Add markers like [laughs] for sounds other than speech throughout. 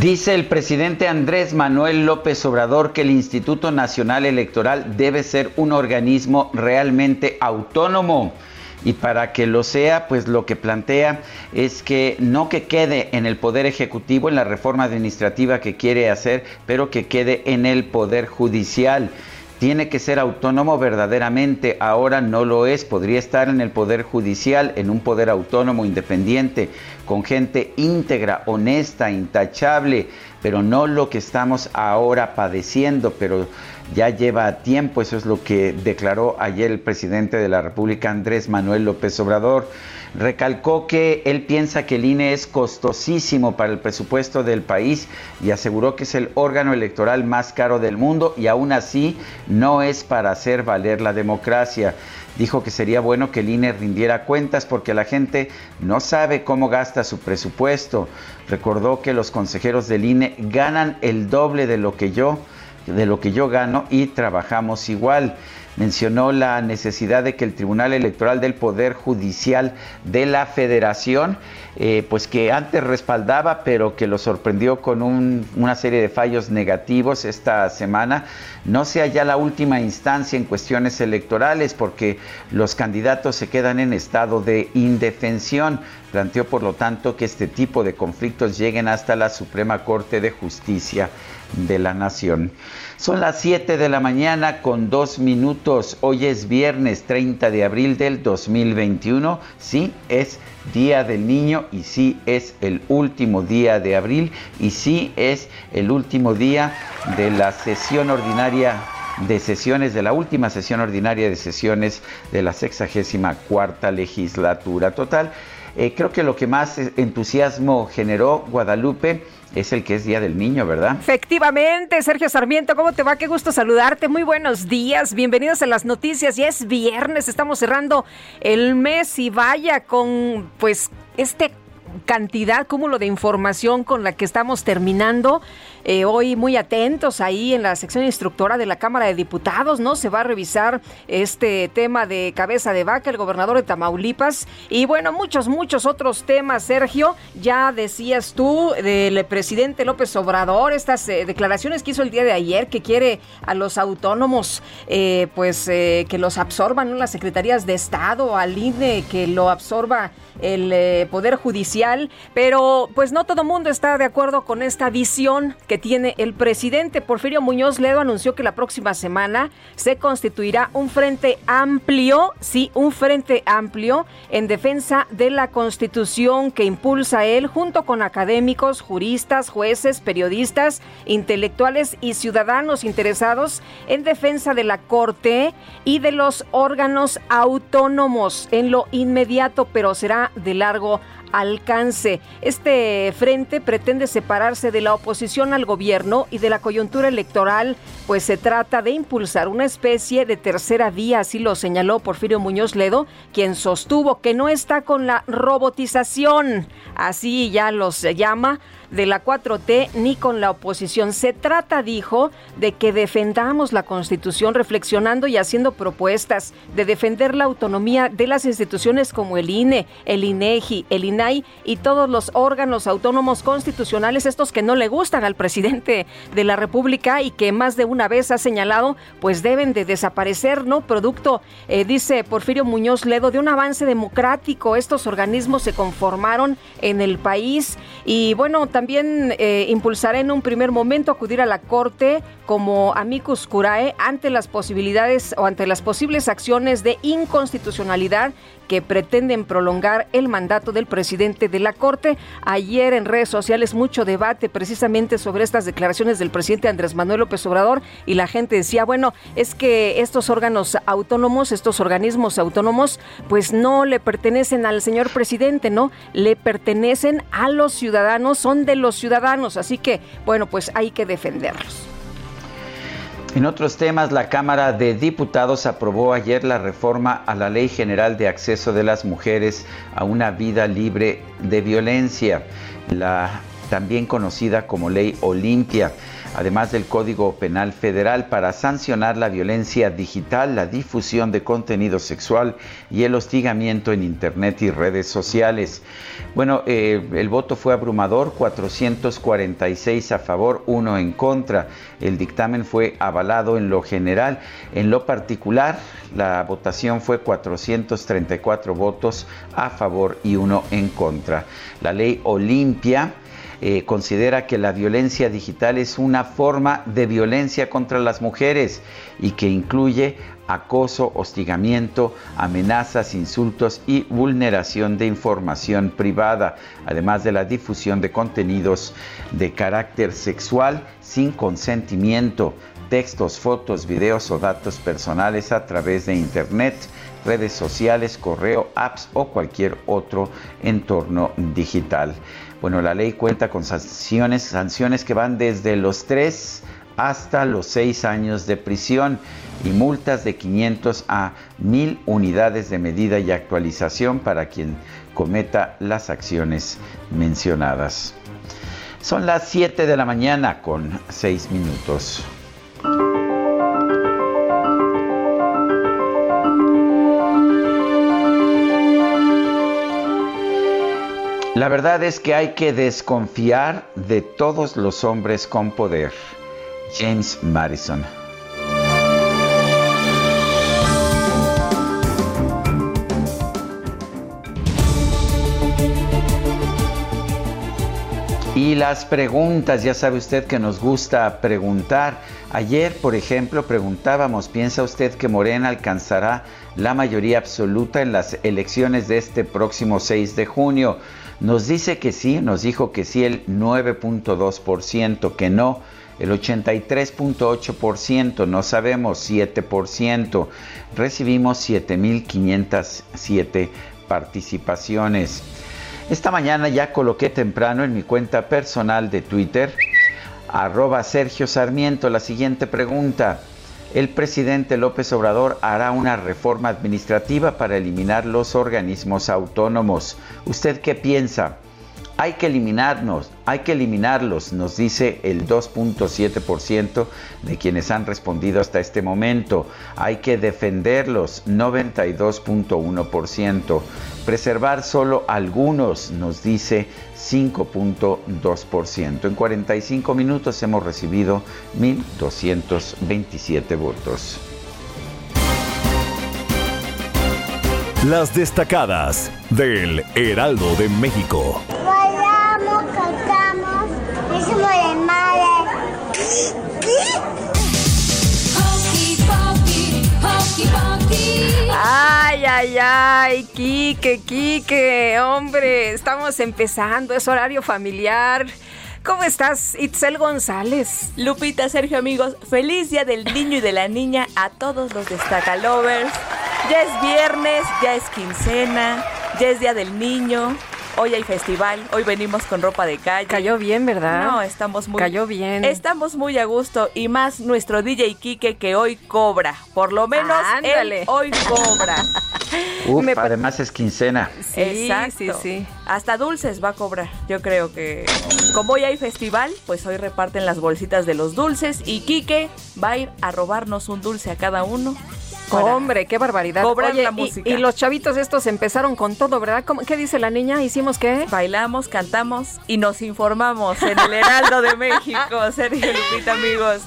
Dice el presidente Andrés Manuel López Obrador que el Instituto Nacional Electoral debe ser un organismo realmente autónomo. Y para que lo sea, pues lo que plantea es que no que quede en el Poder Ejecutivo, en la reforma administrativa que quiere hacer, pero que quede en el Poder Judicial tiene que ser autónomo verdaderamente, ahora no lo es, podría estar en el Poder Judicial, en un poder autónomo, independiente, con gente íntegra, honesta, intachable, pero no lo que estamos ahora padeciendo, pero ya lleva tiempo, eso es lo que declaró ayer el presidente de la República, Andrés Manuel López Obrador. Recalcó que él piensa que el INE es costosísimo para el presupuesto del país y aseguró que es el órgano electoral más caro del mundo y aún así no es para hacer valer la democracia. Dijo que sería bueno que el INE rindiera cuentas porque la gente no sabe cómo gasta su presupuesto. Recordó que los consejeros del INE ganan el doble de lo que yo de lo que yo gano y trabajamos igual mencionó la necesidad de que el Tribunal Electoral del Poder Judicial de la Federación, eh, pues que antes respaldaba, pero que lo sorprendió con una serie de fallos negativos esta semana, no sea ya la última instancia en cuestiones electorales, porque los candidatos se quedan en estado de indefensión. Planteó, por lo tanto, que este tipo de conflictos lleguen hasta la Suprema Corte de Justicia de la Nación. Son las 7 de la mañana con dos minutos. Hoy es viernes 30 de abril del 2021. Sí, es Día del Niño y sí es el último día de abril y sí es el último día de la sesión ordinaria de sesiones, de la última sesión ordinaria de sesiones de la sexagésima cuarta legislatura. Total, eh, creo que lo que más entusiasmo generó Guadalupe es el que es Día del Niño, ¿verdad? Efectivamente, Sergio Sarmiento, ¿cómo te va? Qué gusto saludarte. Muy buenos días, bienvenidos a las noticias. Ya es viernes, estamos cerrando el mes y vaya con pues este cantidad, cúmulo de información con la que estamos terminando. Eh, hoy muy atentos ahí en la sección instructora de la Cámara de Diputados, ¿no? Se va a revisar este tema de cabeza de vaca, el gobernador de Tamaulipas y bueno, muchos, muchos otros temas, Sergio. Ya decías tú del presidente López Obrador, estas eh, declaraciones que hizo el día de ayer, que quiere a los autónomos, eh, pues que los absorban las secretarías de Estado, al INE, que lo absorba el Poder Judicial, pero pues no todo mundo está de acuerdo con esta visión que tiene el presidente. Porfirio Muñoz Ledo anunció que la próxima semana se constituirá un frente amplio, sí, un frente amplio en defensa de la constitución que impulsa él junto con académicos, juristas, jueces, periodistas, intelectuales y ciudadanos interesados en defensa de la Corte y de los órganos autónomos en lo inmediato, pero será de largo alcance. Este frente pretende separarse de la oposición al gobierno y de la coyuntura electoral, pues se trata de impulsar una especie de tercera vía, así lo señaló Porfirio Muñoz Ledo, quien sostuvo que no está con la robotización, así ya los llama, de la 4T ni con la oposición. Se trata, dijo, de que defendamos la Constitución reflexionando y haciendo propuestas, de defender la autonomía de las instituciones como el INE, el INEGI, el INE Y todos los órganos autónomos constitucionales, estos que no le gustan al presidente de la República y que más de una vez ha señalado, pues deben de desaparecer, ¿no? Producto, eh, dice Porfirio Muñoz Ledo, de un avance democrático. Estos organismos se conformaron en el país y bueno, también eh, impulsará en un primer momento acudir a la Corte como amicus curae ante las posibilidades o ante las posibles acciones de inconstitucionalidad que pretenden prolongar el mandato del presidente de la Corte. Ayer en redes sociales mucho debate precisamente sobre estas declaraciones del presidente Andrés Manuel López Obrador y la gente decía, bueno, es que estos órganos autónomos, estos organismos autónomos, pues no le pertenecen al señor presidente, ¿no? Le pertenecen a los ciudadanos, son de los ciudadanos, así que, bueno, pues hay que defenderlos. En otros temas, la Cámara de Diputados aprobó ayer la reforma a la Ley General de Acceso de las Mujeres a una vida libre de violencia, la también conocida como Ley Olimpia además del Código Penal Federal, para sancionar la violencia digital, la difusión de contenido sexual y el hostigamiento en Internet y redes sociales. Bueno, eh, el voto fue abrumador, 446 a favor, 1 en contra. El dictamen fue avalado en lo general. En lo particular, la votación fue 434 votos a favor y 1 en contra. La ley Olimpia eh, considera que la violencia digital es una forma de violencia contra las mujeres y que incluye acoso, hostigamiento, amenazas, insultos y vulneración de información privada, además de la difusión de contenidos de carácter sexual sin consentimiento, textos, fotos, videos o datos personales a través de Internet, redes sociales, correo, apps o cualquier otro entorno digital. Bueno, la ley cuenta con sanciones, sanciones que van desde los 3 hasta los 6 años de prisión y multas de 500 a 1000 unidades de medida y actualización para quien cometa las acciones mencionadas. Son las 7 de la mañana con 6 minutos. La verdad es que hay que desconfiar de todos los hombres con poder. James Madison. Y las preguntas, ya sabe usted que nos gusta preguntar. Ayer, por ejemplo, preguntábamos, ¿piensa usted que Morena alcanzará la mayoría absoluta en las elecciones de este próximo 6 de junio? Nos dice que sí, nos dijo que sí el 9.2%, que no el 83.8%, no sabemos 7%. Recibimos 7.507 participaciones. Esta mañana ya coloqué temprano en mi cuenta personal de Twitter, arroba Sergio Sarmiento, la siguiente pregunta el presidente López Obrador hará una reforma administrativa para eliminar los organismos autónomos. ¿Usted qué piensa? Hay que eliminarnos, hay que eliminarlos, nos dice el 2.7% de quienes han respondido hasta este momento. Hay que defenderlos, 92.1%. Preservar solo algunos, nos dice 5.2%. En 45 minutos hemos recibido 1.227 votos. Las destacadas del Heraldo de México. Bailamos, cantamos, hicimos el madre. Ay, ay, ay, Quique, Quique, hombre, estamos empezando, es horario familiar. ¿Cómo estás, Itzel González? Lupita, Sergio, amigos, feliz día del niño y de la niña a todos los destacalovers. Ya es viernes, ya es quincena, ya es día del niño. Hoy hay festival, hoy venimos con ropa de calle. Cayó bien, ¿verdad? No, estamos muy Cayó bien. Estamos muy a gusto y más nuestro DJ Kike que hoy cobra. Por lo menos Ándale. él hoy cobra. [laughs] Uf, Me además es quincena. Sí, Exacto. sí, sí. Hasta dulces va a cobrar. Yo creo que como hoy hay festival, pues hoy reparten las bolsitas de los dulces y Quique va a ir a robarnos un dulce a cada uno Hombre, qué barbaridad. cobrar Oye, la y- música. Y, los chavitos estos empezaron con todo, ¿verdad? ¿Cómo- ¿Qué dice la niña? ¿Hicimos qué? Bailamos, cantamos y nos informamos en el Heraldo de México. [laughs] Sergio Lupita, amigos.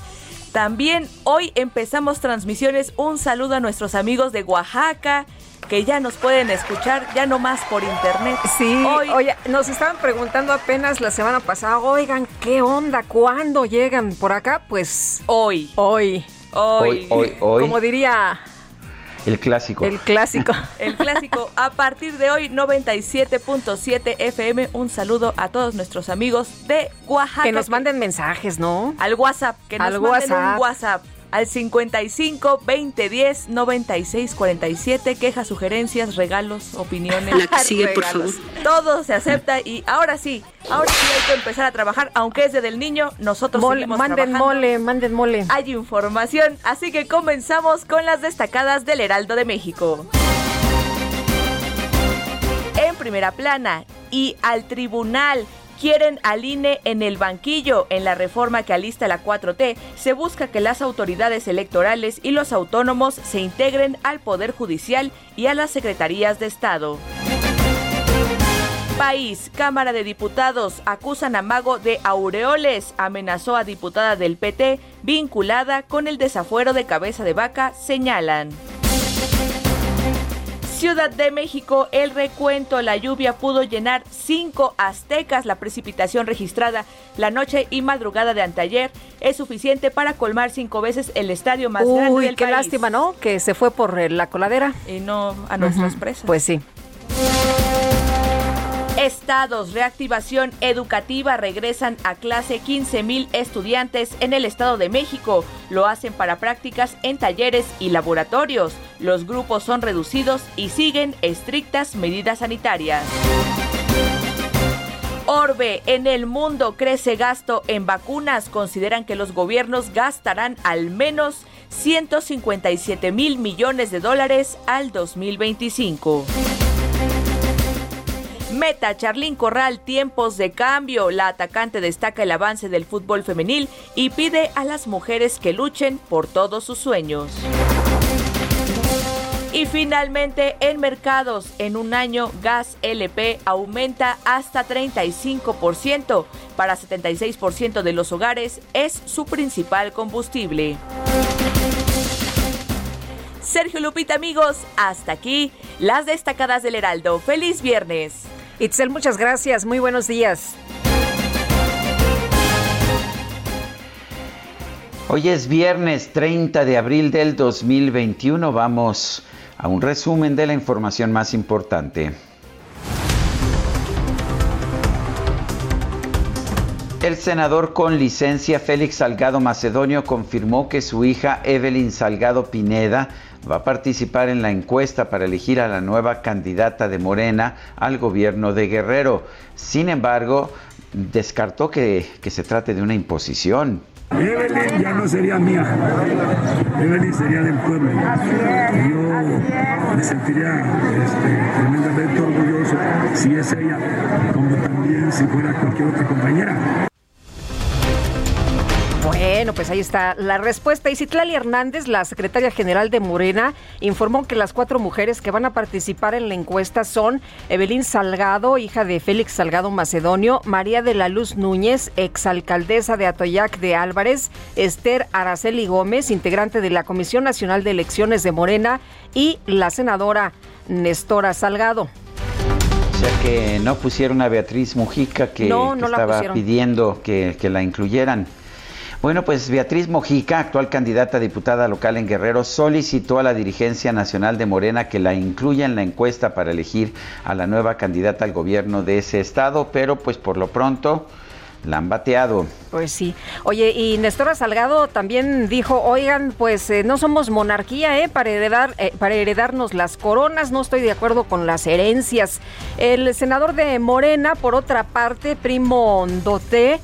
También hoy empezamos transmisiones. Un saludo a nuestros amigos de Oaxaca que ya nos pueden escuchar ya no más por internet. Sí, Hoy oye, nos estaban preguntando apenas la semana pasada, oigan, ¿qué onda? ¿Cuándo llegan por acá? Pues hoy, hoy, hoy, Hoy, hoy, hoy. como diría El clásico. el clásico. [laughs] El clásico a partir de hoy 97.7 FM. Un saludo a todos nuestros amigos de Oaxaca. que nos manden mensajes, ¿no? al WhatsApp, que nos Al manden WhatsApp. un WhatsApp al 55 2010 96 47. Quejas, sugerencias, regalos, opiniones. La que [laughs] sigue, por Regalos. favor. Todo se acepta y ahora sí, ahora sí hay que empezar a trabajar, aunque es de del niño, nosotros Mole, seguimos manden trabajando. mole, manden mole. Hay información, así que comenzamos con las destacadas del Heraldo de México. En primera plana, y al tribunal. Quieren al INE en el banquillo. En la reforma que alista la 4T, se busca que las autoridades electorales y los autónomos se integren al Poder Judicial y a las Secretarías de Estado. País, Cámara de Diputados acusan a Mago de aureoles. Amenazó a diputada del PT vinculada con el desafuero de cabeza de vaca, señalan. Ciudad de México, el recuento, la lluvia pudo llenar cinco aztecas. La precipitación registrada la noche y madrugada de anteayer es suficiente para colmar cinco veces el estadio más grande Uy, del qué país. lástima, ¿no? Que se fue por eh, la coladera. Y no a nuestras presas. Pues sí. Estados, reactivación educativa, regresan a clase 15 mil estudiantes en el Estado de México. Lo hacen para prácticas en talleres y laboratorios. Los grupos son reducidos y siguen estrictas medidas sanitarias. Orbe, en el mundo crece gasto en vacunas. Consideran que los gobiernos gastarán al menos 157 mil millones de dólares al 2025. Meta, Charlín Corral, tiempos de cambio. La atacante destaca el avance del fútbol femenil y pide a las mujeres que luchen por todos sus sueños. Y finalmente, en mercados, en un año, gas LP aumenta hasta 35%. Para 76% de los hogares es su principal combustible. Sergio Lupita, amigos, hasta aquí las destacadas del Heraldo. ¡Feliz viernes! Itzel, muchas gracias. Muy buenos días. Hoy es viernes 30 de abril del 2021. Vamos a un resumen de la información más importante. El senador con licencia Félix Salgado Macedonio confirmó que su hija Evelyn Salgado Pineda va a participar en la encuesta para elegir a la nueva candidata de Morena al gobierno de Guerrero. Sin embargo, descartó que, que se trate de una imposición. Evelyn ya no sería mía, Evelyn sería del pueblo. Yo me sentiría este, tremendamente orgulloso si es ella, como también si fuera cualquier otra compañera. Bueno, pues ahí está la respuesta. Y Citlali Hernández, la secretaria general de Morena, informó que las cuatro mujeres que van a participar en la encuesta son Evelyn Salgado, hija de Félix Salgado Macedonio, María de la Luz Núñez, exalcaldesa de Atoyac de Álvarez, Esther Araceli Gómez, integrante de la Comisión Nacional de Elecciones de Morena, y la senadora Nestora Salgado. O sea que no pusieron a Beatriz Mujica que, No, que no la estaba pidiendo que, que la incluyeran. Bueno, pues Beatriz Mojica, actual candidata a diputada local en Guerrero, solicitó a la dirigencia nacional de Morena que la incluya en la encuesta para elegir a la nueva candidata al gobierno de ese estado, pero pues por lo pronto la han bateado. Pues sí. Oye, y Nestora Salgado también dijo, oigan, pues eh, no somos monarquía, ¿eh? Para, heredar, eh, para heredarnos las coronas, no estoy de acuerdo con las herencias. El senador de Morena, por otra parte, Primo Doté,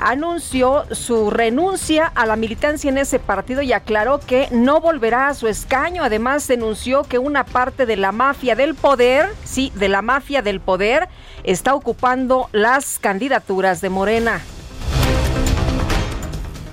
anunció su renuncia a la militancia en ese partido y aclaró que no volverá a su escaño. Además, denunció que una parte de la mafia del poder, sí, de la mafia del poder, está ocupando las candidaturas de Morena.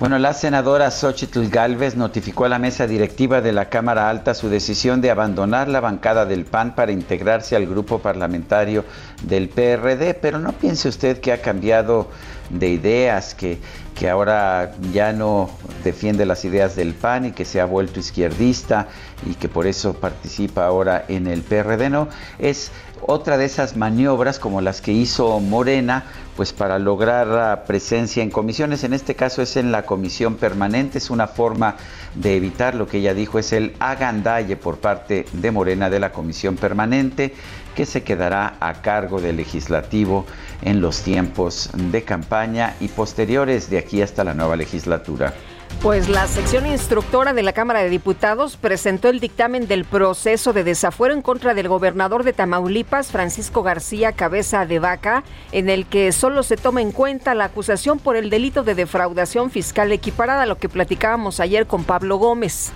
Bueno, la senadora Xochitl Galvez notificó a la mesa directiva de la Cámara Alta su decisión de abandonar la bancada del PAN para integrarse al grupo parlamentario del PRD, pero no piense usted que ha cambiado de ideas, que, que ahora ya no defiende las ideas del PAN y que se ha vuelto izquierdista y que por eso participa ahora en el PRD, no, es otra de esas maniobras como las que hizo Morena, pues para lograr presencia en comisiones, en este caso es en la comisión permanente, es una forma de evitar lo que ella dijo es el agandalle por parte de Morena de la comisión permanente que se quedará a cargo del legislativo en los tiempos de campaña y posteriores de aquí hasta la nueva legislatura. Pues la sección instructora de la Cámara de Diputados presentó el dictamen del proceso de desafuero en contra del gobernador de Tamaulipas, Francisco García Cabeza de Vaca, en el que solo se toma en cuenta la acusación por el delito de defraudación fiscal equiparada a lo que platicábamos ayer con Pablo Gómez.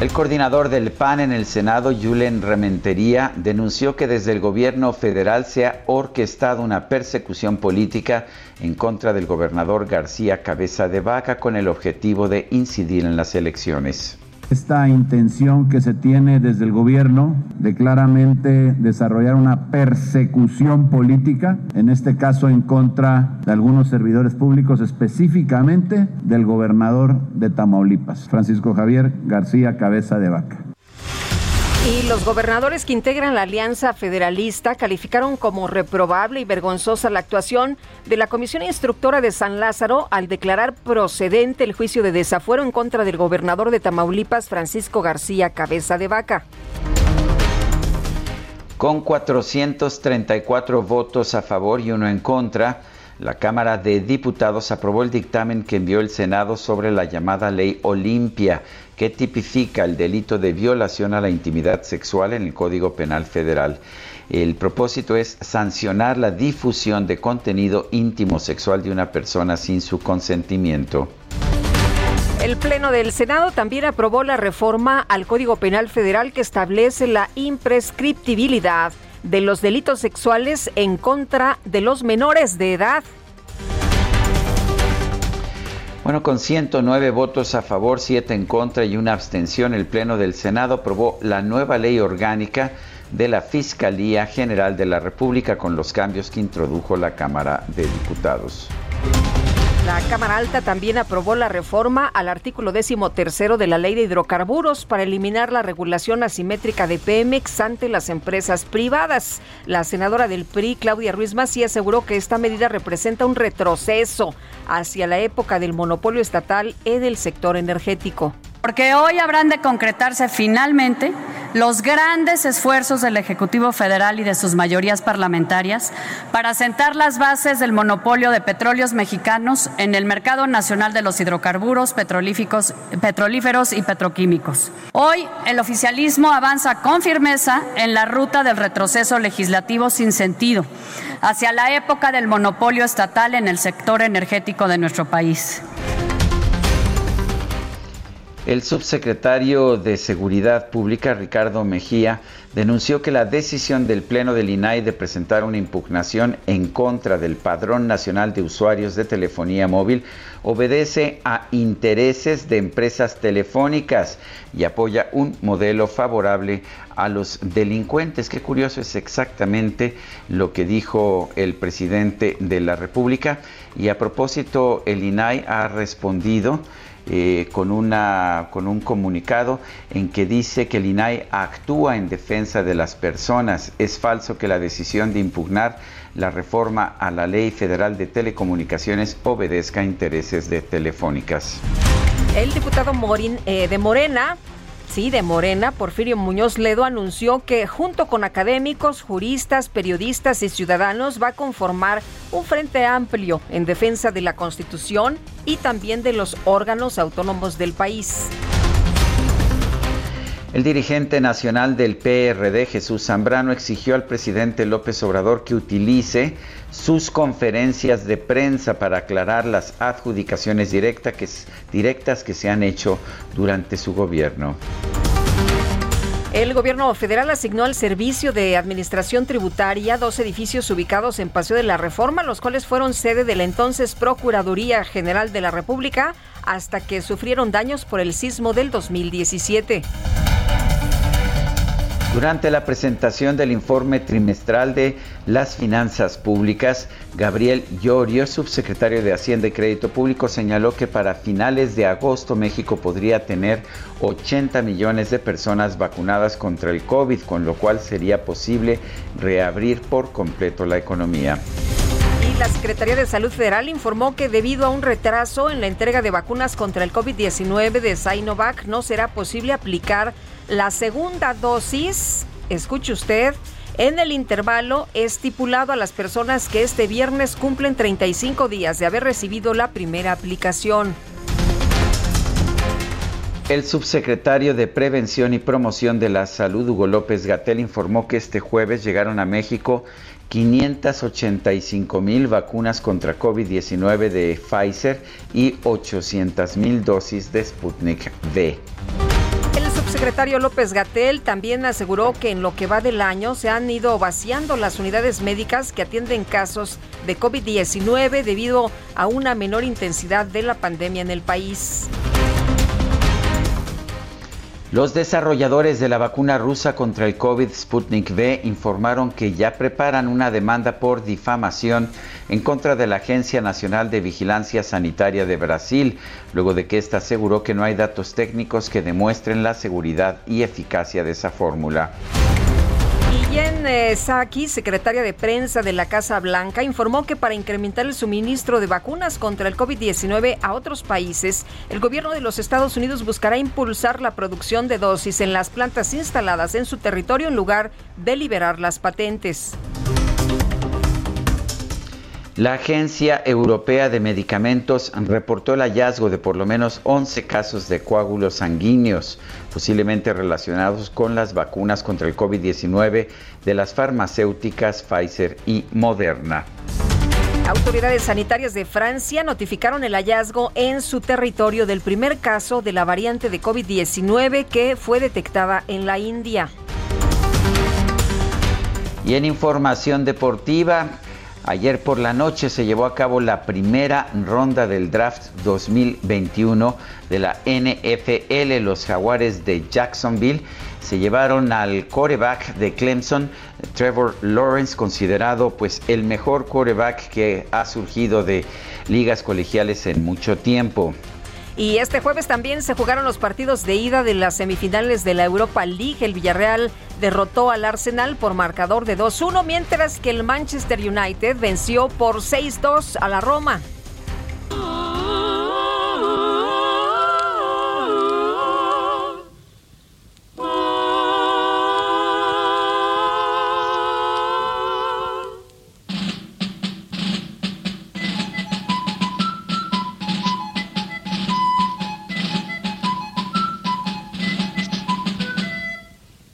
El coordinador del PAN en el Senado, Julen Rementería, denunció que desde el gobierno federal se ha orquestado una persecución política en contra del gobernador García Cabeza de Vaca con el objetivo de incidir en las elecciones. Esta intención que se tiene desde el gobierno de claramente desarrollar una persecución política, en este caso en contra de algunos servidores públicos, específicamente del gobernador de Tamaulipas, Francisco Javier García Cabeza de Vaca. Y los gobernadores que integran la Alianza Federalista calificaron como reprobable y vergonzosa la actuación de la Comisión Instructora de San Lázaro al declarar procedente el juicio de desafuero en contra del gobernador de Tamaulipas, Francisco García Cabeza de Vaca. Con 434 votos a favor y uno en contra, la Cámara de Diputados aprobó el dictamen que envió el Senado sobre la llamada Ley Olimpia que tipifica el delito de violación a la intimidad sexual en el Código Penal Federal. El propósito es sancionar la difusión de contenido íntimo sexual de una persona sin su consentimiento. El Pleno del Senado también aprobó la reforma al Código Penal Federal que establece la imprescriptibilidad de los delitos sexuales en contra de los menores de edad. Bueno, con 109 votos a favor, 7 en contra y una abstención, el Pleno del Senado aprobó la nueva ley orgánica de la Fiscalía General de la República con los cambios que introdujo la Cámara de Diputados. La Cámara Alta también aprobó la reforma al artículo décimo tercero de la Ley de Hidrocarburos para eliminar la regulación asimétrica de Pemex ante las empresas privadas. La senadora del PRI, Claudia Ruiz Macías, aseguró que esta medida representa un retroceso hacia la época del monopolio estatal en el sector energético porque hoy habrán de concretarse finalmente los grandes esfuerzos del Ejecutivo Federal y de sus mayorías parlamentarias para sentar las bases del monopolio de petróleos mexicanos en el mercado nacional de los hidrocarburos, petrolíferos y petroquímicos. Hoy el oficialismo avanza con firmeza en la ruta del retroceso legislativo sin sentido hacia la época del monopolio estatal en el sector energético de nuestro país. El subsecretario de Seguridad Pública, Ricardo Mejía, denunció que la decisión del Pleno del INAI de presentar una impugnación en contra del Padrón Nacional de Usuarios de Telefonía Móvil obedece a intereses de empresas telefónicas y apoya un modelo favorable a los delincuentes. Qué curioso es exactamente lo que dijo el presidente de la República. Y a propósito, el INAI ha respondido eh, con, una, con un comunicado en que dice que el INAI actúa en defensa de las personas. Es falso que la decisión de impugnar la reforma a la Ley Federal de Telecomunicaciones obedezca intereses de telefónicas. El diputado Morin, eh, de Morena Sí, de Morena, Porfirio Muñoz Ledo anunció que junto con académicos, juristas, periodistas y ciudadanos va a conformar un frente amplio en defensa de la Constitución y también de los órganos autónomos del país. El dirigente nacional del PRD, Jesús Zambrano, exigió al presidente López Obrador que utilice sus conferencias de prensa para aclarar las adjudicaciones directas que se han hecho durante su gobierno. El gobierno federal asignó al Servicio de Administración Tributaria dos edificios ubicados en Paseo de la Reforma, los cuales fueron sede de la entonces Procuraduría General de la República hasta que sufrieron daños por el sismo del 2017. Durante la presentación del informe trimestral de las finanzas públicas, Gabriel Llorio, subsecretario de Hacienda y Crédito Público, señaló que para finales de agosto México podría tener 80 millones de personas vacunadas contra el COVID, con lo cual sería posible reabrir por completo la economía. Y la Secretaría de Salud Federal informó que debido a un retraso en la entrega de vacunas contra el COVID-19 de Sinovac no será posible aplicar la segunda dosis, escuche usted, en el intervalo estipulado a las personas que este viernes cumplen 35 días de haber recibido la primera aplicación. El subsecretario de Prevención y Promoción de la Salud, Hugo López Gatel, informó que este jueves llegaron a México 585 mil vacunas contra COVID-19 de Pfizer y 800 mil dosis de Sputnik V secretario López Gatel también aseguró que en lo que va del año se han ido vaciando las unidades médicas que atienden casos de COVID-19 debido a una menor intensidad de la pandemia en el país. Los desarrolladores de la vacuna rusa contra el COVID Sputnik V informaron que ya preparan una demanda por difamación en contra de la Agencia Nacional de Vigilancia Sanitaria de Brasil, luego de que ésta aseguró que no hay datos técnicos que demuestren la seguridad y eficacia de esa fórmula. Jen Psaki, secretaria de prensa de la Casa Blanca, informó que para incrementar el suministro de vacunas contra el COVID-19 a otros países, el gobierno de los Estados Unidos buscará impulsar la producción de dosis en las plantas instaladas en su territorio en lugar de liberar las patentes. La Agencia Europea de Medicamentos reportó el hallazgo de por lo menos 11 casos de coágulos sanguíneos, posiblemente relacionados con las vacunas contra el COVID-19 de las farmacéuticas Pfizer y Moderna. Autoridades sanitarias de Francia notificaron el hallazgo en su territorio del primer caso de la variante de COVID-19 que fue detectada en la India. Y en información deportiva, Ayer por la noche se llevó a cabo la primera ronda del draft 2021 de la NFL. Los jaguares de Jacksonville se llevaron al quarterback de Clemson, Trevor Lawrence, considerado pues el mejor quarterback que ha surgido de ligas colegiales en mucho tiempo. Y este jueves también se jugaron los partidos de ida de las semifinales de la Europa League. El Villarreal derrotó al Arsenal por marcador de 2-1, mientras que el Manchester United venció por 6-2 a la Roma.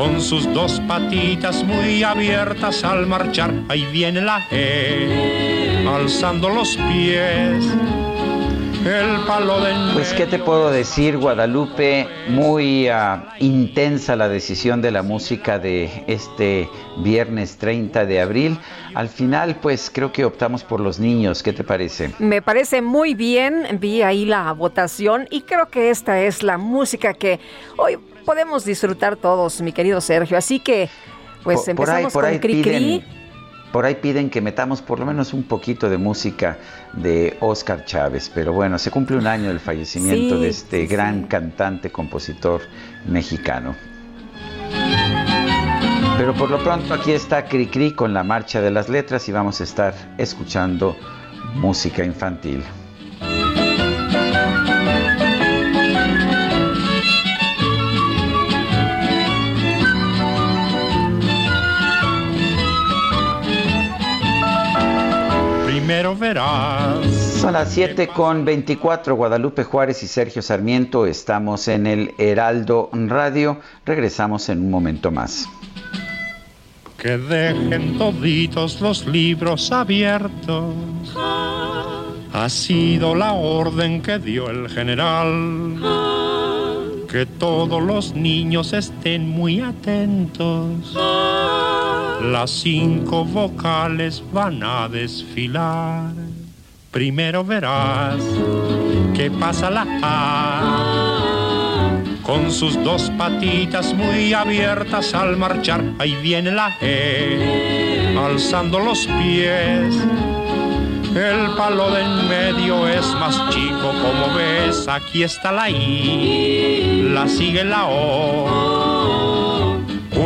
con sus dos patitas muy abiertas al marchar. Ahí viene la E, alzando los pies. El palo de Pues qué te puedo decir, Guadalupe, muy ah, intensa la decisión de la música de este viernes 30 de abril. Al final, pues creo que optamos por los niños. ¿Qué te parece? Me parece muy bien. Vi ahí la votación y creo que esta es la música que hoy podemos disfrutar todos, mi querido Sergio. Así que, pues empezamos por ahí, con Cricri. por ahí piden que metamos por lo menos un poquito de música de Oscar Chávez, pero bueno, se cumple un año del fallecimiento de este gran cantante, compositor mexicano. Pero por lo pronto aquí está Cricri con la marcha de las letras y vamos a estar escuchando música infantil. Primero verás. Son las 7 con 24, Guadalupe Juárez y Sergio Sarmiento. Estamos en el Heraldo Radio. Regresamos en un momento más. Que dejen toditos los libros abiertos. Ha sido la orden que dio el general. Que todos los niños estén muy atentos las cinco vocales van a desfilar. Primero verás que pasa la A. Con sus dos patitas muy abiertas al marchar, ahí viene la E, alzando los pies. El palo de en medio es más chico, como ves, aquí está la I, la sigue la O.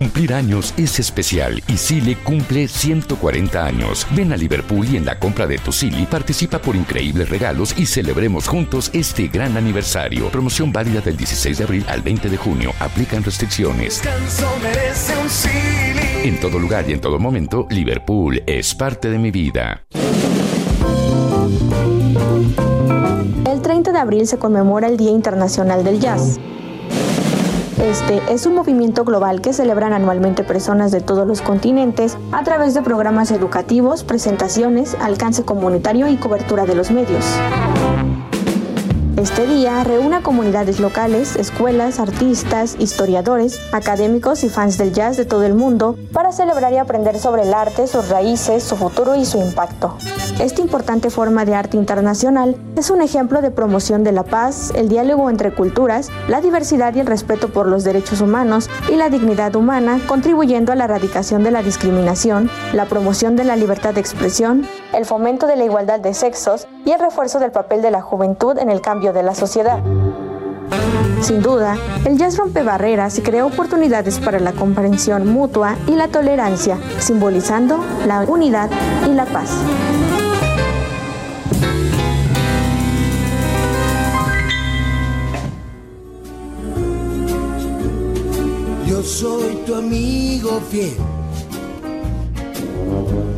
Cumplir años es especial y Sile cumple 140 años. Ven a Liverpool y en la compra de tu Sili participa por increíbles regalos y celebremos juntos este gran aniversario. Promoción válida del 16 de abril al 20 de junio. Aplican restricciones. En todo lugar y en todo momento, Liverpool es parte de mi vida. El 30 de abril se conmemora el Día Internacional del Jazz. Este es un movimiento global que celebran anualmente personas de todos los continentes a través de programas educativos, presentaciones, alcance comunitario y cobertura de los medios. Este día reúne a comunidades locales, escuelas, artistas, historiadores, académicos y fans del jazz de todo el mundo para celebrar y aprender sobre el arte, sus raíces, su futuro y su impacto. Esta importante forma de arte internacional es un ejemplo de promoción de la paz, el diálogo entre culturas, la diversidad y el respeto por los derechos humanos y la dignidad humana, contribuyendo a la erradicación de la discriminación, la promoción de la libertad de expresión, el fomento de la igualdad de sexos y el refuerzo del papel de la juventud en el cambio de la sociedad. Sin duda, el jazz rompe barreras y crea oportunidades para la comprensión mutua y la tolerancia, simbolizando la unidad y la paz. Yo soy tu amigo fiel.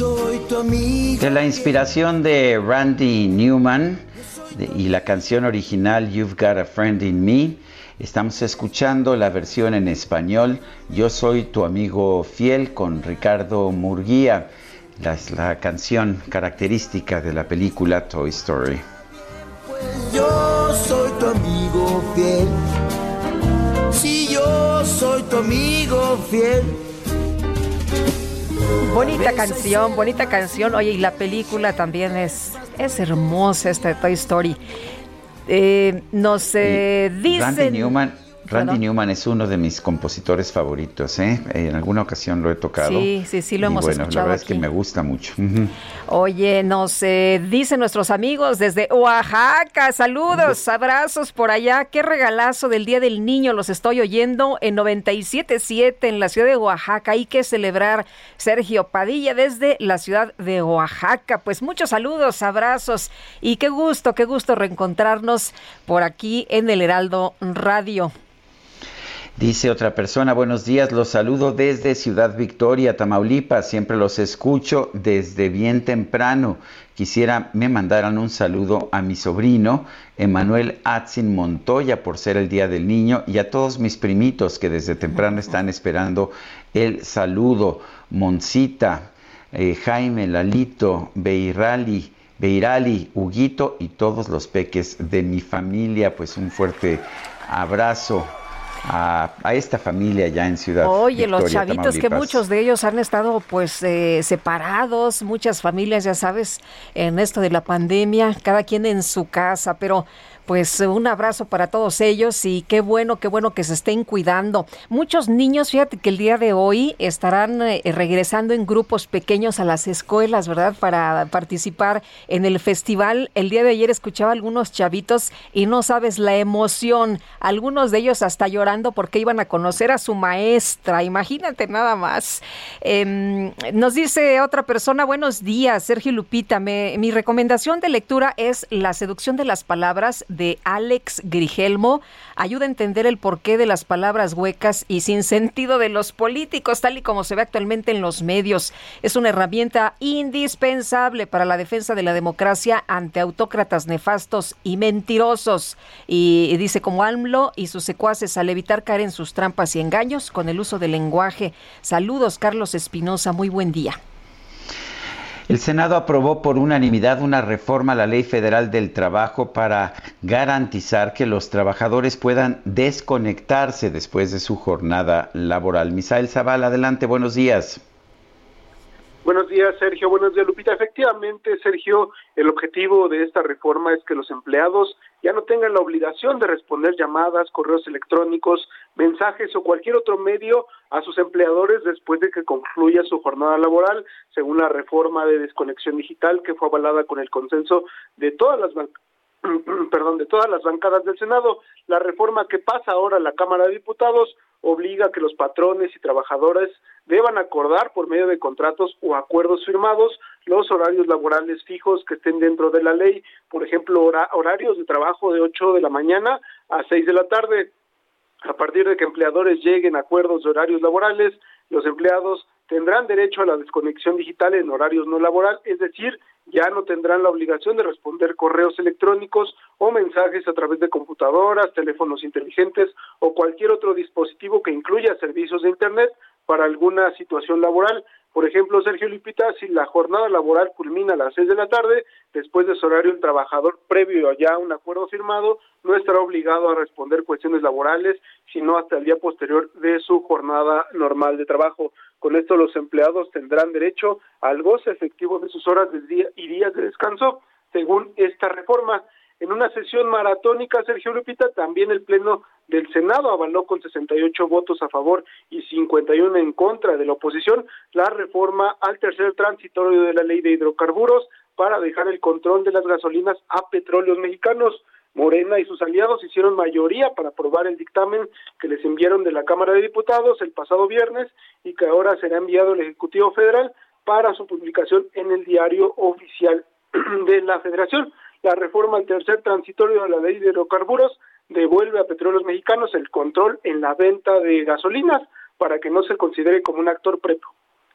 Soy tu amigo. De la inspiración de Randy Newman de- y la canción original You've Got a Friend in Me, estamos escuchando la versión en español Yo soy tu amigo fiel con Ricardo Murguía, la, la canción característica de la película Toy Story. Yo soy tu amigo fiel. Si yo soy tu amigo fiel. Bonita canción, bonita canción. Oye, y la película también es, es hermosa, esta de Toy Story. Eh, nos eh, dicen... Randy Newman, Randy Perdón. Newman es uno de mis compositores favoritos, ¿eh? En alguna ocasión lo he tocado. Sí, sí, sí, lo Y hemos bueno, escuchado la verdad es que me gusta mucho. Oye, nos eh, dicen nuestros amigos desde Oaxaca, saludos, abrazos por allá, qué regalazo del Día del Niño, los estoy oyendo en 97.7 en la ciudad de Oaxaca, hay que celebrar Sergio Padilla desde la ciudad de Oaxaca, pues muchos saludos, abrazos y qué gusto, qué gusto reencontrarnos por aquí en el Heraldo Radio. Dice otra persona, buenos días, los saludo desde Ciudad Victoria, Tamaulipas, siempre los escucho desde bien temprano. Quisiera me mandaran un saludo a mi sobrino, Emanuel Atzin Montoya, por ser el Día del Niño, y a todos mis primitos que desde temprano están esperando el saludo. Moncita, eh, Jaime, Lalito, Beirali, Beirali, Huguito y todos los peques de mi familia. Pues un fuerte abrazo a, esta familia ya en Ciudad Oye, los chavitos que muchos de ellos han estado pues eh, separados, muchas familias, ya sabes, en esto de la pandemia, cada quien en su casa, pero pues un abrazo para todos ellos y qué bueno, qué bueno que se estén cuidando. Muchos niños, fíjate que el día de hoy estarán eh, regresando en grupos pequeños a las escuelas, ¿verdad? Para participar en el festival. El día de ayer escuchaba a algunos chavitos y no sabes la emoción. Algunos de ellos hasta llorando porque iban a conocer a su maestra. Imagínate nada más. Em, nos dice otra persona, buenos días, Sergio Lupita. mi recomendación de lectura es La seducción de las palabras Alex Grigelmo ayuda a entender el porqué de las palabras huecas y sin sentido de los políticos, tal y como se ve actualmente en los medios. Es una herramienta indispensable para la defensa de la democracia ante autócratas nefastos y mentirosos. Y dice como AMLO y sus secuaces al evitar caer en sus trampas y engaños con el uso del lenguaje. Saludos, Carlos Espinosa. Muy buen día. El Senado aprobó por unanimidad una reforma a la Ley Federal del Trabajo para garantizar que los trabajadores puedan desconectarse después de su jornada laboral. Misael Zaval, adelante, buenos días. Buenos días, Sergio. Buenos días, Lupita. Efectivamente, Sergio, el objetivo de esta reforma es que los empleados ya no tengan la obligación de responder llamadas, correos electrónicos, mensajes o cualquier otro medio a sus empleadores después de que concluya su jornada laboral, según la reforma de desconexión digital que fue avalada con el consenso de todas las [clears throat] perdón, de todas las bancadas del Senado. La reforma que pasa ahora a la Cámara de Diputados obliga a que los patrones y trabajadores deban acordar por medio de contratos o acuerdos firmados los horarios laborales fijos que estén dentro de la ley, por ejemplo, horarios de trabajo de 8 de la mañana a 6 de la tarde. A partir de que empleadores lleguen a acuerdos de horarios laborales, los empleados tendrán derecho a la desconexión digital en horarios no laboral, es decir, ya no tendrán la obligación de responder correos electrónicos o mensajes a través de computadoras, teléfonos inteligentes o cualquier otro dispositivo que incluya servicios de Internet para alguna situación laboral. Por ejemplo, Sergio Lipita, si la jornada laboral culmina a las seis de la tarde, después de su horario el trabajador, previo a ya un acuerdo firmado, no estará obligado a responder cuestiones laborales, sino hasta el día posterior de su jornada normal de trabajo. Con esto los empleados tendrán derecho al goce efectivo de sus horas de día y días de descanso, según esta reforma. En una sesión maratónica, Sergio Lupita, también el Pleno del Senado avaló con 68 votos a favor y 51 en contra de la oposición la reforma al tercer transitorio de la ley de hidrocarburos para dejar el control de las gasolinas a petróleos mexicanos. Morena y sus aliados hicieron mayoría para aprobar el dictamen que les enviaron de la Cámara de Diputados el pasado viernes y que ahora será enviado al Ejecutivo Federal para su publicación en el diario oficial [clears throat] de la Federación. La reforma al tercer transitorio de la ley de hidrocarburos devuelve a petróleos mexicanos el control en la venta de gasolinas para que no se considere como un actor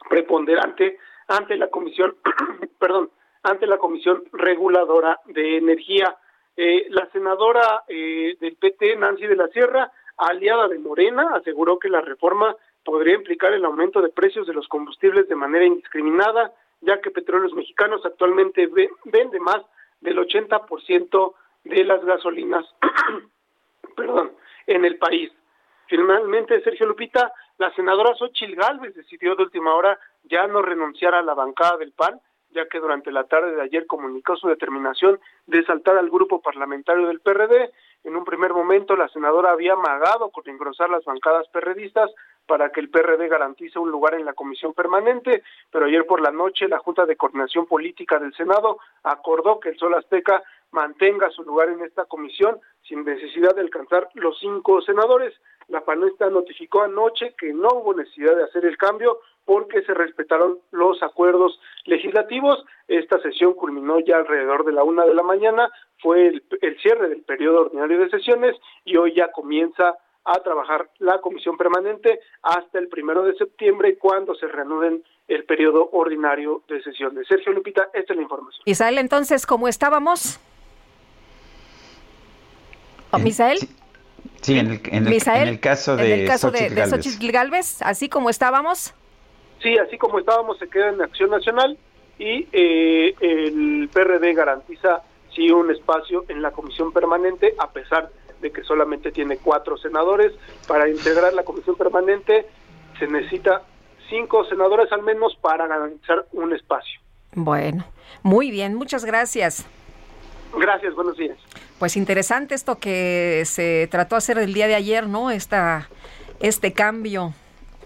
preponderante ante la comisión, [clears throat] perdón, ante la comisión reguladora de energía. Eh, la senadora eh, del PT, Nancy de la Sierra, aliada de Morena, aseguró que la reforma podría implicar el aumento de precios de los combustibles de manera indiscriminada, ya que Petróleos Mexicanos actualmente vende más del 80% de las gasolinas [clears throat] perdón, en el país. Finalmente, Sergio Lupita, la senadora Xochil Gálvez decidió de última hora ya no renunciar a la bancada del PAN, ya que durante la tarde de ayer comunicó su determinación de saltar al grupo parlamentario del PRD. En un primer momento, la senadora había amagado con engrosar las bancadas perredistas para que el PRD garantice un lugar en la comisión permanente, pero ayer por la noche la Junta de Coordinación Política del Senado acordó que el Sol Azteca mantenga su lugar en esta comisión sin necesidad de alcanzar los cinco senadores. La panista notificó anoche que no hubo necesidad de hacer el cambio porque se respetaron los acuerdos legislativos. Esta sesión culminó ya alrededor de la una de la mañana, fue el, el cierre del periodo ordinario de sesiones y hoy ya comienza a trabajar la comisión permanente hasta el primero de septiembre cuando se reanuden el periodo ordinario de sesiones. Sergio Lupita, esta es la información. Isael, entonces, ¿cómo estábamos? ¿O Misael? Sí, en, el, en, el, caso de, en el caso de, Galvez, así como estábamos. Sí, así como estábamos, se queda en Acción Nacional y eh, el PRD garantiza sí un espacio en la comisión permanente, a pesar de que solamente tiene cuatro senadores. Para integrar la comisión permanente se necesita cinco senadores al menos para garantizar un espacio. Bueno, muy bien, muchas gracias. Gracias, buenos días. Pues interesante esto que se trató de hacer el día de ayer, ¿no? Esta, este cambio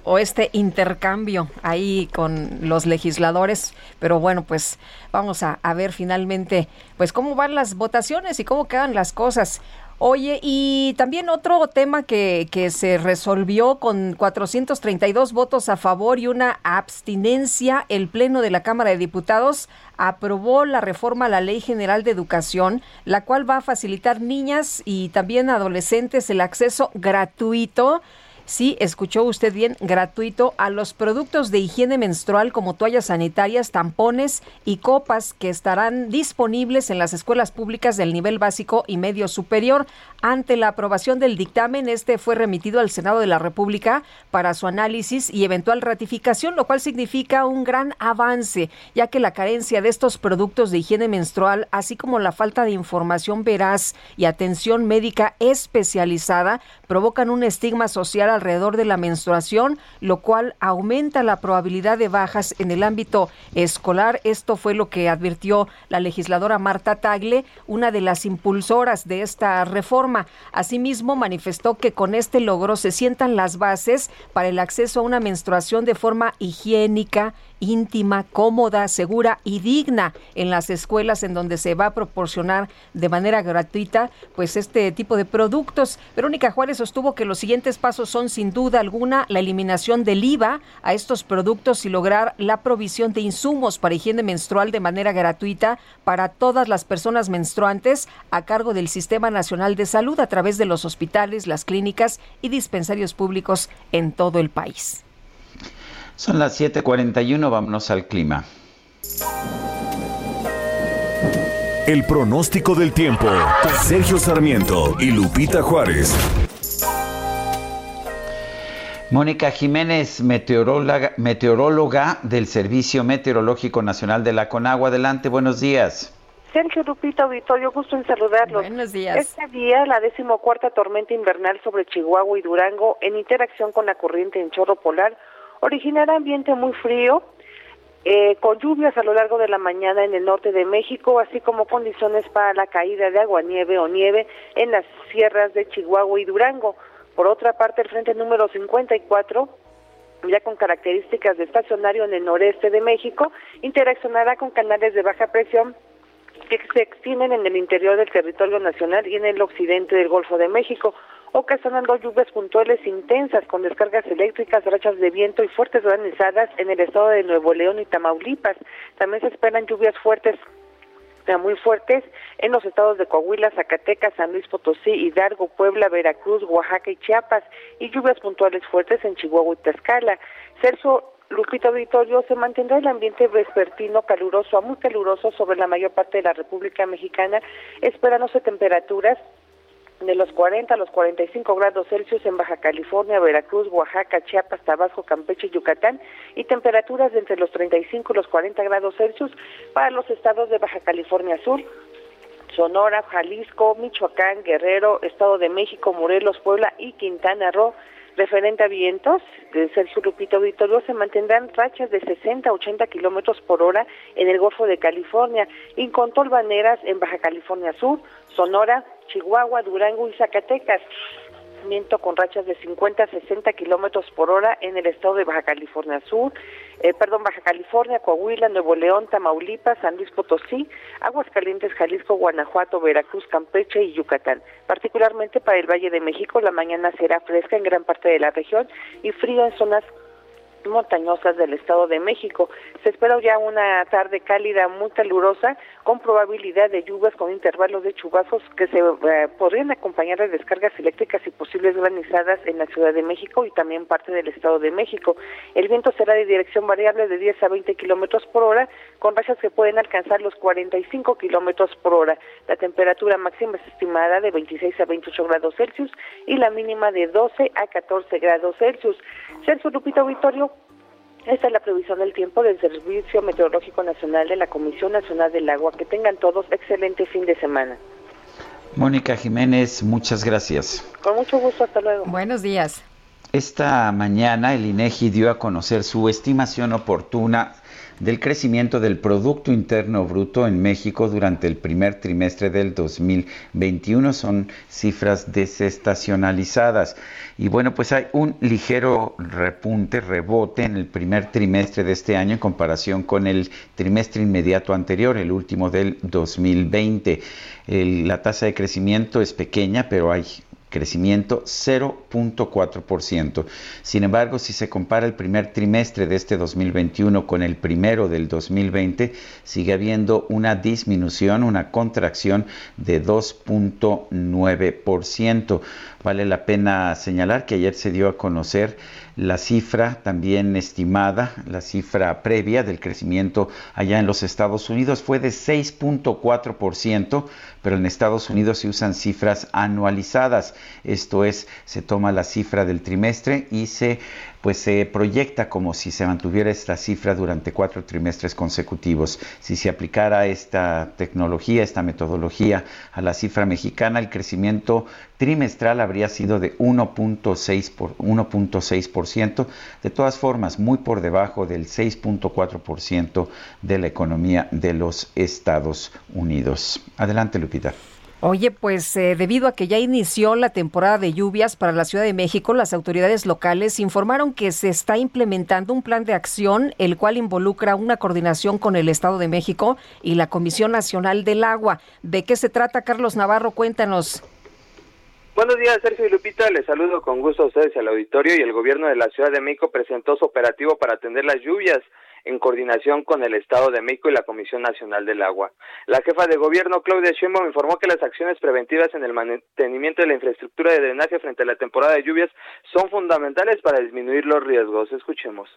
o este intercambio ahí con los legisladores, pero bueno, pues vamos a, a, ver finalmente pues cómo van las votaciones y cómo quedan las cosas. Oye, y también otro tema que, que se resolvió con 432 votos a favor y una abstinencia, el Pleno de la Cámara de Diputados aprobó la reforma a la Ley General de Educación, la cual va a facilitar niñas y también adolescentes el acceso gratuito Sí, escuchó usted bien, gratuito a los productos de higiene menstrual como toallas sanitarias, tampones y copas que estarán disponibles en las escuelas públicas del nivel básico y medio superior. Ante la aprobación del dictamen, este fue remitido al Senado de la República para su análisis y eventual ratificación, lo cual significa un gran avance, ya que la carencia de estos productos de higiene menstrual, así como la falta de información veraz y atención médica especializada, provocan un estigma social alrededor de la menstruación, lo cual aumenta la probabilidad de bajas en el ámbito escolar. Esto fue lo que advirtió la legisladora Marta Tagle, una de las impulsoras de esta reforma. Asimismo, manifestó que con este logro se sientan las bases para el acceso a una menstruación de forma higiénica, íntima, cómoda, segura y digna en las escuelas en donde se va a proporcionar de manera gratuita pues este tipo de productos. Verónica Juárez sostuvo que los siguientes pasos son sin duda alguna la eliminación del IVA a estos productos y lograr la provisión de insumos para higiene menstrual de manera gratuita para todas las personas menstruantes a cargo del Sistema Nacional de Salud a través de los hospitales, las clínicas y dispensarios públicos en todo el país. Son las 7:41, vámonos al clima. El pronóstico del tiempo. Sergio Sarmiento y Lupita Juárez. Mónica Jiménez, meteoróloga, meteoróloga del Servicio Meteorológico Nacional de la Conagua. Adelante, buenos días. Sergio Lupita Auditorio, gusto en saludarlos. Buenos días. Este día, la decimocuarta tormenta invernal sobre Chihuahua y Durango, en interacción con la corriente en chorro polar, originará ambiente muy frío, eh, con lluvias a lo largo de la mañana en el norte de México, así como condiciones para la caída de agua, nieve o nieve en las sierras de Chihuahua y Durango. Por otra parte, el frente número 54 ya con características de estacionario en el noreste de México, interaccionará con canales de baja presión que se extienden en el interior del territorio nacional y en el occidente del Golfo de México, ocasionando lluvias puntuales intensas con descargas eléctricas, rachas de viento y fuertes granizadas en el estado de Nuevo León y Tamaulipas. También se esperan lluvias fuertes muy fuertes en los estados de Coahuila, Zacatecas, San Luis Potosí, Hidalgo, Puebla, Veracruz, Oaxaca y Chiapas, y lluvias puntuales fuertes en Chihuahua y Tlaxcala. Celso Lupita Auditorio, se mantendrá el ambiente vespertino caluroso a muy caluroso sobre la mayor parte de la República Mexicana, esperándose temperaturas de los 40 a los 45 grados Celsius en Baja California, Veracruz, Oaxaca, Chiapas, Tabasco, Campeche y Yucatán y temperaturas de entre los 35 y los 40 grados Celsius para los estados de Baja California Sur, Sonora, Jalisco, Michoacán, Guerrero, Estado de México, Morelos, Puebla y Quintana Roo. Referente a vientos, de Sergio Lupita Auditorio, se mantendrán rachas de 60 a 80 kilómetros por hora en el Golfo de California y con tolvaneras en Baja California Sur, Sonora, Chihuahua, Durango y Zacatecas viento con rachas de 50 a 60 kilómetros por hora en el estado de Baja California Sur, eh, perdón, Baja California, Coahuila, Nuevo León, Tamaulipas, San Luis Potosí, Aguascalientes, Jalisco, Guanajuato, Veracruz, Campeche y Yucatán. Particularmente para el Valle de México, la mañana será fresca en gran parte de la región y frío en zonas montañosas del Estado de México. Se espera ya una tarde cálida muy calurosa con probabilidad de lluvias con intervalos de chubascos que se eh, podrían acompañar de descargas eléctricas y posibles granizadas en la Ciudad de México y también parte del Estado de México. El viento será de dirección variable de 10 a 20 kilómetros por hora con rachas que pueden alcanzar los 45 kilómetros por hora. La temperatura máxima es estimada de 26 a 28 grados Celsius y la mínima de 12 a 14 grados Celsius. Celso Lupita Auditorio, Esta es la previsión del tiempo del Servicio Meteorológico Nacional de la Comisión Nacional del Agua. Que tengan todos excelente fin de semana. Mónica Jiménez, muchas gracias. Con mucho gusto, hasta luego. Buenos días. Esta mañana el INEGI dio a conocer su estimación oportuna del crecimiento del Producto Interno Bruto en México durante el primer trimestre del 2021. Son cifras desestacionalizadas. Y bueno, pues hay un ligero repunte, rebote en el primer trimestre de este año en comparación con el trimestre inmediato anterior, el último del 2020. la tasa de crecimiento es pequeña, pero hay crecimiento 0.4%. Sin embargo, si se compara el primer trimestre de este 2021 con el primero del 2020, sigue habiendo una disminución, una contracción de 2.9%. Vale la pena señalar que ayer se dio a conocer la cifra también estimada, la cifra previa del crecimiento allá en los Estados Unidos. Fue de 6.4%, pero en Estados Unidos se usan cifras anualizadas, esto es, se toma la cifra del trimestre y se pues se proyecta como si se mantuviera esta cifra durante cuatro trimestres consecutivos. Si se aplicara esta tecnología, esta metodología a la cifra mexicana, el crecimiento trimestral habría sido de 1.6%. Por, 1.6%. De todas formas, muy por debajo del 6.4% de la economía de los Estados Unidos. Adelante, Lupita. Oye, pues eh, debido a que ya inició la temporada de lluvias para la Ciudad de México, las autoridades locales informaron que se está implementando un plan de acción, el cual involucra una coordinación con el Estado de México y la Comisión Nacional del Agua. ¿De qué se trata, Carlos Navarro? Cuéntanos. Buenos días, Sergio y Lupita. Les saludo con gusto a ustedes al auditorio y el gobierno de la Ciudad de México presentó su operativo para atender las lluvias en coordinación con el Estado de México y la Comisión Nacional del Agua. La jefa de gobierno, Claudia Sheinbaum, informó que las acciones preventivas en el mantenimiento de la infraestructura de drenaje frente a la temporada de lluvias son fundamentales para disminuir los riesgos. Escuchemos.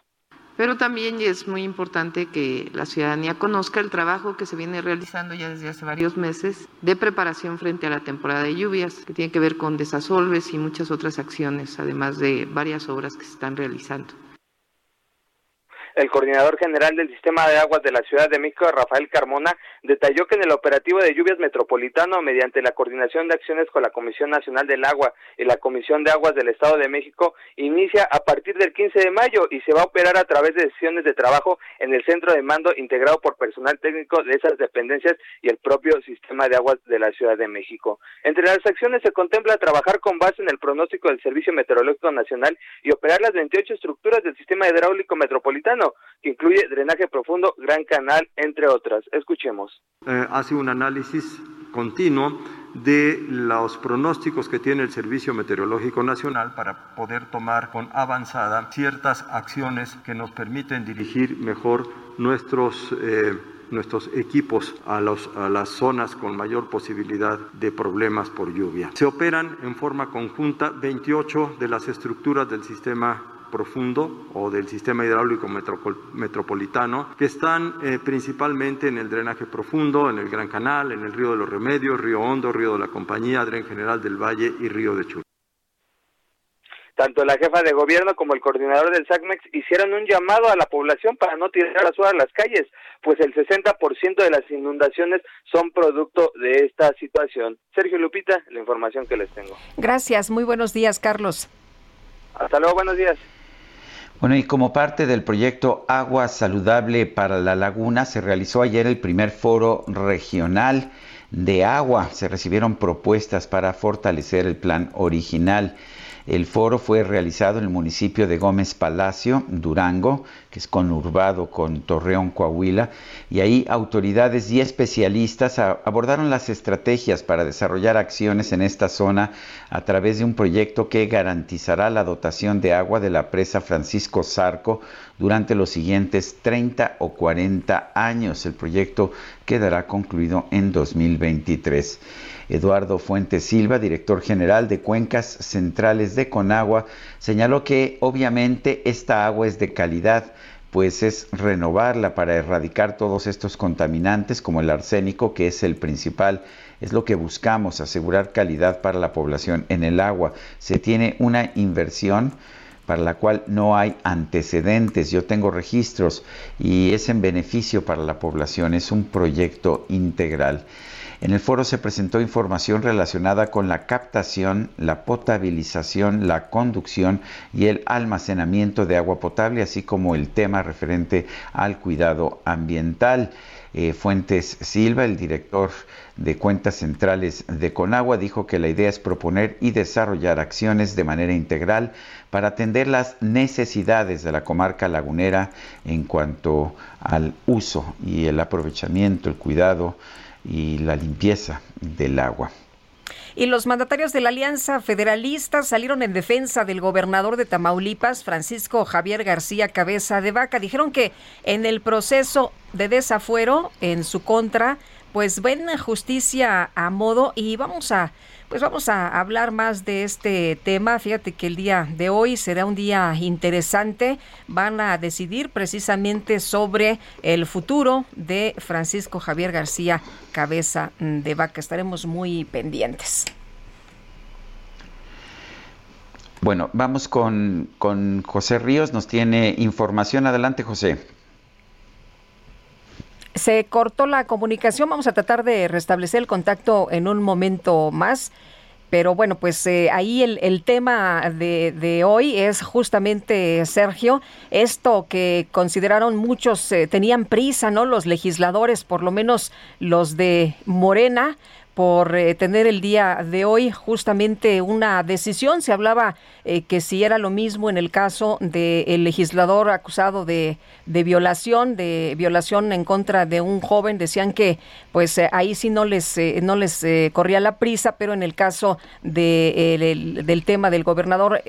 Pero también es muy importante que la ciudadanía conozca el trabajo que se viene realizando ya desde hace varios meses de preparación frente a la temporada de lluvias, que tiene que ver con desasolves y muchas otras acciones, además de varias obras que se están realizando. El coordinador general del Sistema de Aguas de la Ciudad de México, Rafael Carmona, detalló que en el operativo de lluvias metropolitano, mediante la coordinación de acciones con la Comisión Nacional del Agua y la Comisión de Aguas del Estado de México, inicia a partir del 15 de mayo y se va a operar a través de sesiones de trabajo en el centro de mando integrado por personal técnico de esas dependencias y el propio Sistema de Aguas de la Ciudad de México. Entre las acciones se contempla trabajar con base en el pronóstico del Servicio Meteorológico Nacional y operar las 28 estructuras del Sistema Hidráulico Metropolitano que incluye drenaje profundo, gran canal, entre otras. Escuchemos. Eh, hace un análisis continuo de los pronósticos que tiene el Servicio Meteorológico Nacional para poder tomar con avanzada ciertas acciones que nos permiten dirigir mejor nuestros eh, nuestros equipos a, los, a, las zonas con mayor posibilidad de problemas por lluvia. Se operan en forma conjunta 28 de las estructuras del sistema profundo o del sistema hidráulico metropolitano, que están eh, principalmente en el drenaje profundo, en el Gran Canal, en el Río de los Remedios, Río Hondo, Río de la Compañía, Dren General del Valle y Río de Chur. Tanto la jefa de gobierno como el coordinador del SACMEX hicieron un llamado a la población para no tirar basura a las calles, pues el 60% de las inundaciones son producto de esta situación. Sergio Lupita, la información que les tengo. Gracias, muy buenos días, Carlos. Hasta luego, buenos días. Bueno, y como parte del proyecto Agua Saludable para la Laguna, se realizó ayer el primer foro regional de agua. Se recibieron propuestas para fortalecer el plan original. El foro fue realizado en el municipio de Gómez Palacio, Durango, que es conurbado con Torreón, Coahuila, y ahí autoridades y especialistas abordaron las estrategias para desarrollar acciones en esta zona a través de un proyecto que garantizará la dotación de agua de la presa Francisco Zarco durante los siguientes 30 o 40 años. El proyecto quedará concluido en 2023. Eduardo Fuentes Silva, director general de Cuencas Centrales de Conagua, señaló que obviamente esta agua es de calidad, pues es renovarla para erradicar todos estos contaminantes como el arsénico, que es el principal. Es lo que buscamos, asegurar calidad para la población en el agua. Se tiene una inversión para la cual no hay antecedentes. Yo tengo registros y es en beneficio para la población, es un proyecto integral. En el foro se presentó información relacionada con la captación, la potabilización, la conducción y el almacenamiento de agua potable, así como el tema referente al cuidado ambiental. Eh, Fuentes Silva, el director de cuentas centrales de Conagua, dijo que la idea es proponer y desarrollar acciones de manera integral para atender las necesidades de la comarca lagunera en cuanto al uso y el aprovechamiento, el cuidado y la limpieza del agua. Y los mandatarios de la Alianza Federalista salieron en defensa del gobernador de Tamaulipas, Francisco Javier García Cabeza de Vaca. Dijeron que en el proceso de desafuero en su contra, pues ven justicia a modo y vamos a pues vamos a hablar más de este tema. Fíjate que el día de hoy será un día interesante. Van a decidir precisamente sobre el futuro de Francisco Javier García Cabeza de Vaca. Estaremos muy pendientes. Bueno, vamos con, con José Ríos. Nos tiene información. Adelante, José. Se cortó la comunicación, vamos a tratar de restablecer el contacto en un momento más. Pero bueno, pues eh, ahí el, tema de, de, hoy es justamente, Sergio, esto que consideraron muchos, eh, tenían prisa, ¿no? Los legisladores, por lo menos los de Morena, por eh, tener el día de hoy justamente una decisión. Se hablaba eh, que si era lo mismo en el caso del legislador acusado de, violación, de violación en contra de un joven, decían que pues eh, ahí sí no les no les corría la prisa, pero en el caso de, del tema del gobernador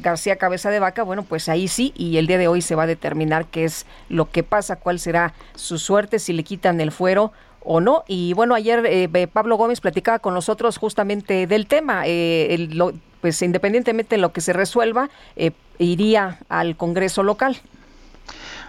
García Cabeza de Vaca, bueno, pues ahí sí y el día de hoy se va a determinar qué es lo que pasa, cuál será su suerte, si le quitan el fuero o no. Y bueno, ayer eh, Pablo Gómez platicaba con nosotros justamente del tema. Eh, pues independientemente de lo que se resuelva, eh, iría al Congreso local.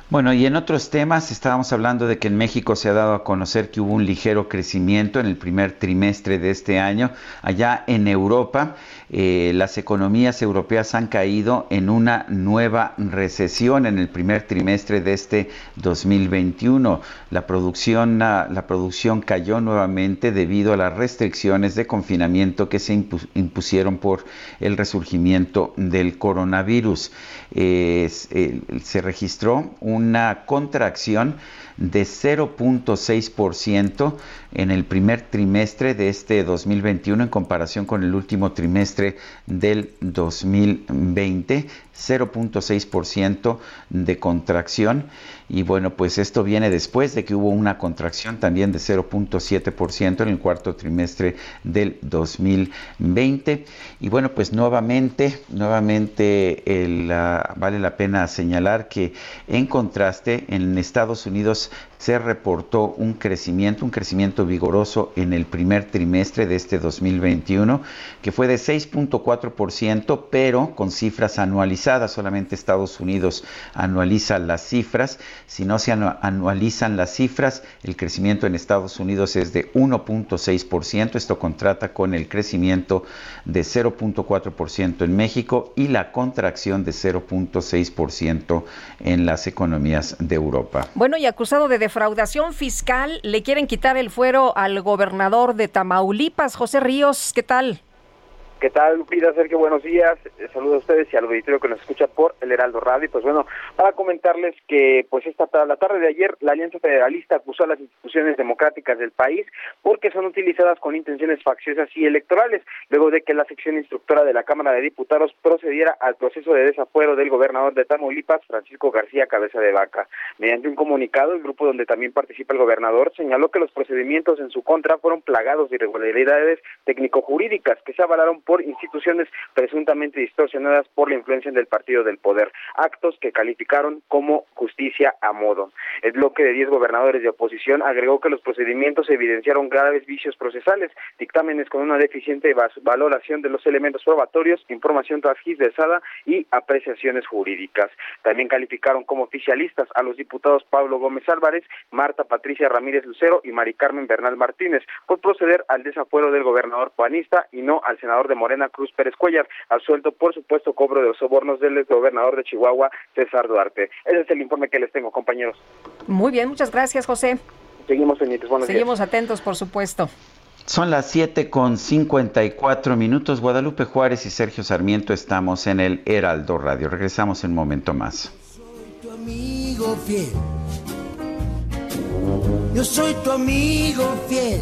Bueno, y en otros temas estábamos hablando de que en México se ha dado a conocer que hubo un ligero crecimiento en el primer trimestre de este año. Allá en Europa, eh, las economías europeas han caído en una nueva recesión en el primer trimestre de este 2021. La producción, la producción cayó nuevamente debido a las restricciones de confinamiento que se impusieron por el resurgimiento del coronavirus. Eh, se registró una contracción de 0.6% en el primer trimestre de este 2021 en comparación con el último trimestre del 2020, 0.6% de contracción. Y bueno, pues esto viene después de que hubo una contracción también de 0.7% en el cuarto trimestre del 2020. Y bueno, pues nuevamente, nuevamente vale la pena señalar que en contraste en Estados Unidos se reportó un crecimiento, un crecimiento vigoroso en el primer trimestre de este 2021, que fue de 6.4%, pero con cifras anualizadas. Solamente Estados Unidos anualiza las cifras. Si no se anualizan las cifras, el crecimiento en Estados Unidos es de 1.6%. Esto contrata con el crecimiento de 0.4% en México y la contracción de 0.6% en las economías de Europa. Bueno, y de defraudación fiscal, le quieren quitar el fuero al gobernador de Tamaulipas, José Ríos. ¿Qué tal? ¿Qué tal, Lupita? Sergio, buenos días. Eh, saludos a ustedes y al auditorio que nos escucha por el Heraldo Radio. Pues bueno, para comentarles que pues esta la tarde de ayer la Alianza Federalista acusó a las instituciones democráticas del país porque son utilizadas con intenciones facciosas y electorales, luego de que la sección instructora de la Cámara de Diputados procediera al proceso de desafuero del gobernador de Tamaulipas, Francisco García Cabeza de Vaca. Mediante un comunicado, el grupo donde también participa el gobernador señaló que los procedimientos en su contra fueron plagados de irregularidades técnico-jurídicas que se avalaron por por instituciones presuntamente distorsionadas por la influencia del partido del poder, actos que calificaron como justicia a modo. El bloque de 10 gobernadores de oposición agregó que los procedimientos evidenciaron graves vicios procesales, dictámenes con una deficiente valoración de los elementos probatorios, información transgiversada y apreciaciones jurídicas. También calificaron como oficialistas a los diputados Pablo Gómez Álvarez, Marta Patricia Ramírez Lucero y Mari Carmen Bernal Martínez por proceder al desafuero del gobernador panista y no al senador de de Morena Cruz Pérez Cuellar, sueldo por supuesto cobro de los sobornos del gobernador de Chihuahua, César Duarte. Ese es el informe que les tengo, compañeros. Muy bien, muchas gracias, José. Seguimos pendientes. Buenos Seguimos atentos, por supuesto. Son las 7 con 54 minutos. Guadalupe Juárez y Sergio Sarmiento estamos en el Heraldo Radio. Regresamos en un momento más. Soy tu amigo fiel. Yo soy tu amigo fiel.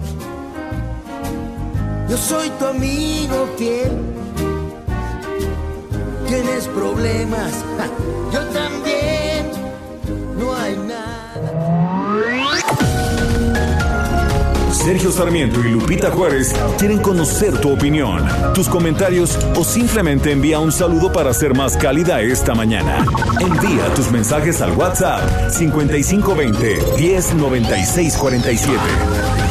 Yo soy tu amigo fiel. Tienes problemas, yo también. No hay nada. Sergio Sarmiento y Lupita Juárez quieren conocer tu opinión, tus comentarios o simplemente envía un saludo para ser más cálida esta mañana. Envía tus mensajes al WhatsApp 5520 109647.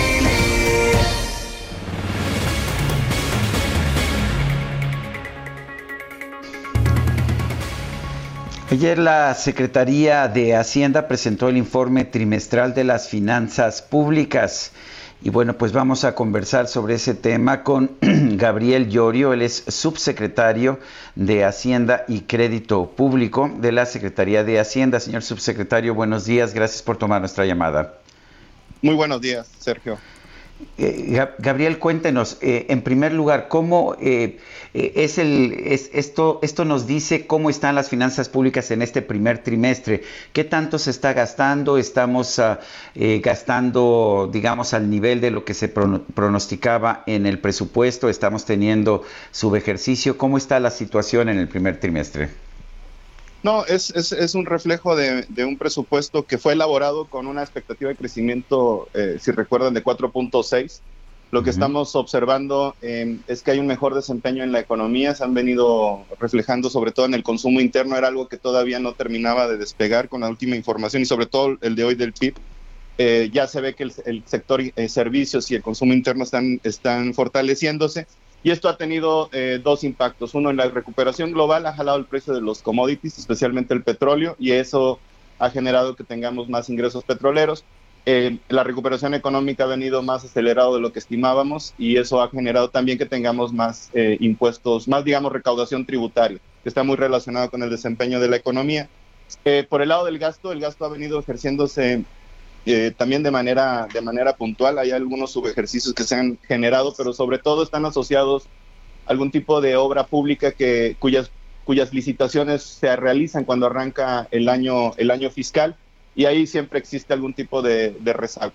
Ayer la Secretaría de Hacienda presentó el informe trimestral de las finanzas públicas. Y bueno, pues vamos a conversar sobre ese tema con [clears throat] Gabriel Llorio, él es subsecretario de Hacienda y Crédito Público de la Secretaría de Hacienda. Señor subsecretario, buenos días, gracias por tomar nuestra llamada. Muy buenos días, Sergio. Eh, Gabriel, cuéntenos, eh, en primer lugar, ¿cómo eh, es el, es, esto, esto nos dice cómo están las finanzas públicas en este primer trimestre? ¿Qué tanto se está gastando? ¿Estamos uh, gastando, digamos, al nivel de lo que se pronosticaba en el presupuesto? ¿Estamos teniendo subejercicio? ¿Cómo está la situación en el primer trimestre? No, es, es, es un reflejo de, de, un presupuesto que fue elaborado con una expectativa de crecimiento, eh, si recuerdan, de 4.6. Lo que uh -huh. estamos observando eh, es que hay un mejor desempeño en la economía, se han venido reflejando sobre todo en el consumo interno, era algo que todavía no terminaba de despegar con la última información y sobre todo el de hoy del PIB. Eh, ya se ve que el, el sector eh, servicios y el consumo interno están, están fortaleciéndose y esto ha tenido eh, dos impactos. Uno, en la recuperación global ha jalado el precio de los commodities, especialmente el petróleo, y eso ha generado que tengamos más ingresos petroleros. Eh, la recuperación económica ha venido más acelerado de lo que estimábamos y eso ha generado también que tengamos más eh, impuestos, más, digamos, recaudación tributaria, que está muy relacionado con el desempeño de la economía. Eh, por el lado del gasto, el gasto ha venido ejerciéndose también de manera, de manera puntual. Hay algunos subejercicios que se han generado, pero sobre todo están asociados a algún tipo de obra pública que, cuyas, cuyas licitaciones se realizan cuando arranca el año, el año fiscal y ahí siempre existe algún tipo de, de rezago.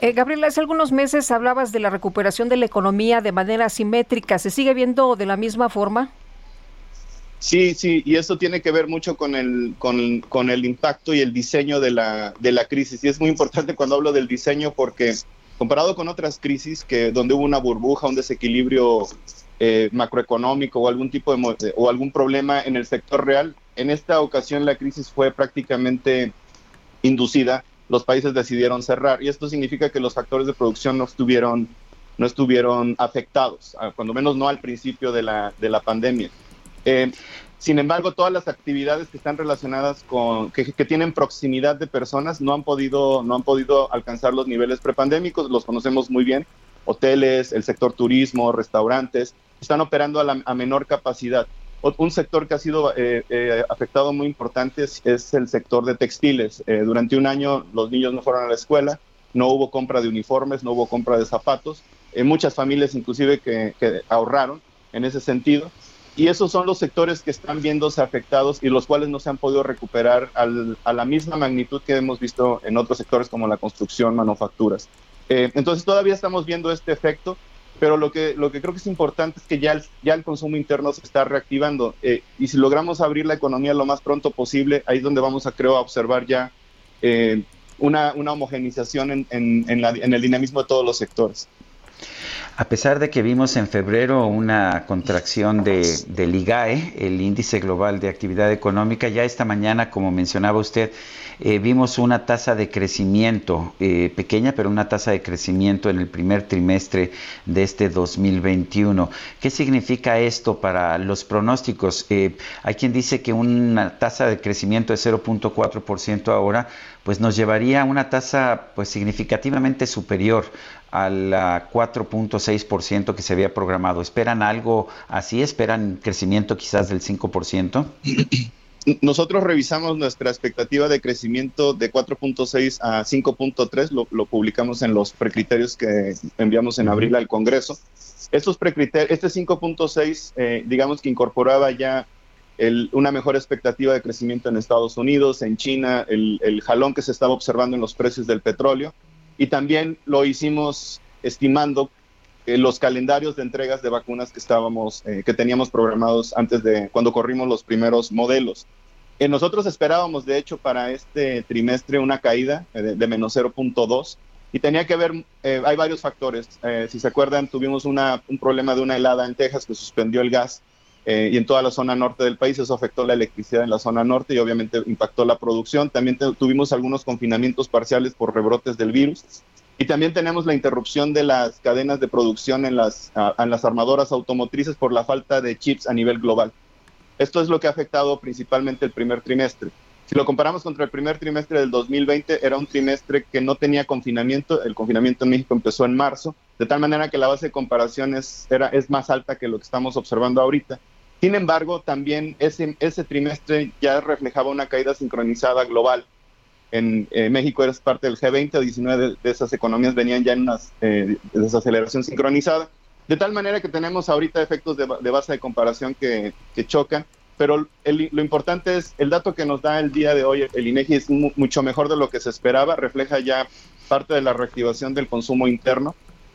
Eh, Gabriela, hace algunos meses hablabas de la recuperación de la economía de manera simétrica. ¿Se sigue viendo de la misma forma? Sí, sí, y eso tiene que ver mucho con el, con, con, el impacto y el diseño de la, de la crisis. Y es muy importante cuando hablo del diseño porque comparado con otras crisis que donde hubo una burbuja, un desequilibrio eh, macroeconómico o algún tipo de o algún problema en el sector real, en esta ocasión la crisis fue prácticamente inducida. Los países decidieron cerrar y esto significa que los factores de producción no estuvieron no estuvieron afectados, cuando menos no al principio de la, de la pandemia. Eh, sin embargo, todas las actividades que están relacionadas con, que, tienen proximidad de personas no han podido, no han podido alcanzar los niveles prepandémicos, los conocemos muy bien, hoteles, el sector turismo, restaurantes, están operando a, la, a menor capacidad. Un sector que ha sido eh, eh, afectado muy importante es, es, el sector de textiles. Eh, durante un año los niños no fueron a la escuela, no hubo compra de uniformes, no hubo compra de zapatos eh, muchas familias inclusive que, que ahorraron en ese sentido. Y esos son los sectores que están viéndose afectados y los cuales no se han podido recuperar al, a la misma magnitud que hemos visto en otros sectores como la construcción, manufacturas. Eh, entonces todavía estamos viendo este efecto, pero lo que, lo que creo que es importante es que ya el, ya el consumo interno se está reactivando eh, y si logramos abrir la economía lo más pronto posible, ahí es donde vamos a, creo, a observar ya eh, una, una homogenización en, en, en, en el dinamismo de todos los sectores. A pesar de que vimos en febrero una contracción de, del IGAE, el Índice Global de Actividad Económica, ya esta mañana, como mencionaba usted, eh, vimos una tasa de crecimiento eh, pequeña, pero una tasa de crecimiento en el primer trimestre de este 2021. ¿Qué significa esto para los pronósticos? Eh, hay quien dice que una tasa de crecimiento de 0.4% ahora, pues nos llevaría a una tasa pues significativamente superior al 4.6% que se había programado. ¿Esperan algo así? ¿Esperan crecimiento quizás del 5%? [clears throat] Nosotros revisamos nuestra expectativa de crecimiento de 4.6 a 5.3, lo, lo, publicamos en los precriterios que enviamos en abril al Congreso. Estos precriterios, este 5.6, eh, digamos que incorporaba ya el, una mejor expectativa de crecimiento en Estados Unidos, en China, el, el jalón que se estaba observando en los precios del petróleo y también lo hicimos estimando eh, los calendarios de entregas de vacunas que estábamos, eh, que teníamos programados antes de cuando corrimos los primeros modelos. Eh, nosotros esperábamos, de hecho, para este trimestre una caída eh, de, menos 0.2 y tenía que ver, eh, hay varios factores. si se acuerdan, tuvimos una, un problema de una helada en Texas que suspendió el gas y en toda la zona norte del país. Eso afectó la electricidad en la zona norte y obviamente impactó la producción. También tuvimos algunos confinamientos parciales por rebrotes del virus. Y también tenemos la interrupción de las cadenas de producción en las armadoras automotrices por la falta de chips a nivel global. Esto es lo que ha afectado principalmente el primer trimestre. Si lo comparamos contra el primer trimestre del 2020, era un trimestre que no tenía confinamiento. El confinamiento en México empezó en marzo, de tal manera que la base de comparación es, era, es más alta que lo que estamos observando ahorita. Sin embargo, también ese, ese trimestre ya reflejaba una caída sincronizada global. En eh, México eres parte del G20, 19 de, de, esas economías venían ya en una eh, desaceleración sincronizada. De tal manera que tenemos ahorita efectos de, base de comparación que, chocan, pero lo importante es el dato que nos da el día de hoy, el INEGI es mu mucho mejor de lo que se esperaba, refleja ya parte de la reactivación del consumo interno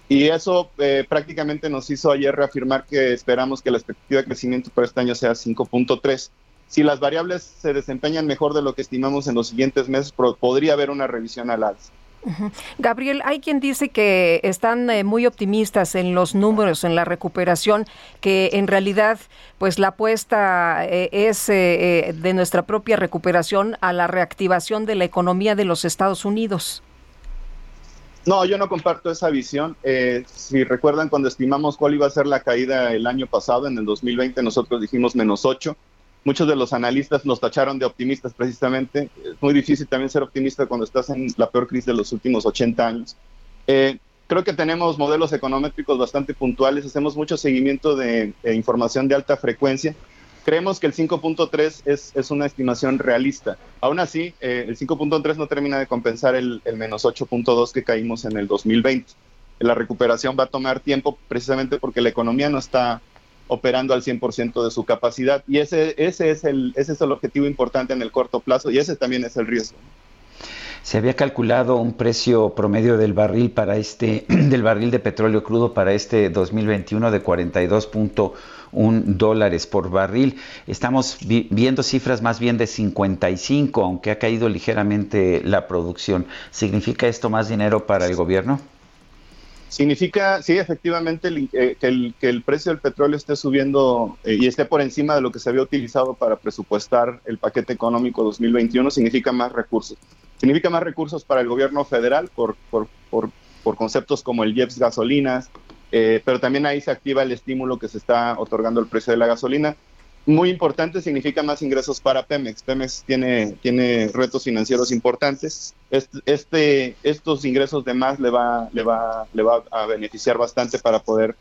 y eso eh, prácticamente nos hizo ayer reafirmar que esperamos que la expectativa de crecimiento para este año sea 5.3. Si las variables se desempeñan mejor de lo que estimamos en los siguientes meses, podría haber una revisión al alza. Gabriel, hay quien dice que están eh, muy optimistas en los números, en la recuperación, que en realidad pues la apuesta eh, es eh, de nuestra propia recuperación a la reactivación de la economía de los Estados Unidos. No, yo no comparto esa visión. Eh, si recuerdan, cuando estimamos cuál iba a ser la caída el año pasado, en el 2020, nosotros dijimos menos 8. Muchos de los analistas nos tacharon de optimistas precisamente. Es muy difícil también ser optimista cuando estás en la peor crisis de los últimos 80 años. Eh, creo que tenemos modelos econométricos bastante puntuales, hacemos mucho seguimiento de, de información de alta frecuencia creemos que el 5.3 es, es, una estimación realista. Aún así, eh, el 5.3 no termina de compensar el, el menos 8.2 que caímos en el 2020. La recuperación va a tomar tiempo precisamente porque la economía no está operando al 100% de su capacidad y ese, ese, es el, ese es el objetivo importante en el corto plazo y ese también es el riesgo. Se había calculado un precio promedio del barril para este [clears throat] del barril de petróleo crudo para este 2021 de 42.1 dólares por barril. Estamos vi viendo cifras más bien de 55, aunque ha caído ligeramente la producción. ¿Significa esto más dinero para el gobierno? Significa, sí, efectivamente, el, eh, que, el, que, el, precio del petróleo esté subiendo eh, y esté por encima de lo que se había utilizado para presupuestar el paquete económico 2021, significa más recursos. Significa más recursos para el gobierno federal por, por, por, por conceptos como el IEPS gasolinas, eh, pero también ahí se activa el estímulo que se está otorgando el precio de la gasolina. Muy importante, significa más ingresos para Pemex. Pemex tiene, tiene retos financieros importantes. Este, este, estos ingresos de más le va, le, va, le va a beneficiar bastante para poder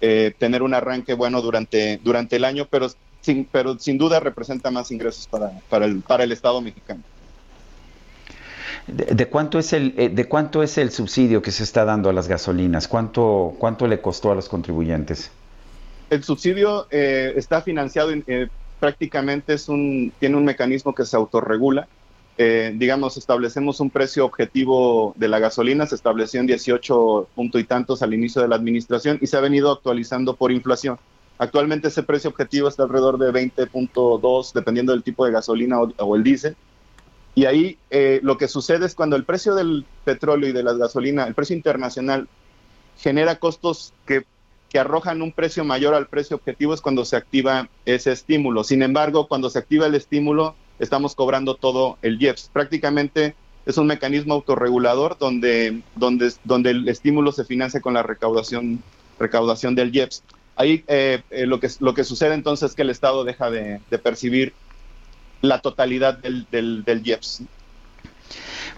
eh, tener un arranque bueno durante, durante el año, pero sin, pero sin duda representa más ingresos para, para, el, para el Estado mexicano. ¿De, cuánto es el eh, de cuánto es el subsidio que se está dando a las gasolinas? ¿Cuánto cuánto le costó a los contribuyentes? El subsidio eh, está financiado eh, prácticamente es un tiene un mecanismo que se autorregula. digamos, establecemos un precio objetivo de la gasolina, se estableció en 18 punto y tantos al inicio de la administración y se ha venido actualizando por inflación. Actualmente ese precio objetivo está alrededor de 20.2, dependiendo del tipo de gasolina o, el diésel. Y ahí eh, lo que sucede es cuando el precio del petróleo y de la gasolina, el precio internacional, genera costos que, que arrojan un precio mayor al precio objetivo, es cuando se activa ese estímulo. Sin embargo, cuando se activa el estímulo, estamos cobrando todo el IEPS. Prácticamente es un mecanismo autorregulador donde, donde, donde el estímulo se financia con la recaudación, recaudación del IEPS. Ahí eh, eh, lo, que, lo que sucede entonces es que el Estado deja de, percibir la totalidad del, del, IEPS.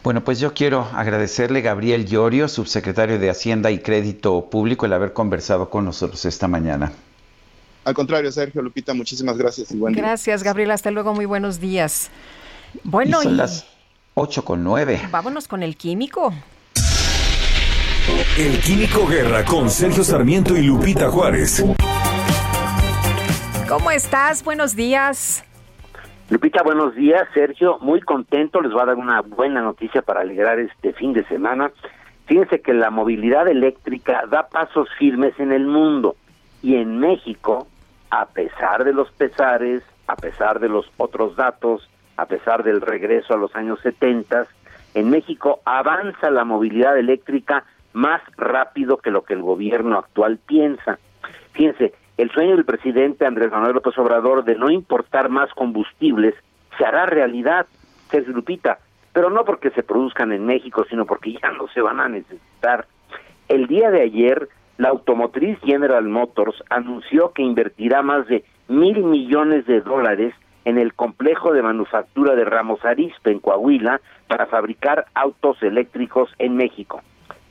Bueno, pues yo quiero agradecerle a Gabriel Llorio, subsecretario de Hacienda y Crédito Público, el haber conversado con nosotros esta mañana. Al contrario, Sergio Lupita, muchísimas gracias y buen Gracias, Gabriel. Hasta luego. Muy buenos días. Bueno, y son las 8 con 9. Vámonos con el químico. El Químico Guerra con Sergio Sarmiento y Lupita Juárez. ¿Cómo estás? Buenos días. Lupita, buenos días. Sergio, muy contento. Les voy a dar una buena noticia para alegrar este fin de semana. Fíjense que la movilidad eléctrica da pasos firmes en el mundo y en México, a pesar de los pesares, a pesar de los otros datos, a pesar del regreso a los años 70, en México avanza la movilidad eléctrica más rápido que lo que el gobierno actual piensa. Fíjense, el sueño del presidente Andrés Manuel López Obrador de no importar más combustibles se hará realidad, Sergio Lupita, pero no porque se produzcan en México, sino porque ya no se van a necesitar. El día de ayer, la automotriz General Motors anunció que invertirá más de mil millones de dólares en el complejo de manufactura de Ramos Arizpe en Coahuila para fabricar autos eléctricos en México.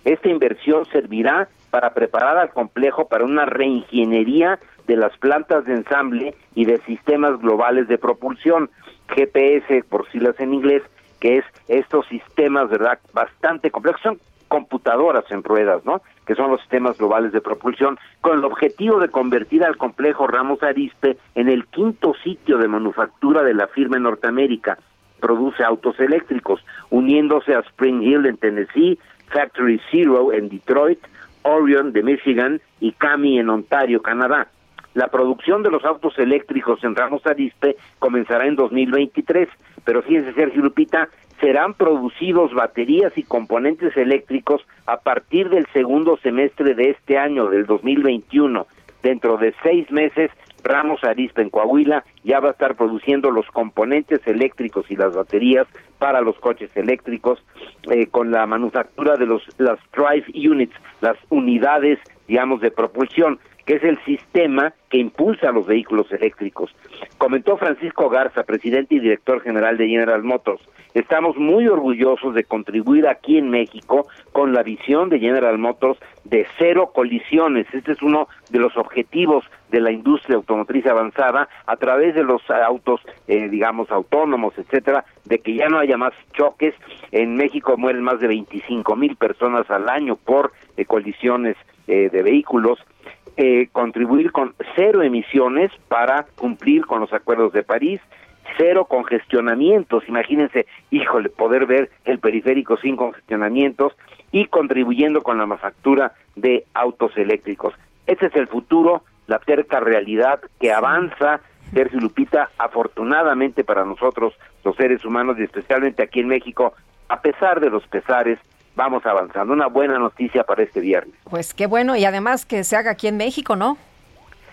Esta inversión servirá para preparar al complejo para una reingeniería de las plantas de ensamble y de sistemas globales de propulsión, GPS por siglas en inglés, que es estos sistemas, ¿verdad?, bastante complejos, son computadoras en ruedas, ¿no? Que son los sistemas globales de propulsión, con el objetivo de convertir al complejo Ramos Arispe en el quinto sitio de manufactura de la firma en Norteamérica. Produce autos eléctricos, uniéndose a Spring Hill en Tennessee, Factory Zero en Detroit, Orion de Michigan y Cami en Ontario, Canadá. La producción de los autos eléctricos en Ramos Arispe comenzará en 2023, pero fíjense Sergio Lupita, serán producidos baterías y componentes eléctricos a partir del segundo semestre de este año, del 2021. Dentro de seis meses Ramos Arispe en Coahuila ya va a estar produciendo los componentes eléctricos y las baterías para los coches eléctricos eh, con la manufactura de los las drive units, las unidades, digamos, de propulsión que es el sistema que impulsa los vehículos eléctricos. Comentó Francisco Garza, presidente y director general de General Motors, estamos muy orgullosos de contribuir aquí en México con la visión de General Motors de cero colisiones. Este es uno de los objetivos de la industria automotriz avanzada a través de los autos, eh, digamos, autónomos, etcétera, de que ya no haya más choques. En México mueren más de 25 mil personas al año por eh, colisiones eh, de vehículos eh, contribuir con cero emisiones para cumplir con los acuerdos de París, cero congestionamientos, imagínense, híjole, poder ver el periférico sin congestionamientos y contribuyendo con la manufactura de autos eléctricos. Ese es el futuro, la cerca realidad que avanza, Sergio Lupita, afortunadamente para nosotros, los seres humanos, y especialmente aquí en México, a pesar de los pesares, vamos avanzando. Una buena noticia para este viernes. Pues qué bueno, y además que se haga aquí en México, ¿no?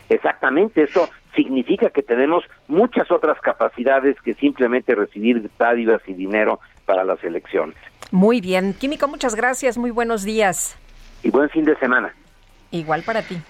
Exactamente, eso significa que tenemos muchas otras capacidades que simplemente recibir dádivas y dinero para las elecciones. Muy bien, Químico, muchas gracias, muy buenos días. Y buen fin de semana. Igual para ti.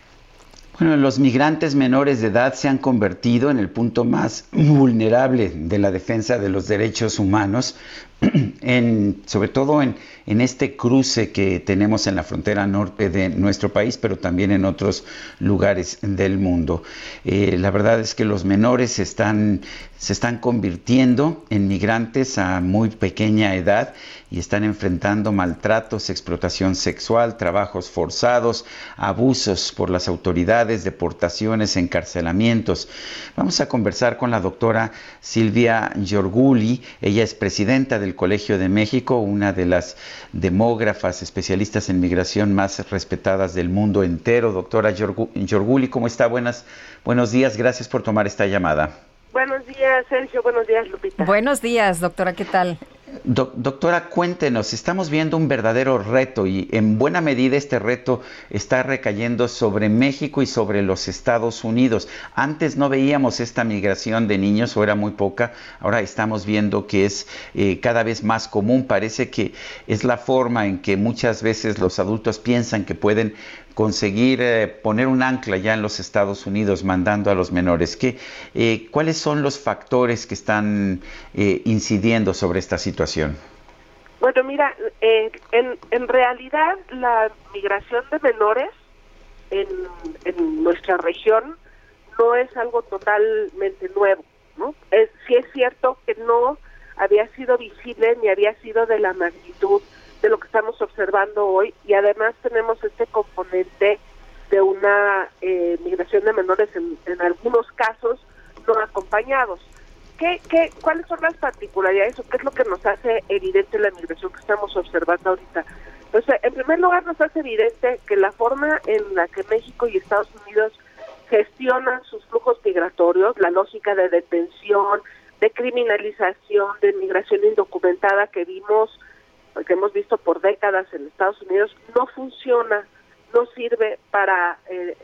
Bueno, los migrantes menores de edad se han convertido en el punto más vulnerable de la defensa de los derechos humanos, [clears throat] sobre todo en, en, este cruce que tenemos en la frontera norte de nuestro país, pero también en otros lugares del mundo. Eh, la verdad es que los menores están, se están convirtiendo en migrantes a muy pequeña edad y están enfrentando maltratos, explotación sexual, trabajos forzados, abusos por las autoridades, deportaciones, encarcelamientos. Vamos a conversar con la doctora Silvia Giorguli. Ella es presidenta del Colegio de México, una de las demógrafas especialistas en migración más respetadas del mundo entero. Doctora Giorguli, ¿cómo está? Buenas, buenos días, gracias por tomar esta llamada. Buenos días, Sergio. Buenos días, Lupita. Buenos días, doctora. ¿Qué tal? Doctora, cuéntenos, estamos viendo un verdadero reto y en buena medida este reto está recayendo sobre México y sobre los Estados Unidos. Antes no veíamos esta migración de niños o era muy poca, ahora estamos viendo que es eh, cada vez más común. Parece que es la forma en que muchas veces los adultos piensan que pueden conseguir eh, poner un ancla ya en los Estados Unidos mandando a los menores. ¿Qué, eh, ¿Cuáles son los factores que están eh, incidiendo sobre esta situación? Bueno, mira, en, en realidad la migración de menores en, en nuestra región no es algo totalmente nuevo, ¿no? Es, sí es cierto que no había sido visible ni había sido de la magnitud de lo que estamos observando hoy y además tenemos este componente de una eh, migración de menores en, algunos casos no acompañados. ¿Qué, qué, ¿Cuáles son las particularidades o qué es lo que nos hace evidente la migración que estamos observando ahorita? Pues en primer lugar nos hace evidente que la forma en la que México y Estados Unidos gestionan sus flujos migratorios, la lógica de detención, de criminalización, de migración indocumentada que vimos que hemos visto por décadas en Estados Unidos, no funciona, no sirve para eh,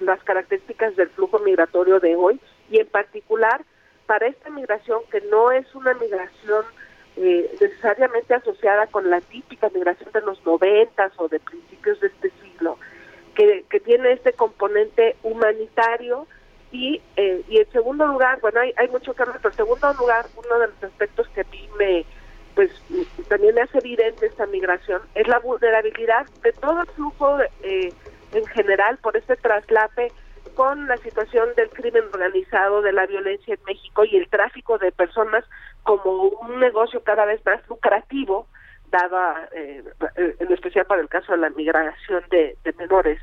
las características del flujo migratorio de hoy y en particular para esta migración que no es una migración eh, necesariamente asociada con la típica migración de los noventas o de principios de este siglo, que, que tiene este componente humanitario y, eh, y en segundo lugar, bueno, hay, hay mucho que hablar, pero en segundo lugar, uno de los aspectos que a mí me, también hace evidente esta migración, es la vulnerabilidad de todo el flujo eh, en general por este traslape con la situación del crimen organizado, de la violencia en México y el tráfico de personas como un negocio cada vez más lucrativo, dada eh, en especial para el caso de la migración de, menores.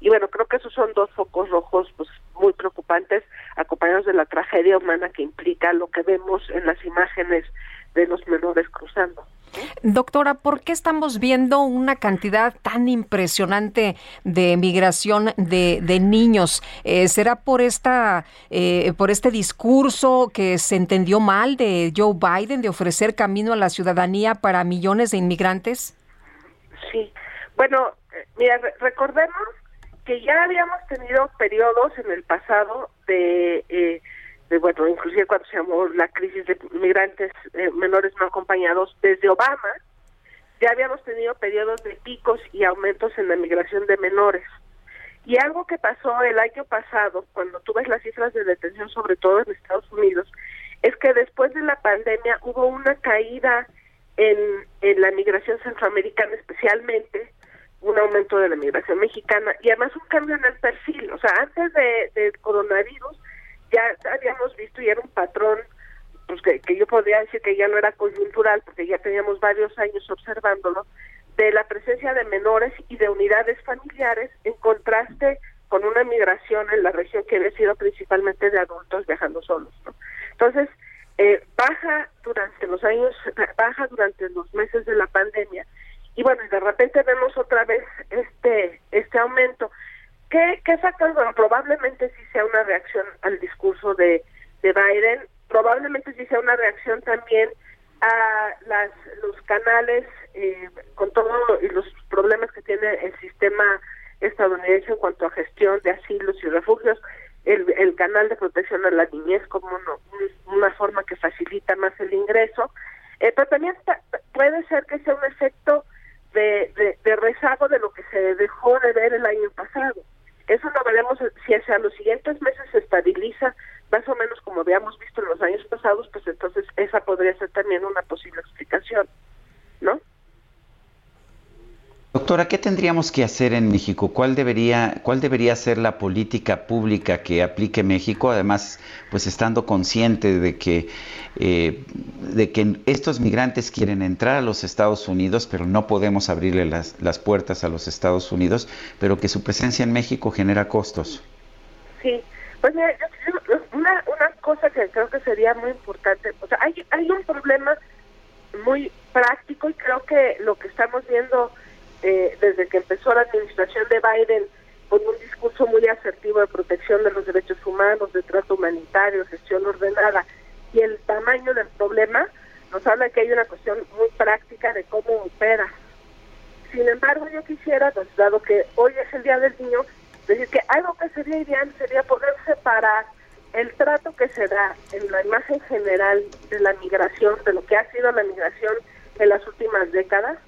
Y bueno, creo que esos son dos focos rojos pues muy preocupantes, acompañados de la tragedia humana que implica lo que vemos en las imágenes de los menores cruzando. Doctora, ¿por qué estamos viendo una cantidad tan impresionante de migración de, niños? Eh, ¿Será por esta, eh, por este discurso que se entendió mal de Joe Biden de ofrecer camino a la ciudadanía para millones de inmigrantes? Sí, bueno, eh, mira, recordemos que ya habíamos tenido periodos en el pasado de bueno, inclusive cuando se llamó la crisis de migrantes eh, menores no acompañados, desde Obama ya habíamos tenido periodos de picos y aumentos en la migración de menores. Y algo que pasó el año pasado, cuando tú ves las cifras de detención, sobre todo en Estados Unidos, es que después de la pandemia hubo una caída en, en la migración centroamericana especialmente, un aumento de la migración mexicana y además un cambio en el perfil. O sea, antes de, del coronavirus, ya habíamos visto y era un patrón pues que, yo podría decir que ya no era coyuntural porque ya teníamos varios años observándolo de la presencia de menores y de unidades familiares en contraste con una migración en la región que había sido principalmente de adultos viajando solos entonces eh, baja durante los años baja durante los meses de la pandemia y bueno de repente vemos otra vez este este aumento ¿Qué, qué factores? Bueno, probablemente sí sea una reacción al discurso de, de Biden, probablemente sí sea una reacción también a las, los canales eh, con todos los problemas que tiene el sistema estadounidense en cuanto a gestión de asilos y refugios, el, el canal de protección a la niñez como una forma que facilita más el ingreso, eh, pero también puede ser que sea un efecto de, de, de rezago de lo que se dejó de ver el año pasado Eso lo veremos si hacia los siguientes meses se estabiliza más o menos como habíamos visto en los años pasados, pues entonces esa podría ser también una posible explicación. Doctora, ¿qué tendríamos que hacer en México? ¿Cuál debería, cuál debería ser la política pública que aplique México? Además, pues estando consciente de que, eh, de que estos migrantes quieren entrar a los Estados Unidos, pero no podemos abrirle las, las puertas a los Estados Unidos, pero que su presencia en México genera costos. Sí, pues una, una cosa que creo que sería muy importante, o sea, hay, hay un problema muy práctico y creo que lo que estamos viendo eh, desde que empezó la administración de Biden con un discurso muy asertivo de protección de los derechos humanos, de trato humanitario, gestión ordenada y el tamaño del problema, nos habla que hay una cuestión muy práctica de cómo opera. Sin embargo, yo quisiera, pues, dado que hoy es el Día del Niño, decir que algo que sería ideal sería poder separar el trato que se da en la imagen general de la migración, de lo que ha sido la migración en las últimas décadas,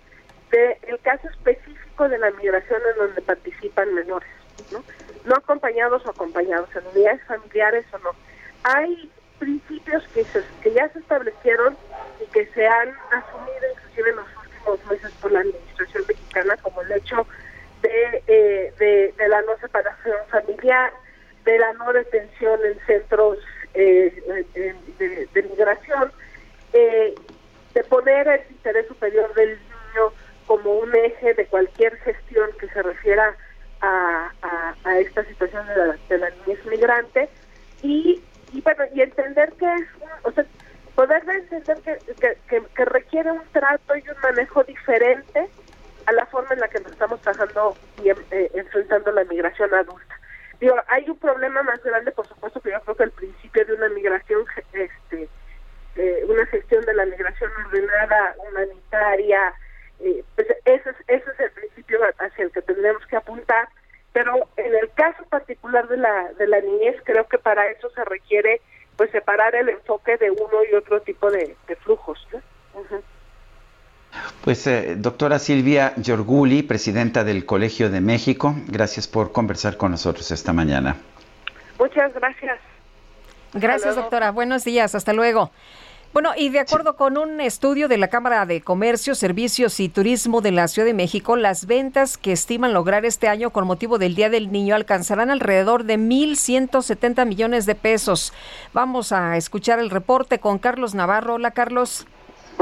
el caso específico de la migración en donde participan menores, ¿no? No acompañados o acompañados, en unidades familiares o no. Hay principios que, que ya se establecieron y que se han asumido inclusive en los últimos meses por la administración mexicana, como el hecho de, eh, de, la no separación familiar, de la no detención en centros eh, de, de, migración, eh, de poner el interés superior del niño como un eje de cualquier gestión que se refiera a, esta situación de la, de la niñez migrante y, y bueno y entender que o sea poder entender que, que, requiere un trato y un manejo diferente a la forma en la que nos estamos trabajando y eh, enfrentando la migración adulta. Digo, hay un problema más grande, por supuesto, que yo creo que el principio de una migración, este, eh, una gestión de la migración ordenada, humanitaria, eh, pues ese es, ese es el principio hacia el que tendremos que apuntar, pero en el caso particular de la, de la niñez creo que para eso se requiere pues separar el enfoque de uno y otro tipo de, flujos. Pues eh, doctora Silvia Giorguli, presidenta del Colegio de México, gracias por conversar con nosotros esta mañana. Muchas gracias. Gracias, doctora. Buenos días. Hasta luego. Bueno, y de acuerdo con un estudio de la Cámara de Comercio, Servicios y Turismo de la Ciudad de México, las ventas que estiman lograr este año con motivo del Día del Niño alcanzarán alrededor de 1.170 millones de pesos. Vamos a escuchar el reporte con Carlos Navarro. Hola, Carlos.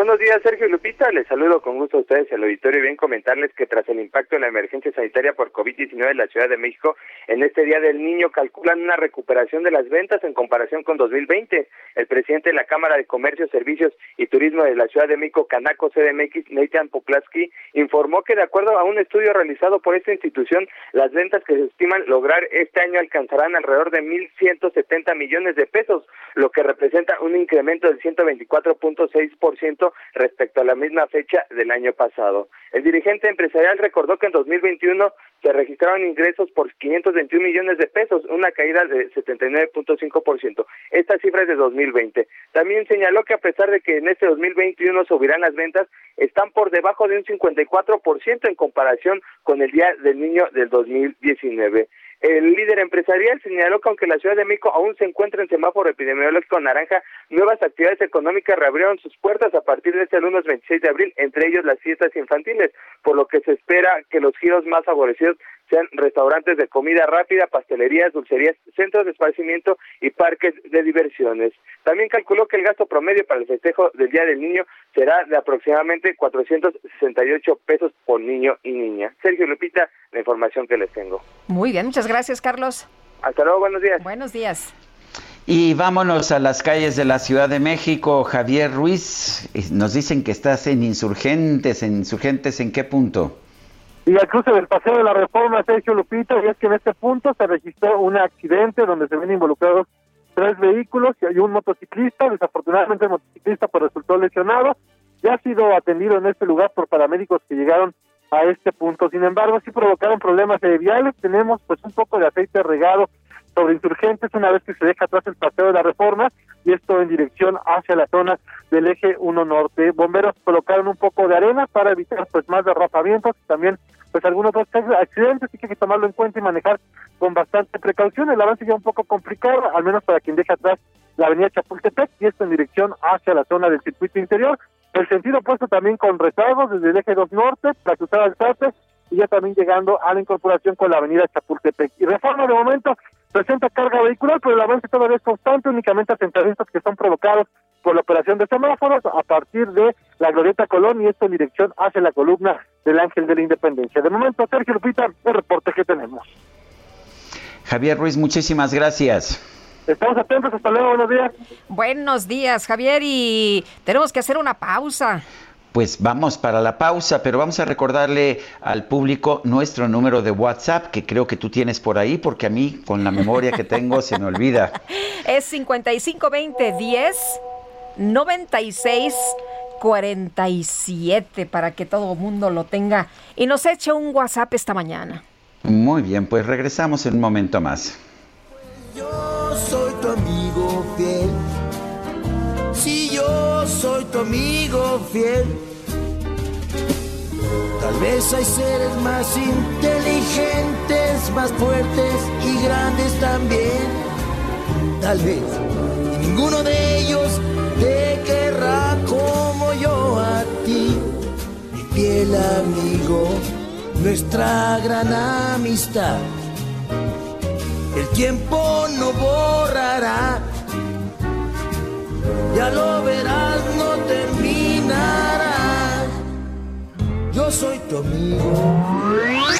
Buenos días, Sergio Lupita. Les saludo con gusto a ustedes al auditorio y bien comentarles que tras el impacto de la emergencia sanitaria por COVID-19 en la Ciudad de México, en este Día del Niño calculan una recuperación de las ventas en comparación con 2020. El presidente de la Cámara de Comercio, Servicios y Turismo de la Ciudad de México, Canaco CDMX, Nathan Poplaski, informó que de acuerdo a un estudio realizado por esta institución, las ventas que se estiman lograr este año alcanzarán alrededor de 1.170 millones de pesos, lo que representa un incremento del 124.6% respecto a la misma fecha del año pasado. El dirigente empresarial recordó que en 2021 se registraron ingresos por 521 millones de pesos, una caída de 79.5%. Esta cifra es de 2020. También señaló que a pesar de que en este 2021 subirán las ventas, están por debajo de un 54% en comparación con el Día del Niño del 2019. El líder empresarial señaló que aunque la Ciudad de México aún se encuentra en semáforo epidemiológico naranja, nuevas actividades económicas reabrieron sus puertas a partir de este lunes 26 de abril, entre ellos las fiestas infantiles, por lo que se espera que los giros más favorecidos sean restaurantes de comida rápida, pastelerías, dulcerías, centros de esparcimiento y parques de diversiones. También calculó que el gasto promedio para el festejo del Día del Niño será de aproximadamente 468 pesos por niño y niña. Sergio Lupita, la información que les tengo. Muy bien, muchas gracias, Carlos. Hasta luego, buenos días. Buenos días. Y vámonos a las calles de la Ciudad de México. Javier Ruiz, nos dicen que estás en Insurgentes. ¿En Insurgentes en qué punto? Y al cruce del Paseo de la Reforma, Sergio Lupito, y es que en este punto se registró un accidente donde se ven involucrados tres vehículos y hay un motociclista, desafortunadamente el motociclista pues resultó lesionado, ya ha sido atendido en este lugar por paramédicos que llegaron a este punto, sin embargo sí provocaron problemas de viales, tenemos pues un poco de aceite regado sobre insurgentes una vez que se deja atrás el paseo de la reforma y esto en dirección hacia la zona del eje 1 norte. Bomberos colocaron un poco de arena para evitar pues más derrapamientos y también pues algunos dos accidentes, así que hay que tomarlo en cuenta y manejar con bastante precaución. El avance ya un poco complicado, al menos para quien deja atrás la avenida Chapultepec y esto en dirección hacia la zona del circuito interior. El sentido opuesto también con retardos desde el eje 2 norte, la cruzada del Sarte, y ya también llegando a la incorporación con la avenida Chapultepec. Y reforma de momento presenta carga vehicular, pero el avance todavía es constante, únicamente asentamientos que son provocados por la operación de semáforos a partir de la Glorieta Colón y esto en dirección hacia la columna del Ángel de la Independencia. De momento, Sergio Lupita, el reporte que tenemos. Javier Ruiz, muchísimas gracias. Estamos atentos, hasta luego, buenos días. Buenos días, Javier, y tenemos que hacer una pausa. Pues vamos para la pausa, pero vamos a recordarle al público nuestro número de WhatsApp, que creo que tú tienes por ahí, porque a mí, con la memoria que tengo, se me olvida. [laughs] Es 5520 10 96 47 para que todo el mundo lo tenga y nos eche un WhatsApp esta mañana. Muy bien, pues regresamos en un momento más. Yo soy tu amigo fiel. Si yo soy tu amigo fiel. Tal vez hay seres más inteligentes, más fuertes y grandes también. Tal vez ninguno de ellos te querrá como yo a ti, mi fiel amigo, nuestra gran amistad. El tiempo no borrará, ya lo verás, no terminará. Yo soy tu amigo.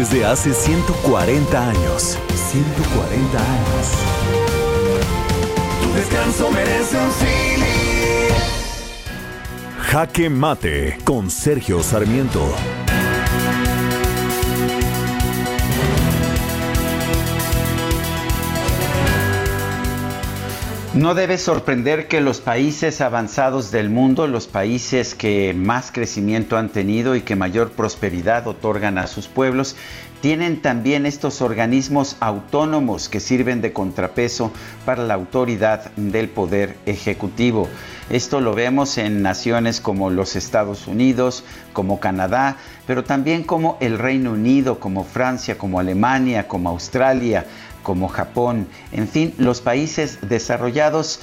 Desde hace 140 años. 140 años. Tu descanso merece un cine. Jaque Mate con Sergio Sarmiento. No debe sorprender que los países avanzados del mundo, los países que más crecimiento han tenido y que mayor prosperidad otorgan a sus pueblos, tienen también estos organismos autónomos que sirven de contrapeso para la autoridad del poder ejecutivo. Esto lo vemos en naciones como los Estados Unidos, como Canadá, pero también como el Reino Unido, como Francia, como Alemania, como Australia, como Japón. En fin, los países desarrollados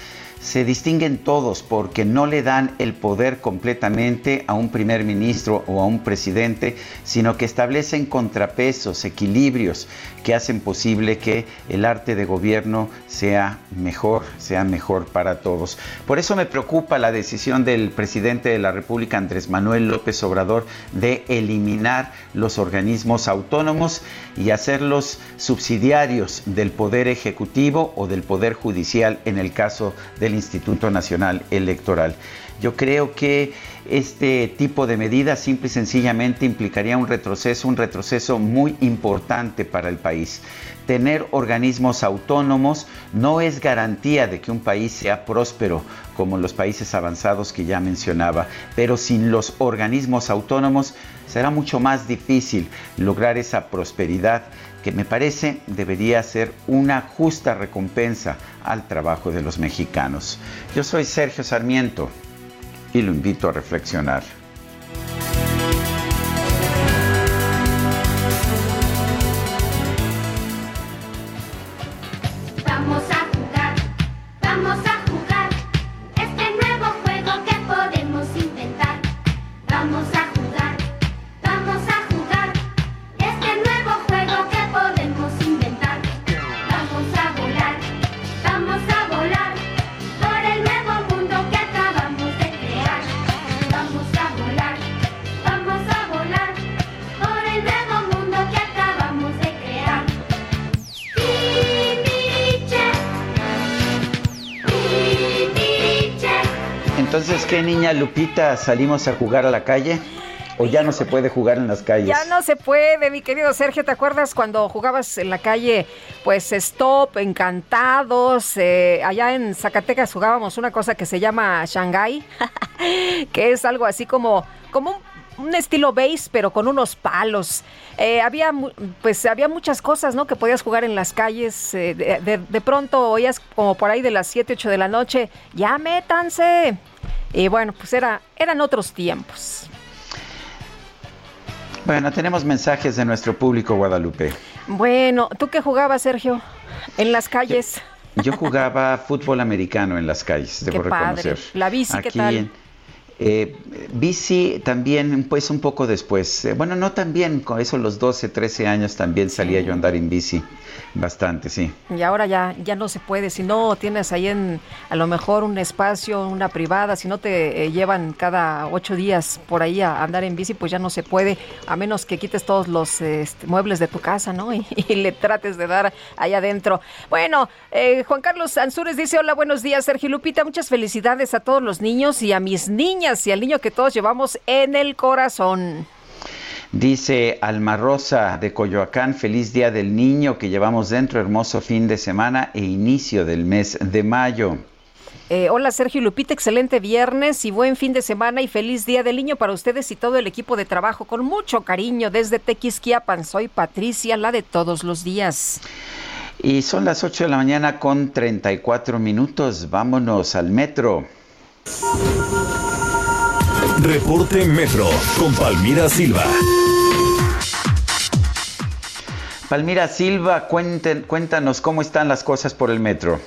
se distinguen todos porque no le dan el poder completamente a un primer ministro o a un presidente, sino que establecen contrapesos, equilibrios que hacen posible que el arte de gobierno sea mejor, sea mejor para todos. Por eso me preocupa la decisión del presidente de la República, Andrés Manuel López Obrador, de eliminar los organismos autónomos y hacerlos subsidiarios del poder ejecutivo o del poder judicial en el caso del Instituto Nacional Electoral. Yo creo que este tipo de medidas simple y sencillamente implicaría un retroceso, un retroceso muy importante para el país. Tener organismos autónomos no es garantía de que un país sea próspero como los países avanzados que ya mencionaba, pero sin los organismos autónomos será mucho más difícil lograr esa prosperidad que me parece debería ser una justa recompensa al trabajo de los mexicanos. Yo soy Sergio Sarmiento y lo invito a reflexionar. Lupita salimos a jugar a la calle? ¿O ya no se puede jugar en las calles? Ya no se puede, mi querido Sergio. ¿Te acuerdas cuando jugabas en la calle, pues stop, encantados? Eh, allá en Zacatecas jugábamos una cosa que se llama Shanghai, [laughs] que es algo así como, como un un estilo base, pero con unos palos. Eh, había, pues, había muchas cosas, ¿no? Que podías jugar en las calles. Eh, de, de, pronto oías como por ahí de las 7, 8 de la noche, ya métanse. Y bueno, pues era, eran otros tiempos. Bueno, tenemos mensajes de nuestro público, Guadalupe. Bueno, ¿tú qué jugabas, Sergio? En las calles. Yo, jugaba [laughs] fútbol americano en las calles, debo qué reconocer. Padre. La bici, ¿qué tal? Eh, bici también, pues un poco después. Eh, bueno, no tan bien, con eso los 12, 13 años también salía yo a andar en bici. Bastante, sí. Y ahora ya, ya no se puede. Si no tienes ahí en a lo mejor un espacio, una privada, si no te eh, llevan cada ocho días por ahí a andar en bici, pues ya no se puede, a menos que quites todos los este, muebles de tu casa, ¿no? [laughs] Y, le trates de dar ahí adentro. Bueno, eh, Juan Carlos Ansúrez dice: Hola, buenos días, Sergio Lupita. Muchas felicidades a todos los niños y a mis niñas y al niño que todos llevamos en el corazón. Dice Alma Rosa de Coyoacán, feliz día del niño que llevamos dentro, hermoso fin de semana e inicio del mes de mayo. Eh, hola Sergio Lupita, excelente viernes y buen fin de semana y feliz día del niño para ustedes y todo el equipo de trabajo. Con mucho cariño desde Tequisquiapan, soy Patricia, la de todos los días. Y son las 8 de la mañana con 34 minutos. Vámonos al metro. Reporte Metro con Palmira Silva. Palmira Silva, cuéntanos cómo están las cosas por el metro.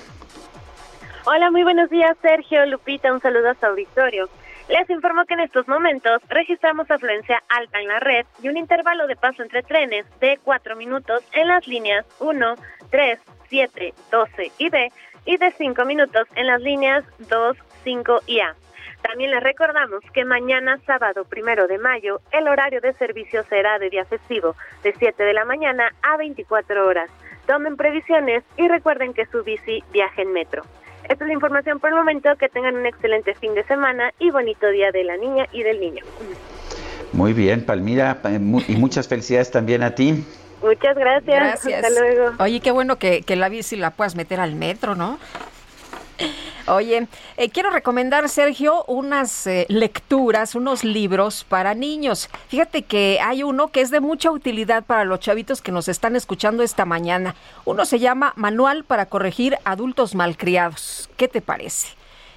Hola, muy buenos días, Sergio, Lupita, un saludo a su auditorio. Les informo que en estos momentos registramos afluencia alta en la red y un intervalo de paso entre trenes de 4 minutos en las líneas 1, 3, 7, 12 y B y de 5 minutos en las líneas 2, 5 y A. También les recordamos que mañana, sábado primero de mayo, el horario de servicio será de día festivo, de 7 de la mañana a 24 horas. Tomen previsiones y recuerden que su bici viaja en metro. Esta es la información por el momento. Que tengan un excelente fin de semana y bonito día de la niña y del niño. Muy bien, Palmira, eh, y muchas felicidades también a ti. Muchas gracias. Gracias. Hasta luego. Oye, qué bueno que, que la bici la puedas meter al metro, ¿no? Oye, eh, quiero recomendar, Sergio, unas eh, lecturas, unos libros para niños. Fíjate que hay uno que es de mucha utilidad para los chavitos que nos están escuchando esta mañana. Uno se llama Manual para corregir adultos malcriados. ¿Qué te parece?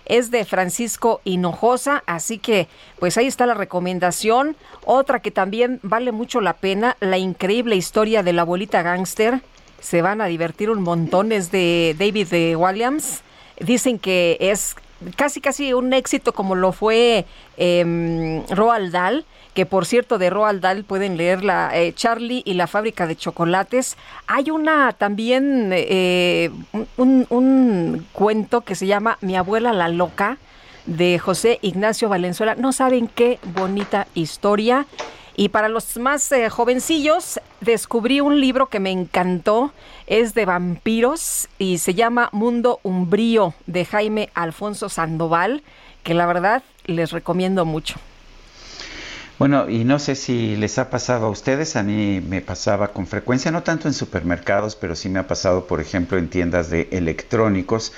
Es de Francisco Hinojosa, así que pues ahí está la recomendación. Otra que también vale mucho la pena, la increíble historia de la abuelita gángster. Se van a divertir un montón, es de David Williams dicen que es casi casi un éxito como lo fue eh, Roald Dahl que por cierto de Roald Dahl pueden leer la eh, Charlie y la fábrica de chocolates. Hay una también eh, un, un, cuento que se llama Mi abuela la loca de José Ignacio Valenzuela. No saben qué bonita historia. Y para los más eh, jovencillos, descubrí un libro que me encantó, es de vampiros y se llama Mundo Umbrío de Jaime Alfonso Sandoval, que la verdad les recomiendo mucho. Bueno, y no sé si les ha pasado a ustedes, a mí me pasaba con frecuencia, no tanto en supermercados, pero sí me ha pasado, por ejemplo, en tiendas de electrónicos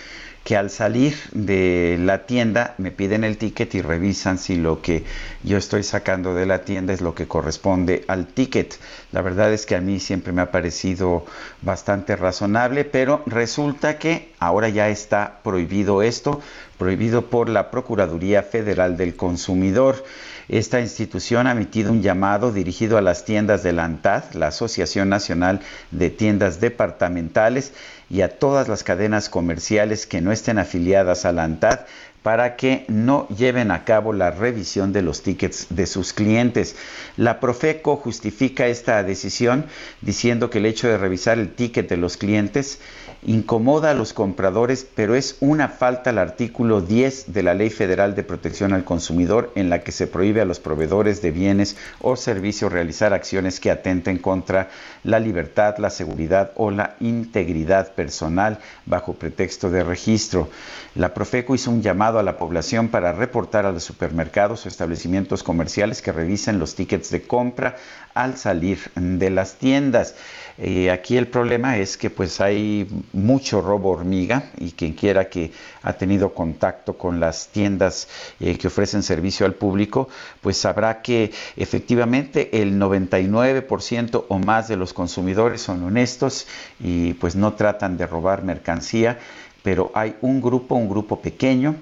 que al salir de la tienda me piden el ticket y revisan si lo que yo estoy sacando de la tienda es lo que corresponde al ticket. La verdad es que a mí siempre me ha parecido bastante razonable, pero resulta que ahora ya está prohibido esto, prohibido por la Procuraduría Federal del Consumidor. Esta institución ha emitido un llamado dirigido a las tiendas de la ANTAD, la Asociación Nacional de Tiendas Departamentales, y a todas las cadenas comerciales que no estén afiliadas a la ANTAD para que no lleven a cabo la revisión de los tickets de sus clientes. La Profeco justifica esta decisión diciendo que el hecho de revisar el ticket de los clientes incomoda a los compradores, pero es una falta al artículo 10 de la Ley Federal de Protección al Consumidor en la que se prohíbe a los proveedores de bienes o servicios realizar acciones que atenten contra la libertad, la seguridad o la integridad personal bajo pretexto de registro. La Profeco hizo un llamado a la población para reportar a los supermercados o establecimientos comerciales que revisen los tickets de compra al salir de las tiendas. Eh, aquí el problema es que pues hay mucho robo hormiga y quien quiera que ha tenido contacto con las tiendas eh, que ofrecen servicio al público, pues sabrá que efectivamente el 99% o más de los consumidores son honestos y pues no tratan de robar mercancía, pero hay un grupo, un grupo pequeño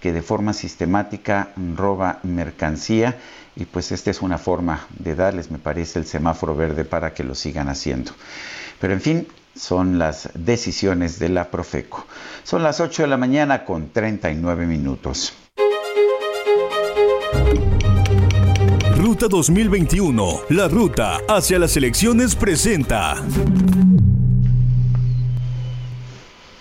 que de forma sistemática roba mercancía y pues esta es una forma de darles, me parece, el semáforo verde para que lo sigan haciendo. Pero en fin, son las decisiones de la Profeco. Son las 8 de la mañana con 39 minutos. Ruta 2021, la ruta hacia las elecciones presenta.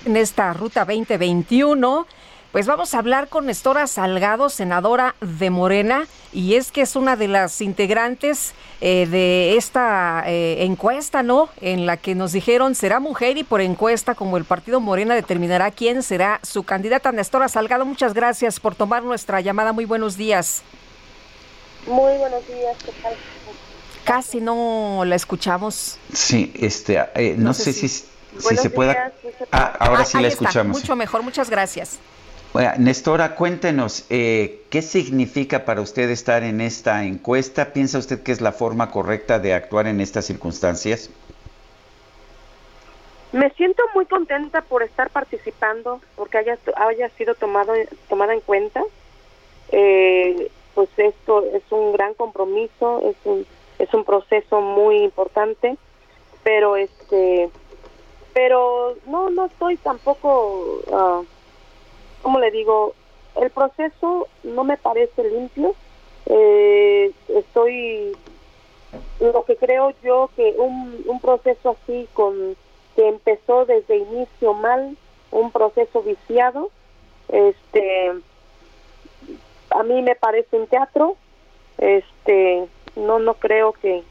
En esta ruta 2021 pues vamos a hablar con Nestora Salgado, senadora de Morena, y es que es una de las integrantes eh, de esta eh, encuesta, ¿no? En la que nos dijeron será mujer y por encuesta, como el partido Morena determinará quién será su candidata. Nestora Salgado, muchas gracias por tomar nuestra llamada. Muy buenos días. Muy buenos días, ¿qué tal? Casi no la escuchamos. Sí, este, eh, no, sé, si, si se pueda. Ah, ahora sí Ah, la está, escuchamos. Mucho mejor, muchas gracias. Bueno, Nestora, cuéntenos, eh, ¿qué significa para usted estar en esta encuesta? ¿Piensa usted que es la forma correcta de actuar en estas circunstancias? Me siento muy contenta por estar participando, porque haya, haya sido tomado, tomada en cuenta. Eh, pues esto es un gran compromiso, es un, es un proceso muy importante, pero este, pero no, no estoy tampoco, ah, ¿cómo le digo? El proceso no me parece limpio. Eh, estoy, lo que creo yo que un, un proceso así con que empezó desde inicio mal, un proceso viciado, este, a mí me parece un teatro, este, no, no creo que,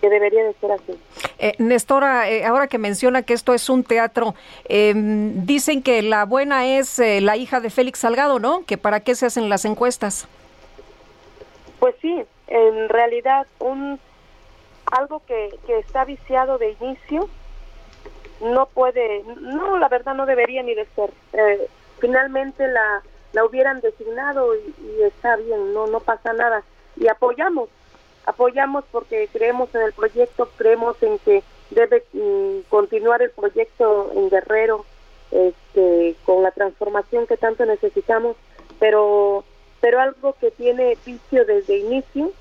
que debería de ser así. Eh, Nestora, eh, ahora que menciona que esto es un teatro, eh, dicen que la buena es eh, la hija de Félix Salgado, ¿no? Que para qué se hacen las encuestas. Pues sí, en realidad un algo que, que está viciado de inicio no puede, no, la verdad no debería ni de ser. Eh, finalmente la, la hubieran designado y, y está bien, no, no pasa nada. Y apoyamos, apoyamos porque creemos en el proyecto, creemos en que debe mm, continuar el proyecto en Guerrero este, con la transformación que tanto necesitamos, pero pero algo que tiene vicio desde inicio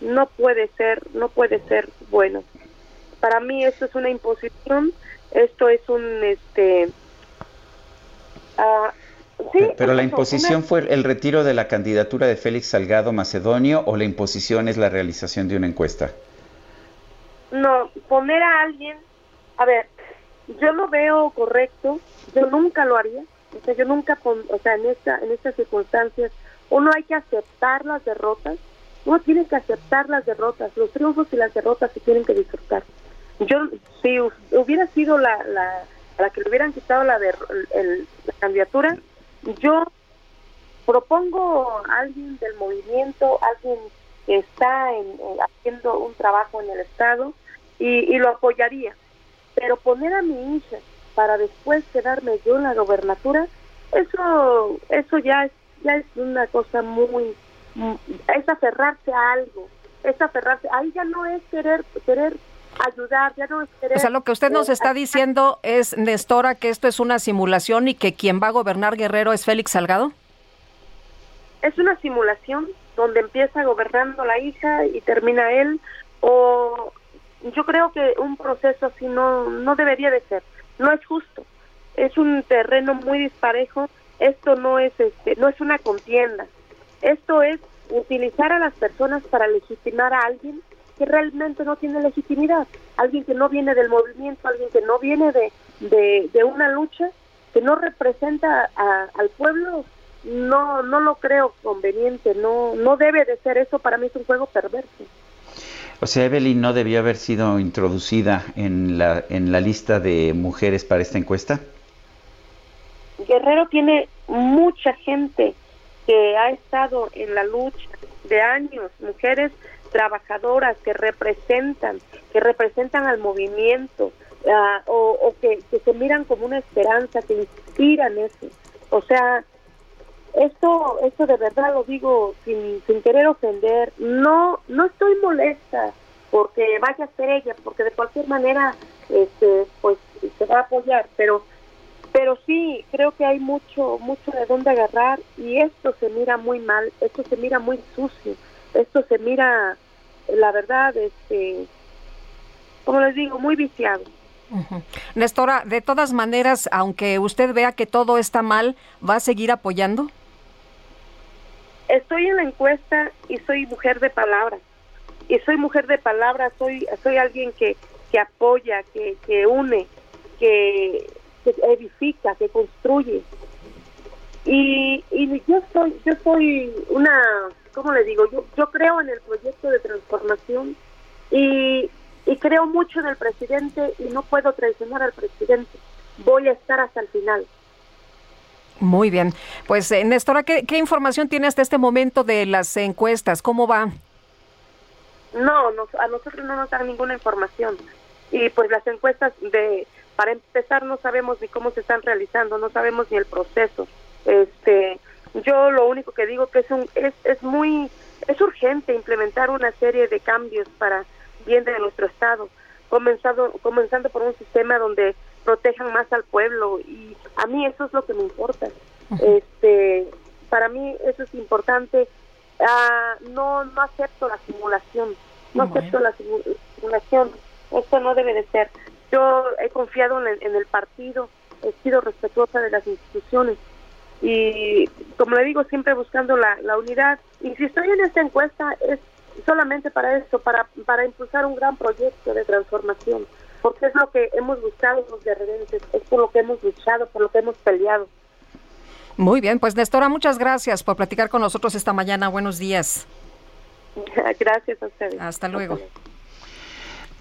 no puede ser no puede ser bueno. Para mí esto es una imposición, esto es un este ah, sí, Pero la imposición una- fue el retiro de la candidatura de Félix Salgado Macedonio o la imposición es la realización de una encuesta. No, poner a alguien, a ver, yo lo veo correcto, yo nunca lo haría, o sea, yo nunca, pon- o sea, en esta, en estas circunstancias, uno hay que aceptar las derrotas, uno tiene que aceptar las derrotas, los triunfos y las derrotas se tienen que disfrutar. Yo, si hu- hubiera sido la, la, a la que le hubieran quitado la, der- el- la candidatura, yo propongo a alguien del movimiento, alguien que está en- en- haciendo un trabajo en el Estado y, y lo apoyaría. Pero poner a mi hija para después quedarme yo en la gobernatura, eso eso ya es, ya es una cosa muy, muy- es aferrarse a algo, es aferrarse, ahí ya no es querer querer ayudar, ya no es querer O sea, lo que usted nos está diciendo es, Nestora, que esto es una simulación y que quien va a gobernar Guerrero es Félix Salgado. es una simulación donde empieza gobernando la hija y termina él o yo creo que un proceso así no no debería de ser. No es justo. Es un terreno muy disparejo. Esto no es este no es una contienda. Esto es utilizar a las personas para legitimar a alguien que realmente no tiene legitimidad. Alguien que no viene del movimiento alguien que no viene de de, de una lucha que no representa a- al pueblo no no lo creo conveniente. No no debe de ser eso. Para mí es un juego perverso. O sea, Evelyn no debió haber sido introducida en la, en la lista de mujeres para esta encuesta. Guerrero tiene mucha gente que ha estado en la lucha de años, mujeres trabajadoras que representan, que representan al movimiento ah, o, o que, se miran como una esperanza, que inspiran eso. O sea, esto, esto de verdad lo digo sin, sin querer ofender. No, no estoy molesta porque vaya a ser ella, porque de cualquier manera, este, pues se va a apoyar, pero, pero sí creo que hay mucho, mucho de dónde agarrar y esto se mira muy mal, esto se mira muy sucio, esto se mira, la verdad, este, como les digo, muy viciado. Nestora, de todas maneras, aunque usted vea que todo está mal, ¿va a seguir apoyando? Estoy en la encuesta y soy mujer de palabra. Y soy mujer de palabra, soy soy alguien que, que apoya, que, que une, que, que edifica, que construye. Y, y yo soy yo soy una, ¿cómo le digo? Yo, yo creo en el proyecto de transformación y, y creo mucho en el presidente y no puedo traicionar al presidente. Voy a estar hasta el final. Muy bien. Pues, eh, Nestora, ¿qué, ¿qué información tiene hasta este momento de las encuestas? ¿Cómo va? No, nos- a nosotros no nos dan ninguna información. Y pues las encuestas de, para empezar, no sabemos ni cómo se están realizando, no sabemos ni el proceso. Este, yo lo único que digo que es un, es, es muy, es urgente implementar una serie de cambios para bien de nuestro estado, comenzando, comenzando por un sistema donde protejan más al pueblo y a mí eso es lo que me importa. Este, para mí eso es importante. Ah, no, no acepto la simulación, no Bueno. acepto la simu- simulación. Esto no debe de ser. Yo he confiado en el, en el partido, he sido respetuosa de las instituciones y, como le digo, siempre buscando la, la unidad. Y si estoy en esta encuesta es solamente para esto, para, para impulsar un gran proyecto de transformación, porque es lo que hemos buscado los guerrerenses, es por lo que hemos luchado, por lo que hemos peleado. Muy bien, pues Nestora, muchas gracias por platicar con nosotros esta mañana. Buenos días. [laughs] Gracias a ustedes. Hasta luego.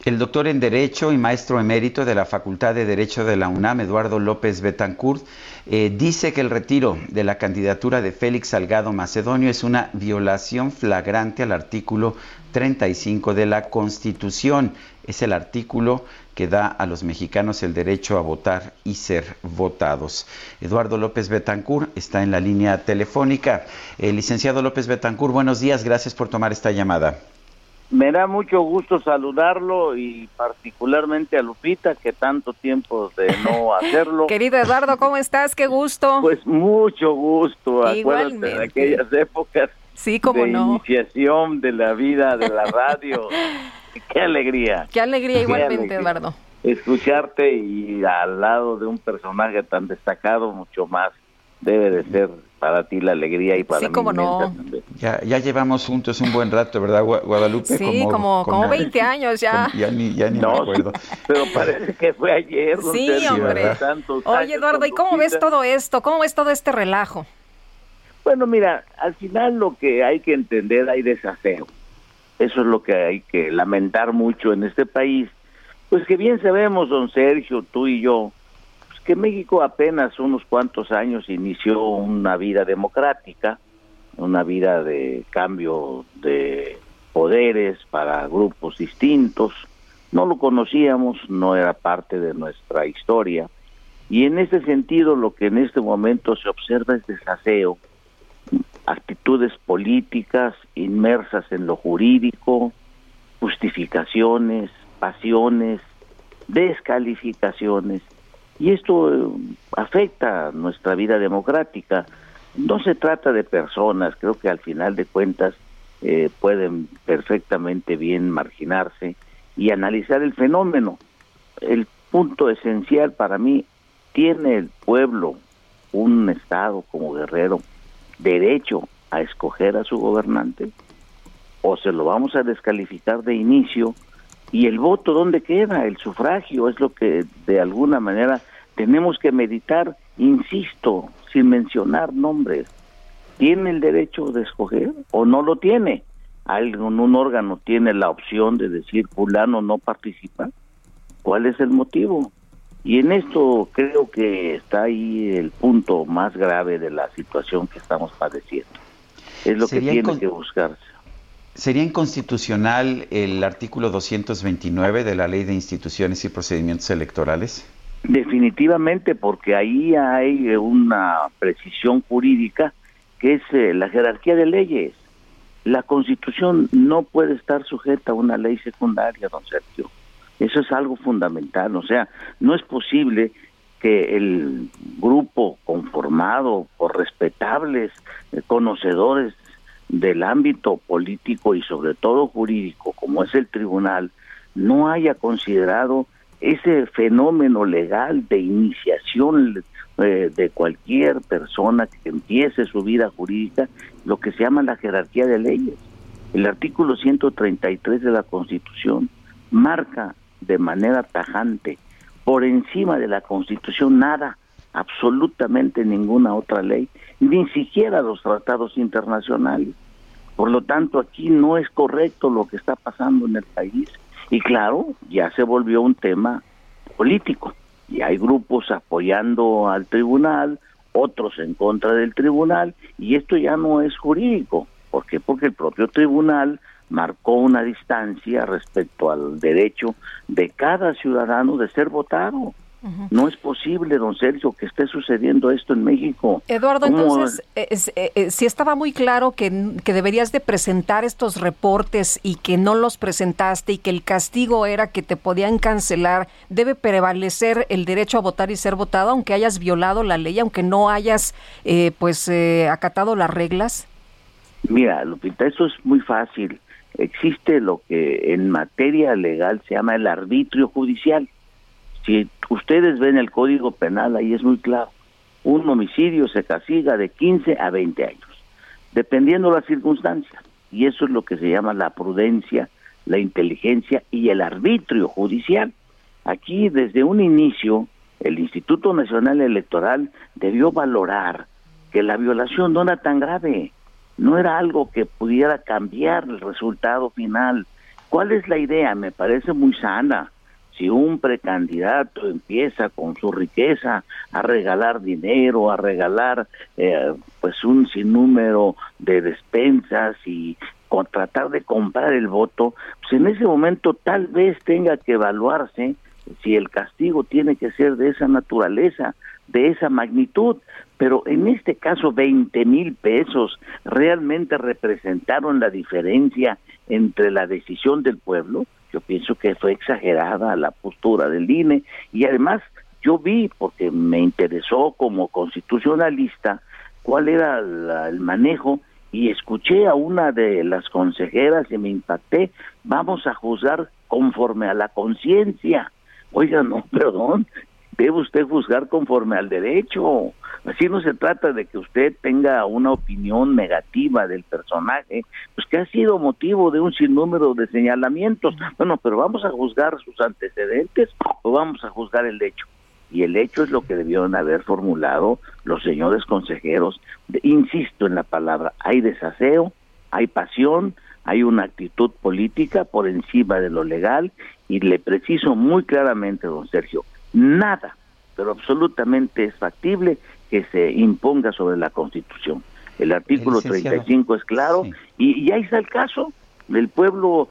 El doctor en Derecho y maestro emérito de la Facultad de Derecho de la UNAM, Eduardo López Betancourt, eh, dice que el retiro de la candidatura de Félix Salgado Macedonio es una violación flagrante al artículo 35 de la Constitución. Es el artículo que da a los mexicanos el derecho a votar y ser votados. Eduardo López Betancourt está en la línea telefónica. Eh, licenciado López Betancourt, buenos días, gracias por tomar esta llamada. Me da mucho gusto saludarlo y particularmente a Lupita, que tanto tiempo de no [laughs] hacerlo. Querido Eduardo, ¿cómo estás? Qué gusto. Pues mucho gusto, acuérdate Igualmente. de aquellas épocas Sí, cómo de no. iniciación de la vida de la radio. [laughs] Qué alegría. Qué alegría Qué igualmente, alegría. Eduardo. Escucharte y al lado de un personaje tan destacado, mucho más debe de ser para ti la alegría y para Sí, mí cómo no. Ya, ya llevamos juntos un buen rato, ¿verdad, Gua- Guadalupe? Sí, como, como 20 años ya. como- ya ni, ya ni No, me acuerdo. [laughs] Pero parece que fue ayer. don Sí, hombre. Oye, Eduardo, ¿y cómo ves todo esto? ¿Cómo ves todo este relajo? Bueno, mira, al final lo que hay que entender, hay desaseo. Eso es lo que hay que lamentar mucho en este país. Pues que bien sabemos, don Sergio, tú y yo, que México apenas unos cuantos años inició una vida democrática, una vida de cambio de poderes para grupos distintos. No lo conocíamos, no era parte de nuestra historia. Y en ese sentido, lo que en este momento se observa es desaseo, actitudes políticas inmersas en lo jurídico, justificaciones, pasiones, descalificaciones. Y esto eh, afecta nuestra vida democrática. No se trata de personas, creo que al final de cuentas eh, pueden perfectamente bien marginarse y analizar el fenómeno. El punto esencial para mí, ¿tiene el pueblo, un Estado como Guerrero, derecho a escoger a su gobernante? ¿O se lo vamos a descalificar de inicio? ¿Y el voto dónde queda? El sufragio es lo que de alguna manera tenemos que meditar, insisto, sin mencionar nombres. ¿Tiene el derecho de escoger o no lo tiene? ¿Algún un órgano tiene la opción de decir fulano no participa? ¿Cuál es el motivo? Y en esto creo que está ahí el punto más grave de la situación que estamos padeciendo. Es lo que tiene que buscarse. ¿Sería inconstitucional el artículo 229 de la Ley de Instituciones y Procedimientos Electorales? Definitivamente, porque ahí hay una precisión jurídica que es eh, la jerarquía de leyes. La Constitución no puede estar sujeta a una ley secundaria, don Sergio. Eso es algo fundamental. O sea, no es posible que el grupo conformado por respetables eh, conocedores del ámbito político y sobre todo jurídico, como es el tribunal, no haya considerado ese fenómeno legal de iniciación eh, de cualquier persona que empiece su vida jurídica, lo que se llama la jerarquía de leyes. El artículo 133 de la Constitución marca de manera tajante, por encima de la Constitución, nada, absolutamente ninguna otra ley, ni siquiera los tratados internacionales. Por lo tanto, aquí no es correcto lo que está pasando en el país. Y claro, ya se volvió un tema político. Y hay grupos apoyando al tribunal, otros en contra del tribunal, y esto ya no es jurídico. ¿Por qué? Porque el propio tribunal marcó una distancia respecto al derecho de cada ciudadano de ser votado. No es posible, don Sergio, que esté sucediendo esto en México. Eduardo, ¿Cómo- entonces, eh, es- eh, eh, si estaba muy claro que, que deberías de presentar estos reportes y que no los presentaste y que el castigo era que te podían cancelar, ¿debe prevalecer el derecho a votar y ser votado aunque hayas violado la ley, aunque no hayas eh, pues eh, acatado las reglas? Mira, Lupita, eso es muy fácil. Existe lo que en materia legal se llama el arbitrio judicial. Si ustedes ven el Código Penal, ahí es muy claro. Un homicidio se castiga de 15 a 20 años, dependiendo las circunstancias. Y eso es lo que se llama la prudencia, la inteligencia y el arbitrio judicial. Aquí, desde un inicio, el Instituto Nacional Electoral debió valorar que la violación no era tan grave, no era algo que pudiera cambiar el resultado final. ¿Cuál es la idea? Me parece muy sana. Si un precandidato empieza con su riqueza a regalar dinero, a regalar eh, pues un sinnúmero de despensas y con tratar de comprar el voto, pues en ese momento tal vez tenga que evaluarse si el castigo tiene que ser de esa naturaleza, de esa magnitud, pero en este caso 20 mil pesos realmente representaron la diferencia entre la decisión del pueblo. Yo pienso que fue exagerada la postura del INE y además yo vi, porque me interesó como constitucionalista, cuál era la- el manejo y escuché a una de las consejeras y me impacté, vamos a juzgar conforme a la conciencia. Oiga, no, [laughs] perdón, debe usted juzgar conforme al derecho. Así no se trata de que usted tenga una opinión negativa del personaje, pues que ha sido motivo de un sinnúmero de señalamientos. Bueno, pero vamos a juzgar sus antecedentes o vamos a juzgar el hecho. Y el hecho es lo que debieron haber formulado los señores consejeros. Insisto en la palabra, hay desaseo, hay pasión, hay una actitud política por encima de lo legal y le preciso muy claramente, don Sergio, nada, pero absolutamente es factible que se imponga sobre la Constitución. El artículo licenciado. 35 es claro y, y ahí está el caso. El pueblo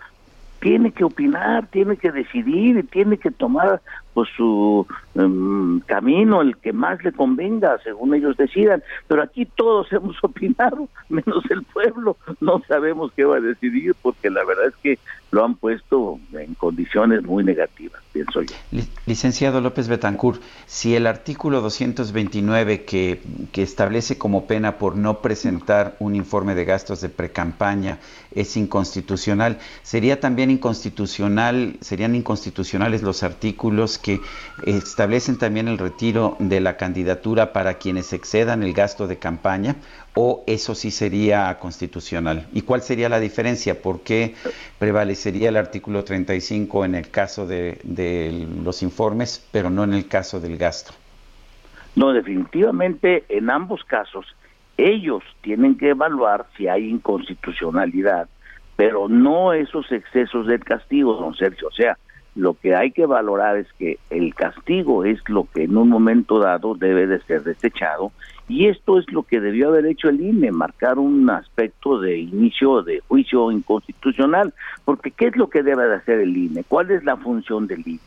tiene que opinar, tiene que decidir y tiene que tomar pues su em, camino, el que más le convenga, según ellos decidan. Pero aquí todos [laughs] hemos opinado, menos el pueblo. No sabemos qué va a decidir porque la verdad es que lo han puesto en condiciones muy negativas, pienso yo. Li- Licenciado López Betancourt, si el artículo 229 que, que establece como pena por no presentar un informe de gastos de precampaña es inconstitucional, ¿sería también inconstitucional, serían inconstitucionales los artículos que establecen también el retiro de la candidatura para quienes excedan el gasto de campaña? ¿O eso sí sería constitucional? ¿Y cuál sería la diferencia? ¿Por qué prevalecería el artículo 35 en el caso de, los informes, pero no en el caso del gasto? No, definitivamente en ambos casos ellos tienen que evaluar si hay inconstitucionalidad, pero no esos excesos del castigo, don Sergio. O sea, Lo que hay que valorar es que el castigo es lo que en un momento dado debe de ser desechado y esto es lo que debió haber hecho el INE, marcar un aspecto de inicio de juicio inconstitucional, porque ¿qué es lo que debe de hacer el INE? ¿Cuál es la función del INE?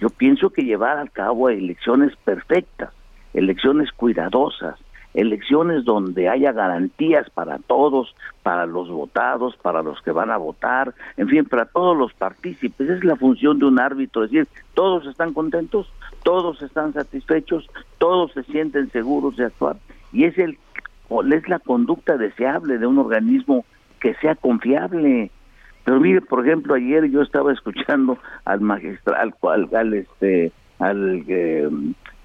Yo pienso que llevar a cabo elecciones perfectas, elecciones cuidadosas, elecciones donde haya garantías para todos, para los votados, para los que van a votar, en fin, para todos los partícipes. Es la función de un árbitro, es decir, todos están contentos, todos están satisfechos, todos se sienten seguros de actuar y es el es la conducta deseable de un organismo que sea confiable. Pero mire, por ejemplo, ayer yo estaba escuchando al magistral, al, al, este, al eh,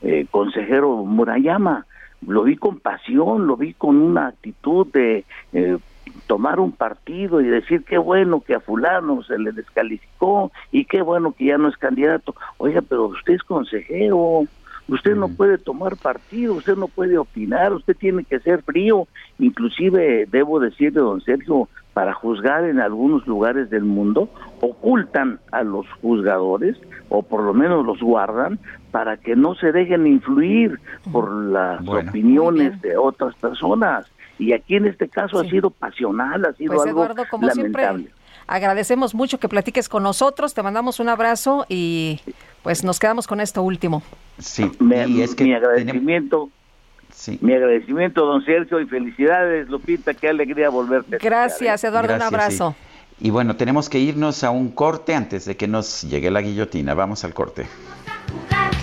eh, consejero Murayama, lo vi con pasión, lo vi con una actitud de eh, tomar un partido y decir qué bueno que a fulano se le descalificó y qué bueno que ya no es candidato. Oiga, pero usted es consejero, usted no puede tomar partido, usted no puede opinar, usted tiene que ser frío. Inclusive debo decirle, don Sergio, para juzgar en algunos lugares del mundo, ocultan a los juzgadores, o por lo menos los guardan, para que no se dejen influir por las opiniones de otras personas. Y aquí en este caso ha sido pasional, ha sido pues, algo Eduardo, como lamentable. Siempre, agradecemos mucho que platiques con nosotros, te mandamos un abrazo y pues nos quedamos con esto último. Sí, y es que mi agradecimiento. Mi agradecimiento, don Sergio, y felicidades, Lupita, qué alegría volverte. Gracias, Eduardo, Gracias, un abrazo. Sí. Y bueno, tenemos que irnos a un corte antes de que nos llegue la guillotina. Vamos al corte. Este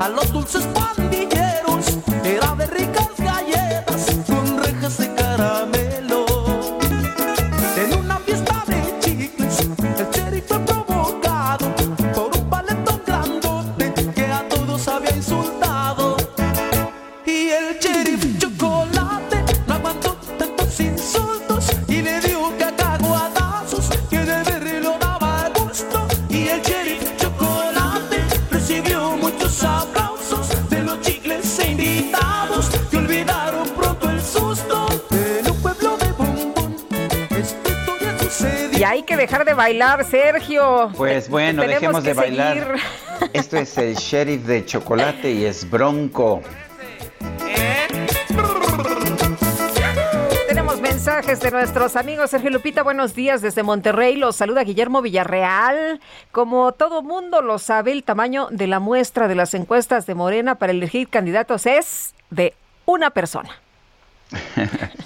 A los dulces pandilleros dejar de bailar, Sergio. Pues bueno, Tenemos dejemos de bailar. Esto es el sheriff de chocolate y es bronco. Tenemos mensajes de nuestros amigos. Sergio Lupita, buenos días desde Monterrey. Los saluda Guillermo Villarreal. Como todo mundo lo sabe, el tamaño de la muestra de las encuestas de Morena para elegir candidatos es de una persona. [laughs]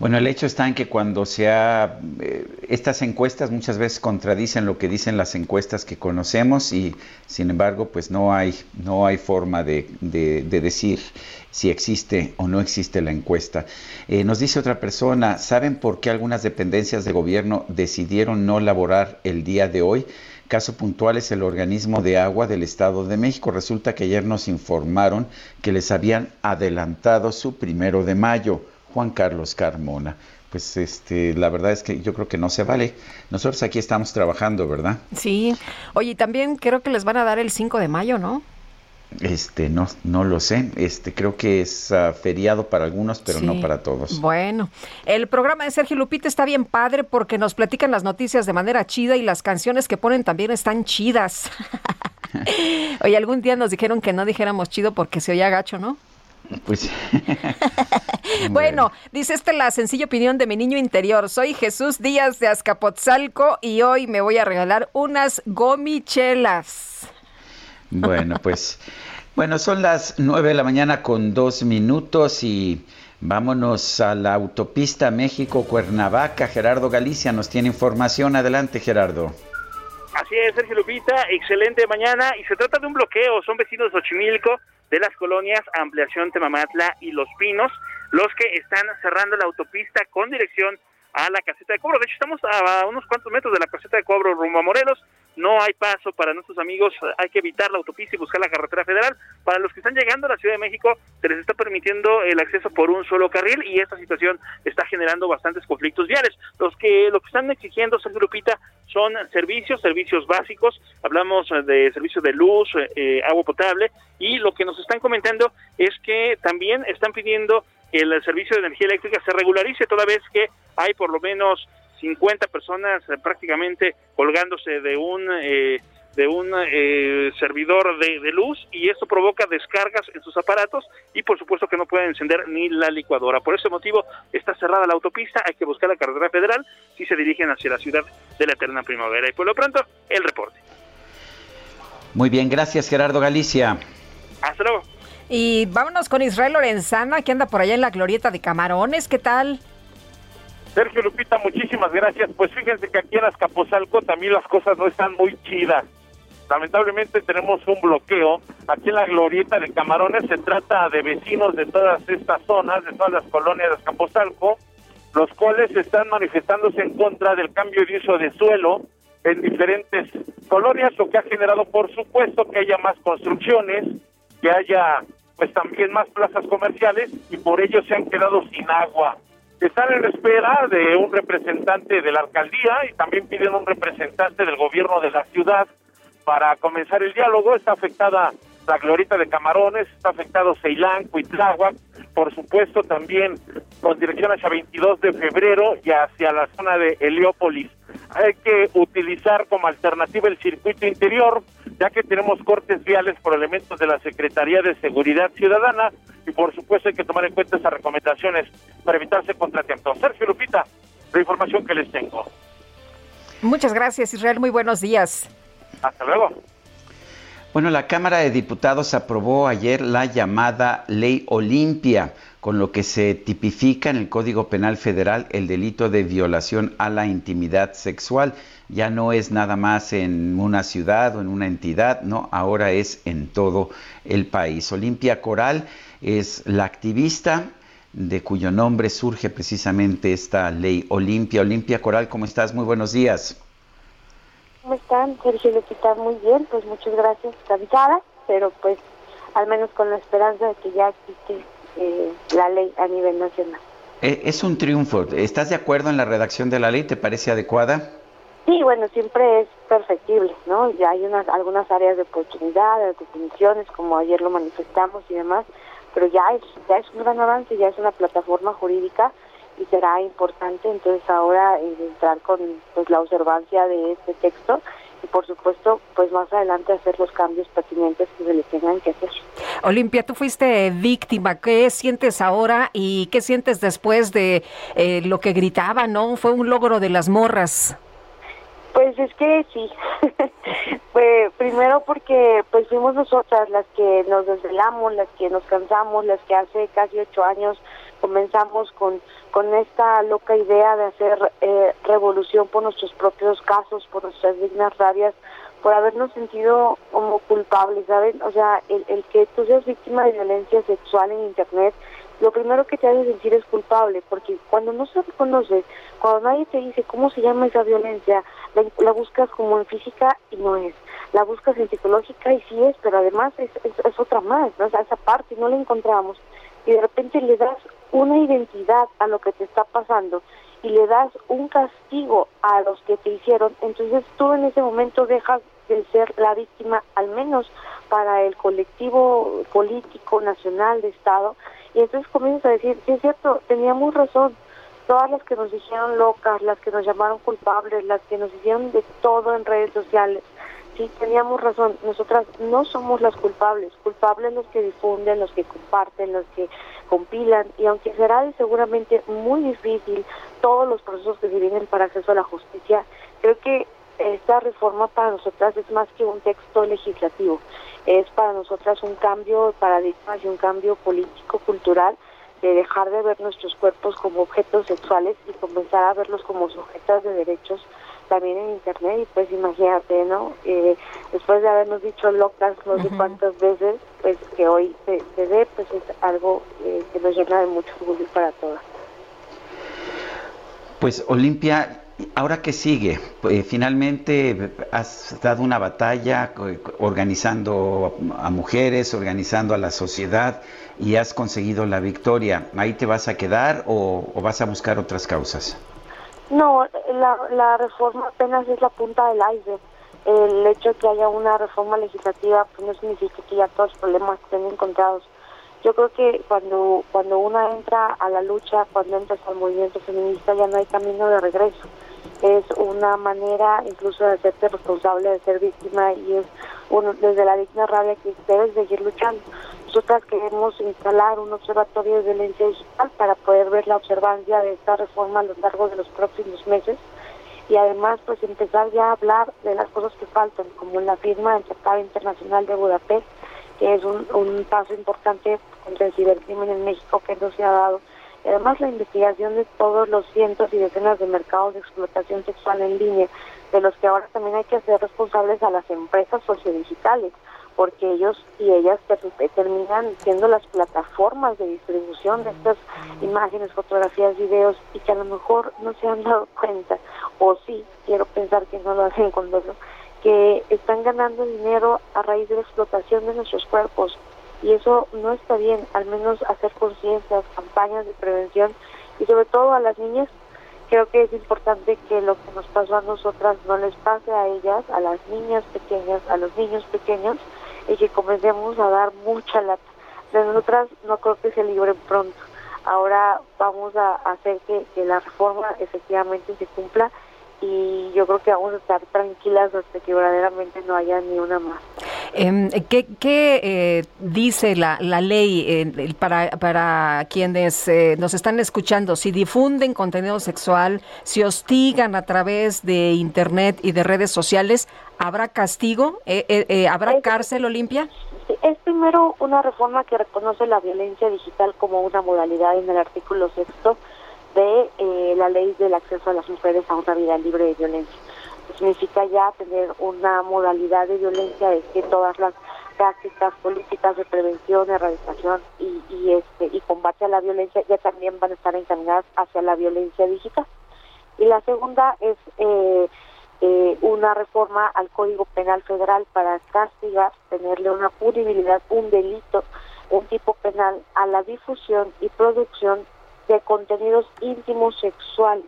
Bueno, el hecho está en que cuando se ha, eh, estas encuestas muchas veces contradicen lo que dicen las encuestas que conocemos y sin embargo pues no hay, no hay forma de, de- de decir si existe o no existe la encuesta. Eh, nos dice otra persona, ¿saben por qué algunas dependencias de gobierno decidieron no laborar el día de hoy? Caso puntual es el organismo de agua del Estado de México. Resulta que ayer nos informaron que les habían adelantado su primero de mayo. Juan Carlos Carmona. Pues este, la verdad es que yo creo que no se vale. Nosotros aquí estamos trabajando, ¿verdad? Sí. Oye, y también creo que les van a dar el 5 de mayo, ¿no? Este, no, no lo sé. Este, creo que es ah, feriado para algunos, pero no para todos. Bueno, el programa de Sergio Lupita está bien padre porque nos platican las noticias de manera chida y las canciones que ponen también están chidas. [laughs] Oye, algún día nos dijeron que no dijéramos chido porque se oía gacho, ¿no? Pues [laughs] Bueno, dice esta la sencilla opinión de mi niño interior. Soy Jesús Díaz de Azcapotzalco y hoy me voy a regalar unas gomichelas. Bueno, [laughs] pues, bueno, son las nueve de la mañana con dos minutos y Vámonos a la autopista México-Cuernavaca. Gerardo Galicia nos tiene información. Adelante, Gerardo. Así es, Sergio Lupita, excelente mañana. Y se trata de un bloqueo, son vecinos de Xochimilco, de las colonias Ampliación Temamatla y Los Pinos, los que están cerrando la autopista con dirección a la caseta de cobro. De hecho, estamos a, unos cuantos metros de la caseta de cobro rumbo a Morelos. No hay paso para nuestros amigos, hay que evitar la autopista y buscar la carretera federal. Para los que están llegando a la Ciudad de México, se les está permitiendo el acceso por un solo carril y esta situación está generando bastantes conflictos viales. Los que lo que están exigiendo, Sergio Lupita, son servicios, servicios básicos. Hablamos de servicios de luz, eh, agua potable y lo que nos están comentando es que también están pidiendo que el servicio de energía eléctrica se regularice toda vez que hay por lo menos 50 personas eh, prácticamente colgándose de un eh, de un eh, servidor de, de, luz y esto provoca descargas en sus aparatos y por supuesto que no pueden encender ni la licuadora. Por ese motivo está cerrada la autopista, hay que buscar la carretera federal si se dirigen hacia la ciudad de la eterna primavera. Y por lo pronto, el reporte. Muy bien, gracias Gerardo Galicia. Hasta luego. Y vámonos con Israel Lorenzana, que anda por allá en la glorieta de Camarones. ¿Qué tal? Sergio Lupita, muchísimas gracias. Pues fíjense que aquí en Azcapotzalco también las cosas no están muy chidas. Lamentablemente tenemos un bloqueo. Aquí en la glorieta de Camarones se trata de vecinos de todas estas zonas, de todas las colonias de Azcapotzalco, los cuales están manifestándose en contra del cambio de uso de suelo en diferentes colonias, lo que ha generado, por supuesto, que haya más construcciones, que haya pues también más plazas comerciales y por ello se han quedado sin agua. Están en espera de un representante de la alcaldía y también piden un representante del gobierno de la ciudad para comenzar el diálogo. Está afectada la Glorita de Camarones, está afectado Ceilán, Cuitláhuac, por supuesto también con dirección hacia 22 de febrero y hacia la zona de Heliópolis. Hay que utilizar como alternativa el circuito interior, ya que tenemos cortes viales por elementos de la Secretaría de Seguridad Ciudadana y por supuesto hay que tomar en cuenta esas recomendaciones para evitarse contratiempos. Sergio Lupita, la información que les tengo. Muchas gracias, Israel. Muy buenos días. Hasta luego. Bueno, la Cámara de Diputados aprobó ayer la llamada Ley Olimpia, con lo que se tipifica en el Código Penal Federal el delito de violación a la intimidad sexual. Ya no es nada más en una ciudad o en una entidad, no, ahora es en todo el país. Olimpia Coral es la activista de cuyo nombre surge precisamente esta ley Olimpia. Olimpia Coral, ¿cómo estás? Muy buenos días. ¿Cómo están? Sergio Lupita, muy bien, pues muchas gracias, cansada, pero pues al menos con la esperanza de que ya existe eh, la ley a nivel nacional. Eh, es un triunfo. ¿Estás de acuerdo en la redacción de la ley? ¿Te parece adecuada? Sí, bueno, siempre es perfectible, ¿no? Ya hay unas algunas áreas de oportunidad, de definiciones, como ayer lo manifestamos y demás, pero ya es ya es un gran avance, ya es una plataforma jurídica y será importante entonces ahora eh, entrar con pues la observancia de este texto y por supuesto pues más adelante hacer los cambios pertinentes que se le tengan que hacer. Olimpia, tú fuiste víctima, ¿qué sientes ahora y qué sientes después de eh, lo que gritaba, no? Fue un logro de las morras. Pues es que sí, [laughs] pues, primero porque pues fuimos nosotras las que nos desvelamos, las que nos cansamos, las que hace casi ocho años comenzamos con, con esta loca idea de hacer eh, revolución por nuestros propios casos, por nuestras dignas rabias, por habernos sentido como culpables, ¿saben? O sea, el, el que tú seas víctima de violencia sexual en Internet, lo primero que te hace sentir es culpable, porque cuando no se reconoce, cuando nadie te dice cómo se llama esa violencia, la, la buscas como en física y no es, la buscas en psicológica y sí es, pero además es, es, es otra más, ¿no? O sea, esa parte no la encontramos y de repente le das una identidad a lo que te está pasando y le das un castigo a los que te hicieron, entonces tú en ese momento dejas de ser la víctima, al menos para el colectivo político, nacional, de Estado, y entonces comienzas a decir, sí es cierto, teníamos razón, todas las que nos dijeron locas, las que nos llamaron culpables, las que nos hicieron de todo en redes sociales, sí, teníamos razón, nosotras no somos las culpables, culpables los que difunden, los que comparten, los que compilan, y aunque será seguramente muy difícil todos los procesos que se vienen para acceso a la justicia, creo que esta reforma para nosotras es más que un texto legislativo, es para nosotras un cambio de paradigma y un cambio político, cultural, de dejar de ver nuestros cuerpos como objetos sexuales y comenzar a verlos como sujetas de derechos también en internet y pues imagínate, ¿no? Eh, después de habernos dicho locas no sé cuántas veces, pues que hoy se, se ve, pues es algo eh, que nos llena de mucho orgullo para todas. Pues Olimpia, ahora que sigue, Pues, finalmente has dado una batalla organizando a mujeres, organizando a la sociedad y has conseguido la victoria. ¿Ahí te vas a quedar o, o vas a buscar otras causas? No, la, la reforma apenas es la punta del iceberg. El hecho de que haya una reforma legislativa pues no significa que ya todos los problemas estén encontrados. Yo creo que cuando cuando uno entra a la lucha, cuando entras al movimiento feminista, ya no hay camino de regreso. Es una manera incluso de hacerte responsable de ser víctima y es uno, desde la digna rabia que debes seguir luchando. Nosotras queremos instalar un observatorio de violencia digital para poder ver la observancia de esta reforma a lo largo de los próximos meses y además pues empezar ya a hablar de las cosas que faltan, como la firma del Tratado Internacional de Budapest, que es un, un paso importante contra el cibercrimen en México que no se ha dado. Y además la investigación de todos los cientos y decenas de mercados de explotación sexual en línea, de los que ahora también hay que hacer responsables a las empresas sociodigitales, porque ellos y ellas ter- terminan siendo las plataformas de distribución de estas imágenes, fotografías, videos, y que a lo mejor no se han dado cuenta, o sí, quiero pensar que no lo hacen con dolo, que están ganando dinero a raíz de la explotación de nuestros cuerpos. Y eso no está bien, al menos hacer conciencias, campañas de prevención y sobre todo a las niñas creo que es importante que lo que nos pasó a nosotras no les pase a ellas, a las niñas pequeñas, a los niños pequeños, y que comencemos a dar mucha lata. Nosotras no creo que se libren pronto. Ahora vamos a hacer que la reforma efectivamente se cumpla y yo creo que vamos a estar tranquilas hasta que verdaderamente no haya ni una más. Em, ¿Qué, qué, eh, dice la, la ley eh, para, para quienes eh, nos están escuchando? Si difunden contenido sexual, si hostigan a través de Internet y de redes sociales, ¿habrá castigo? Eh, eh, eh, ¿Habrá cárcel, Olimpia? Es primero una reforma que reconoce la violencia digital como una modalidad en el artículo sexto de eh, la ley del acceso a las mujeres a una vida libre de violencia. Significa ya tener una modalidad de violencia de que todas las prácticas políticas de prevención, erradicación y, y este y combate a la violencia ya también van a estar encaminadas hacia la violencia digital. Y la segunda es eh, eh, una reforma al Código Penal Federal para castigar, tenerle una punibilidad, un delito, un tipo penal a la difusión y producción de contenidos íntimos sexuales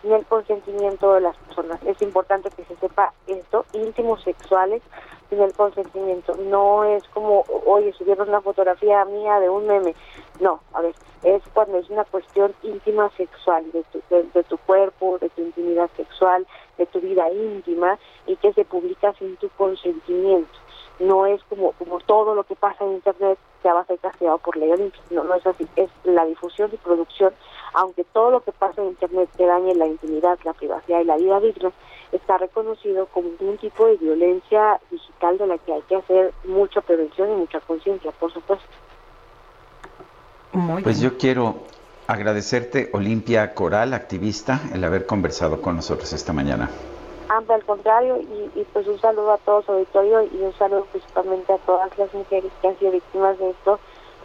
sin el consentimiento de las personas. Es importante que se sepa esto, íntimos sexuales sin el consentimiento. No es como, oye, subieron una fotografía mía de un meme. No, a ver, es cuando es una cuestión íntima sexual, de tu, de, de tu cuerpo, de tu intimidad sexual, de tu vida íntima y que se publica sin tu consentimiento. No es como, como todo lo que pasa en Internet ya va a ser castigado por ley Olimpia. No, no es así. Es la difusión y producción, aunque todo lo que pasa en Internet que dañe la intimidad, la privacidad y la vida digna, está reconocido como un tipo de violencia digital de la que hay que hacer mucha prevención y mucha conciencia, por supuesto. Pues yo quiero agradecerte, Olimpia Coral, activista, el haber conversado con nosotros esta mañana. Anda, al contrario, y, y pues un saludo a todos auditorio y un saludo principalmente a todas las mujeres que han sido víctimas de esto,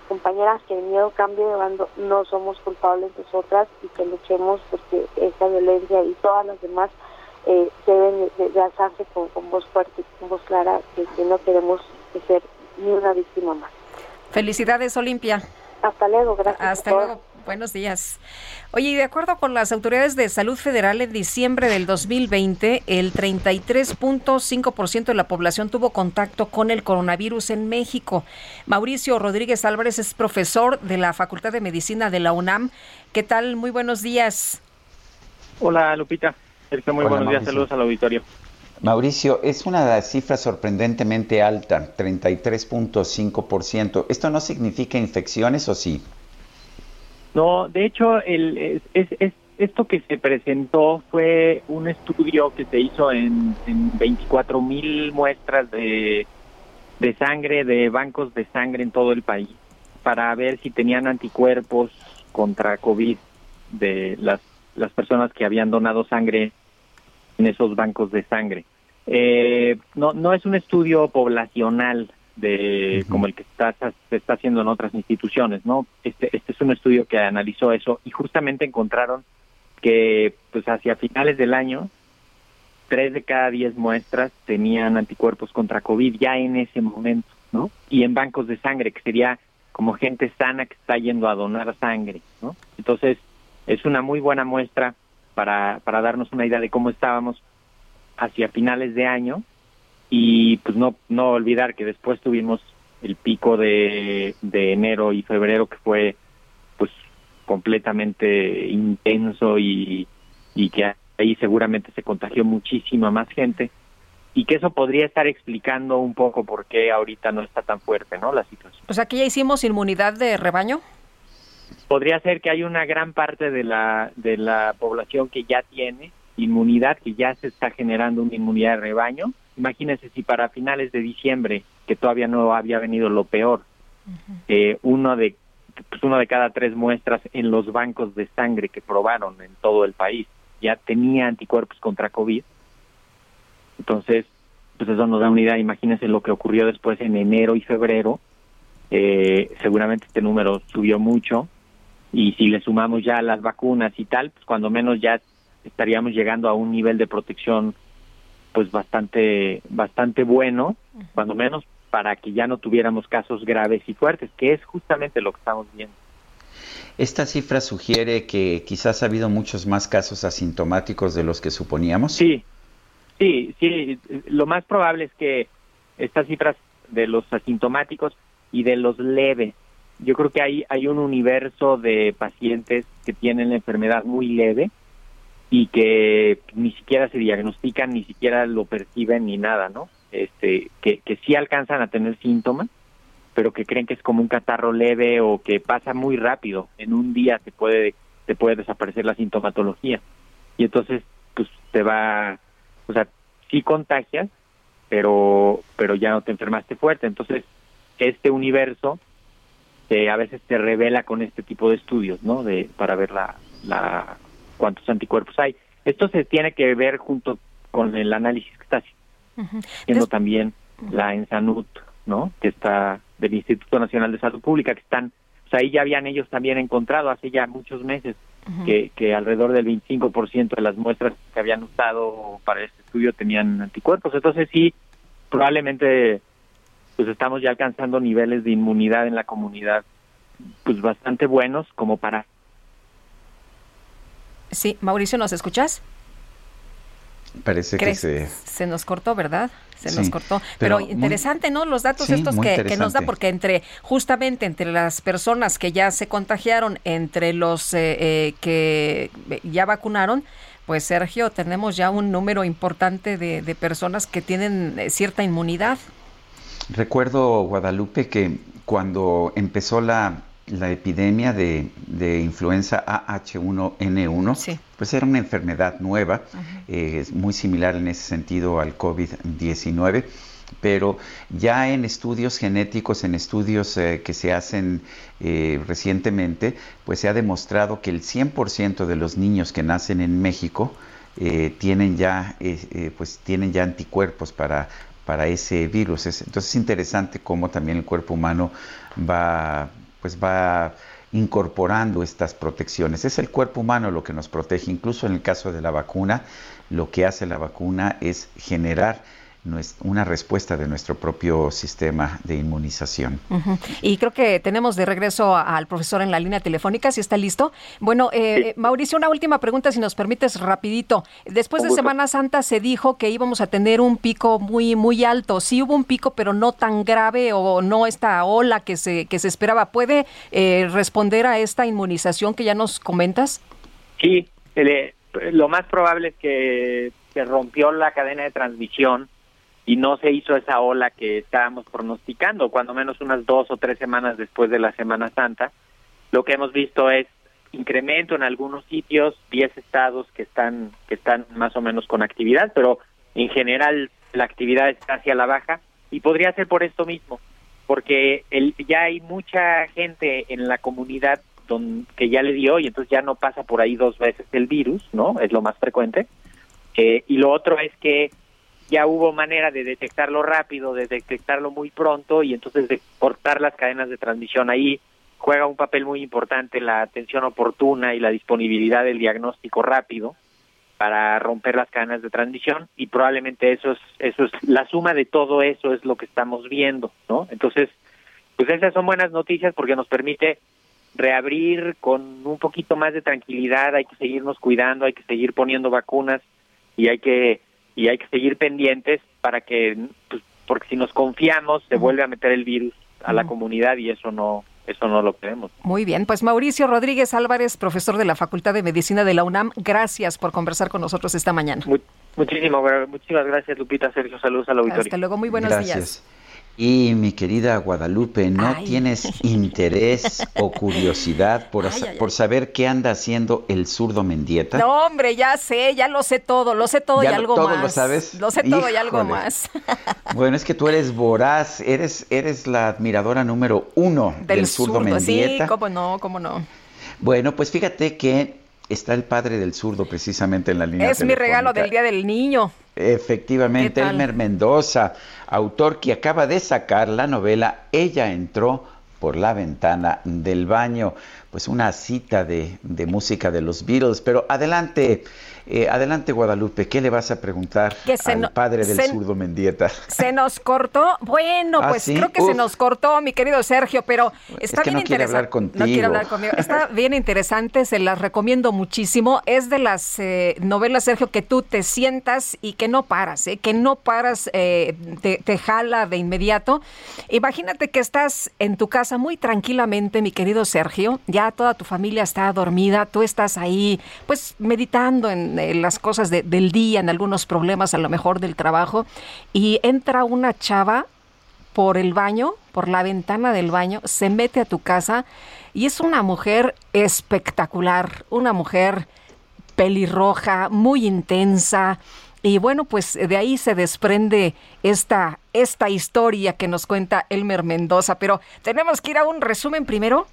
compañeras que el miedo cambie de bando, no somos culpables nosotras y que luchemos porque esta violencia y todas las demás eh, deben de, de alzarse con, con voz fuerte con voz clara, que, que no queremos ser ni una víctima más. Felicidades, Olimpia. Hasta luego, gracias. Hasta luego. Buenos días. Oye, y de acuerdo con las autoridades de salud federal, en diciembre del 2020, el 33.5% de la población tuvo contacto con el coronavirus en México. Mauricio Rodríguez Álvarez es profesor de la Facultad de Medicina de la UNAM. ¿Qué tal? Muy buenos días. Hola, Lupita. Sergio, muy Hola, buenos días. Mauricio. Saludos al auditorio. Mauricio, es una cifra sorprendentemente alta, 33.5%. ¿Esto no significa infecciones o sí? No, de hecho, el, es, es, es- esto que se presentó fue un estudio que se hizo en, en 24 mil muestras de, de sangre, de bancos de sangre en todo el país. para ver si tenían anticuerpos contra COVID de las, las personas que habían donado sangre en esos bancos de sangre. Eh, no, no es un estudio poblacional de como el que está, se está haciendo en otras instituciones, ¿no? Este, este es un estudio que analizó eso y justamente encontraron que pues hacia finales del año tres de cada diez muestras tenían anticuerpos contra COVID ya en ese momento, ¿no? Y en bancos de sangre, que sería como gente sana que está yendo a donar sangre, ¿no? Entonces, es una muy buena muestra para, para darnos una idea de cómo estábamos hacia finales de año y pues no, no olvidar que después tuvimos el pico de, de enero y febrero que fue pues completamente intenso y, y que ahí seguramente se contagió muchísima más gente y que eso podría estar explicando un poco por qué ahorita no está tan fuerte, ¿no? La situación. O sea, que ya hicimos inmunidad de rebaño. Podría ser que hay una gran parte de la de la población que ya tiene inmunidad, que ya se está generando una inmunidad de rebaño. Imagínense si para finales de diciembre, que todavía no había venido lo peor, eh, uno de pues uno de cada tres muestras en los bancos de sangre que probaron en todo el país ya tenía anticuerpos contra COVID. Entonces, pues eso nos da una idea. Imagínense lo que ocurrió después en enero y febrero. Eh, seguramente este número subió mucho. Y si le sumamos ya las vacunas y tal, pues cuando menos ya estaríamos llegando a un nivel de protección pues bastante bastante bueno, cuando menos para que ya no tuviéramos casos graves y fuertes, que es justamente lo que estamos viendo. ¿Esta cifra sugiere que quizás ha habido muchos más casos asintomáticos de los que suponíamos? Sí, sí, sí. Lo más probable es que estas cifras de los asintomáticos y de los leves, yo creo que hay, hay un universo de pacientes que tienen la enfermedad muy leve y que ni siquiera se diagnostican, ni siquiera lo perciben ni nada, ¿no? Este, que, que sí alcanzan a tener síntomas, pero que creen que es como un catarro leve o que pasa muy rápido. En un día te puede, te puede desaparecer la sintomatología. Y entonces, pues te va, o sea, sí contagias, pero, pero ya no te enfermaste fuerte. Entonces, este universo eh, a veces te revela con este tipo de estudios, ¿no? De, para ver la, la, cuántos anticuerpos hay. Esto se tiene que ver junto con el análisis que está haciendo también la Ensanut, ¿no? Que está del Instituto Nacional de Salud Pública, que están, o sea, ahí ya habían ellos también encontrado hace ya muchos meses que, que alrededor del 25% de las muestras que habían usado para este estudio tenían anticuerpos. Entonces sí, probablemente pues estamos ya alcanzando niveles de inmunidad en la comunidad pues bastante buenos como para Sí, Mauricio, ¿nos escuchas? Parece que se... Se nos cortó, ¿verdad? Se nos cortó. Pero, interesante, ¿no? Los datos estos que, que, nos da, porque entre, justamente entre las personas que ya se contagiaron, entre los eh, eh, que ya vacunaron, pues Sergio, tenemos ya un número importante de, de personas que tienen eh, cierta inmunidad. Recuerdo, Guadalupe, que cuando empezó la la epidemia de, de influenza AH1N1, pues era una enfermedad nueva, eh, es muy similar en ese sentido al COVID-19, pero ya en estudios genéticos, en estudios eh, que se hacen eh, recientemente, pues se ha demostrado que el 100% de los niños que nacen en México tienen ya, pues tienen ya anticuerpos para para ese virus. entonces es interesante cómo también el cuerpo humano va pues va incorporando estas protecciones. Es el cuerpo humano lo que nos protege, incluso en el caso de la vacuna, lo que hace la vacuna es generar una respuesta de nuestro propio sistema de inmunización. Y creo que tenemos de regreso al profesor en la línea telefónica, si está listo. Bueno, eh, Mauricio, una última pregunta, si nos permites rapidito. Después de Semana Santa se dijo que íbamos a tener un pico muy muy alto. Sí hubo un pico, pero no tan grave o no esta ola que se que se esperaba. ¿Puede eh, responder a esta inmunización que ya nos comentas? Sí, lo más probable es que se rompió la cadena de transmisión y no se hizo esa ola que estábamos pronosticando, cuando menos unas dos o tres semanas después de la Semana Santa. Lo que hemos visto es incremento en algunos sitios, 10 estados que están que están más o menos con actividad, pero en general la actividad está hacia la baja y podría ser por esto mismo, porque el, ya hay mucha gente en la comunidad don, que ya le dio y entonces ya no pasa por ahí dos veces el virus, ¿no? Es lo más frecuente. Eh, y lo otro es que ya hubo manera de detectarlo rápido, de detectarlo muy pronto y entonces de cortar las cadenas de transmisión ahí juega un papel muy importante la atención oportuna y la disponibilidad del diagnóstico rápido para romper las cadenas de transmisión y probablemente eso es eso es la suma de todo eso es lo que estamos viendo, ¿no? Entonces, pues esas son buenas noticias porque nos permite reabrir con un poquito más de tranquilidad, hay que seguirnos cuidando, hay que seguir poniendo vacunas y hay que y hay que seguir pendientes para que pues, porque si nos confiamos se vuelve a meter el virus a la comunidad y eso no eso no lo queremos. Muy bien, pues Mauricio Rodríguez Álvarez, profesor de la Facultad de Medicina de la UNAM, gracias por conversar con nosotros esta mañana. muchísimo, muchísimas gracias Lupita, Sergio, saludos al auditorio. Hasta luego, muy buenos Gracias. días. Y mi querida Guadalupe, ¿no Ay. tienes [laughs] interés o curiosidad por, Ay, ay, ay. por saber qué anda haciendo el zurdo Mendieta? No, hombre, ya sé, ya lo sé todo, lo sé todo y ¿Ya lo- algo todo más. lo sabes? Lo sé todo y algo más. [laughs] Bueno, es que tú eres voraz, eres, eres la admiradora número uno del, zurdo, zurdo, sí, Mendieta. cómo no, cómo no. Bueno, pues fíjate que está el padre del zurdo precisamente en la línea Es mi regalo del Día del Niño. Efectivamente. Elmer Mendoza, autor que acaba de sacar la novela Ella entró por la ventana del baño. Pues una cita de, de música de los Beatles. Pero adelante, eh, adelante Guadalupe, ¿qué le vas a preguntar Que se al no- padre del se- zurdo Mendieta? Se nos cortó. Bueno, ¿Ah, pues sí? creo que se nos cortó, mi querido Sergio, pero está que bien no interesante. hablar No quiere hablar conmigo. Está [laughs] bien interesante, se las recomiendo muchísimo. Es de las eh, novelas, Sergio, que tú te sientas y que no paras, ¿eh? que no paras, eh, te, te jala de inmediato. Imagínate que estás en tu casa muy tranquilamente, mi querido Sergio. Ya toda tu familia está dormida, tú estás ahí, pues meditando en, las cosas de- del día, en algunos problemas a lo mejor del trabajo, y entra una chava por el baño, por la ventana del baño, se mete a tu casa y es una mujer espectacular, una mujer pelirroja, muy intensa. Y bueno, pues de ahí se desprende esta, esta historia que nos cuenta Elmer Mendoza. Pero tenemos que ir a un resumen primero.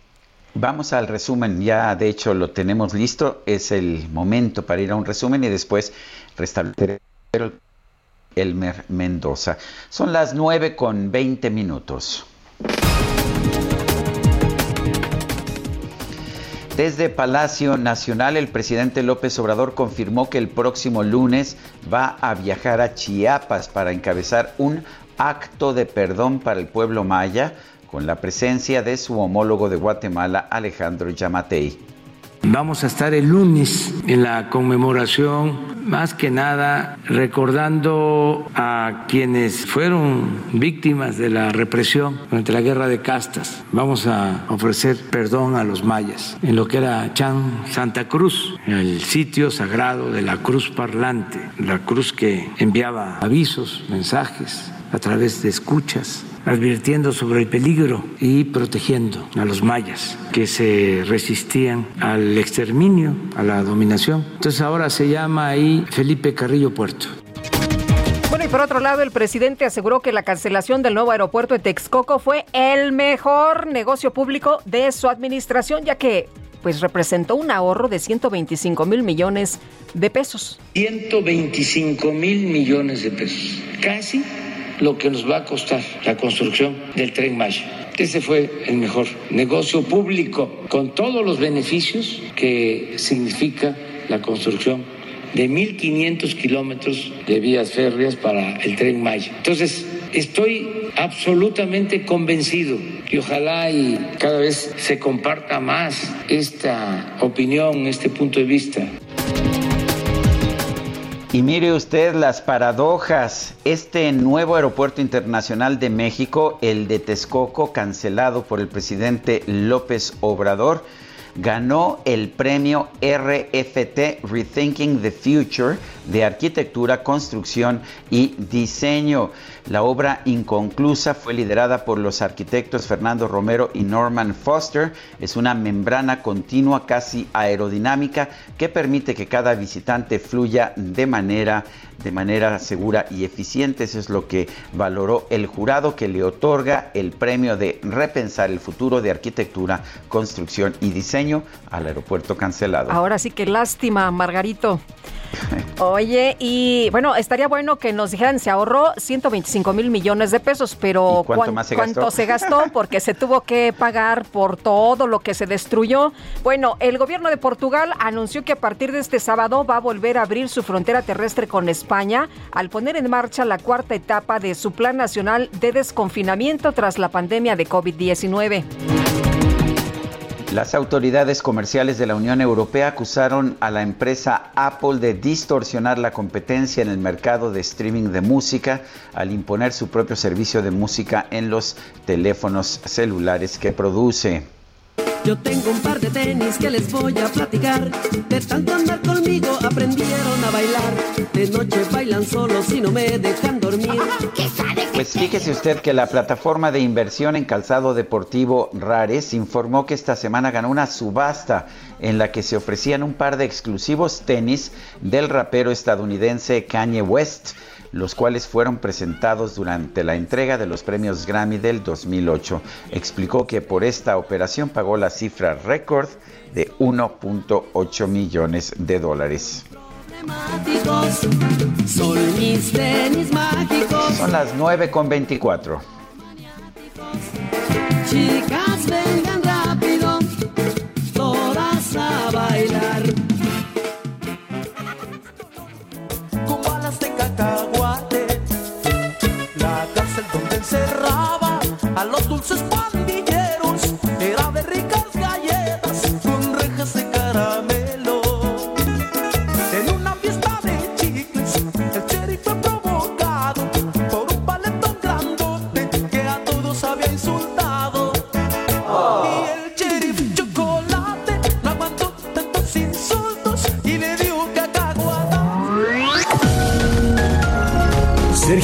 Vamos al resumen, ya de hecho lo tenemos listo, es el momento para ir a un resumen y después restablecer el Elmer Mendoza. Son las 9 con 20 minutos. Desde Palacio Nacional, el presidente López Obrador confirmó que el próximo lunes va a viajar a Chiapas para encabezar un acto de perdón para el pueblo maya con la presencia de su homólogo de Guatemala, Alejandro Yamatei. Vamos a estar el lunes en la conmemoración, más que nada recordando a quienes fueron víctimas de la represión durante la guerra de castas. Vamos a ofrecer perdón a los mayas en lo que era Chan Santa Cruz, el sitio sagrado de la cruz parlante, la cruz que enviaba avisos, mensajes a través de escuchas advirtiendo sobre el peligro y protegiendo a los mayas que se resistían al exterminio, a la dominación. Entonces ahora se llama ahí Felipe Carrillo Puerto. Bueno, y por otro lado, el presidente aseguró que la cancelación del nuevo aeropuerto de Texcoco fue el mejor negocio público de su administración, ya que pues representó un ahorro de 125 mil millones de pesos. 125 mil millones de pesos, casi lo que nos va a costar la construcción del tren Maya. Ese fue el mejor negocio público, con todos los beneficios que significa la construcción de 1.500 kilómetros de vías férreas para el tren Maya. Entonces, estoy absolutamente convencido y ojalá y cada vez se comparta más esta opinión, este punto de vista. Y mire usted las paradojas. Este nuevo aeropuerto internacional de México, el de Texcoco, cancelado por el presidente López Obrador, ganó el premio RFT Rethinking the Future de Arquitectura, Construcción y Diseño. La obra inconclusa fue liderada por los arquitectos Fernando Romero y Norman Foster. Es una membrana continua casi aerodinámica que permite que cada visitante fluya de manera de manera segura y eficiente. Eso es lo que valoró el jurado que le otorga el premio de repensar el futuro de arquitectura, construcción y diseño al aeropuerto cancelado. Ahora sí que lástima, Margarito. [laughs] Oye, y bueno, estaría bueno que nos dijeran, se ahorró 125 mil millones de pesos, pero ¿Y cuánto más se ¿cuánto gastó? se gastó? [laughs] Porque se tuvo que pagar por todo lo que se destruyó. Bueno, el gobierno de Portugal anunció que a partir de este sábado va a volver a abrir su frontera terrestre con España al poner en marcha la cuarta etapa de su Plan Nacional de Desconfinamiento tras la pandemia de COVID-19. Las autoridades comerciales de la Unión Europea acusaron a la empresa Apple de distorsionar la competencia en el mercado de streaming de música al imponer su propio servicio de música en los teléfonos celulares que produce. Yo tengo un par de tenis que les voy a platicar. De tanto andar conmigo aprendieron a bailar. De noche bailan solos y no me dejan dormir. Pues fíjese usted que la plataforma de inversión en calzado deportivo Rares informó que esta semana ganó una subasta en la que se ofrecían un par de exclusivos tenis del rapero estadounidense Kanye West, los cuales fueron presentados durante la entrega de los premios Grammy del 2008. Explicó que por esta operación pagó la cifra récord de 1.8 millones de dólares. Son las 9 con encerraba a los dulces pandilleros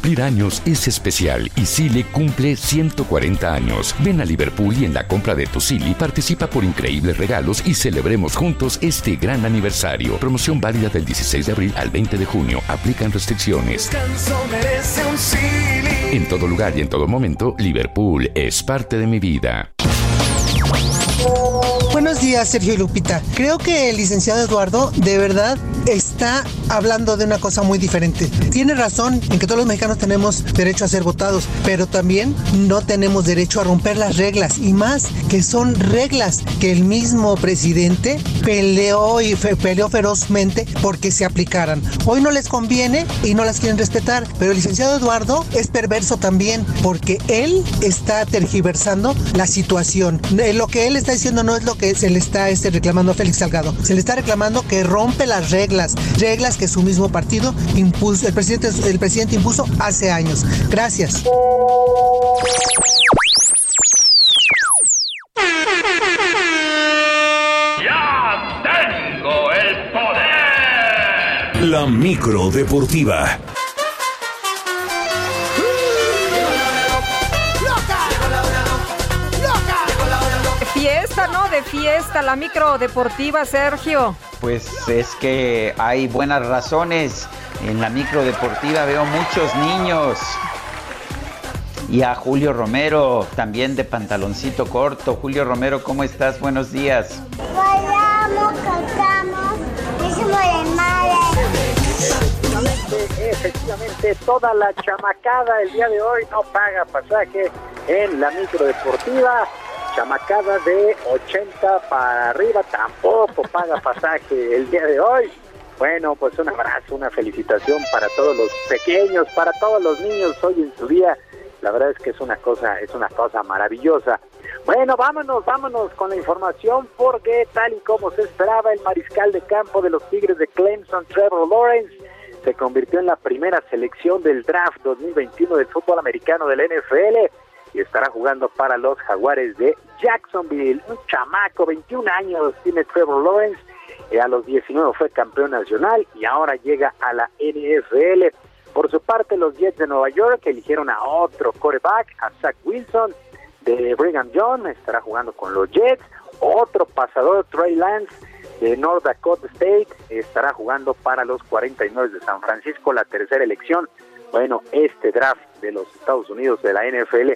Cumplir años es especial y Sile cumple 140 años. Ven a Liverpool y en la compra de tu Sili participa por increíbles regalos y celebremos juntos este gran aniversario. Promoción válida del 16 de abril al 20 de junio. Aplican restricciones. En todo lugar y en todo momento, Liverpool es parte de mi vida. Buenos días, Sergio y Lupita. Creo que el licenciado Eduardo de verdad está hablando de una cosa muy diferente. Tiene razón en que todos los mexicanos tenemos derecho a ser votados, pero también no tenemos derecho a romper las reglas y más que son reglas que el mismo presidente peleó y peleó ferozmente porque se aplicaran. Hoy no les conviene y no las quieren respetar, pero el licenciado Eduardo es perverso también porque él está tergiversando la situación. Eh, Lo que él está diciendo no es lo que se le está este, reclamando a Félix Salgado. Se le está reclamando que rompe las reglas, reglas que su mismo partido impuso, el presidente, el presidente impuso hace años. Gracias. ¡Ya tengo el poder! La micro deportiva. Fiesta, la micro deportiva, Sergio. Pues es que hay buenas razones. En la micro deportiva veo muchos niños. Y a Julio Romero, también de pantaloncito corto. Julio Romero, ¿cómo estás? Buenos días. Bailamos, cantamos, hicimos el madre. Efectivamente, efectivamente, toda la chamacada el día de hoy no paga pasaje en la micro deportiva. Chamacada de 80 para arriba tampoco paga pasaje el día de hoy. Bueno, pues un abrazo, una felicitación para todos los pequeños, para todos los niños hoy en su día. La verdad es que es una cosa, es una cosa maravillosa. Bueno, vámonos, vámonos con la información porque tal y como se esperaba, el mariscal de campo de los Tigres de Clemson, Trevor Lawrence, se convirtió en la primera selección del draft 2021 del fútbol americano del NFL y estará jugando para los Jaguares de Jacksonville. Un chamaco, 21 años tiene Trevor Lawrence, y a los 19 fue campeón nacional y ahora llega a la NFL. Por su parte, los Jets de Nueva York eligieron a otro quarterback, a Zach Wilson de Brigham Young, estará jugando con los Jets. Otro pasador, Trey Lance de North Dakota State, estará jugando para los 49 de San Francisco, la tercera elección. Bueno, este draft de los Estados Unidos de la NFL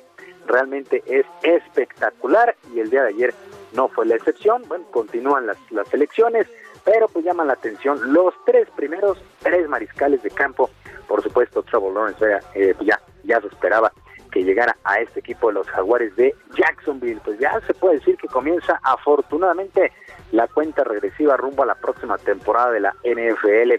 realmente es espectacular y el día de ayer no fue la excepción. Bueno, continúan las, las elecciones, pero pues llaman la atención los tres primeros, tres mariscales de campo. Por supuesto, Trevor Lawrence eh, ya, ya se esperaba que llegara a este equipo de los Jaguares de Jacksonville. Pues ya se puede decir que comienza afortunadamente la cuenta regresiva rumbo a la próxima temporada de la NFL.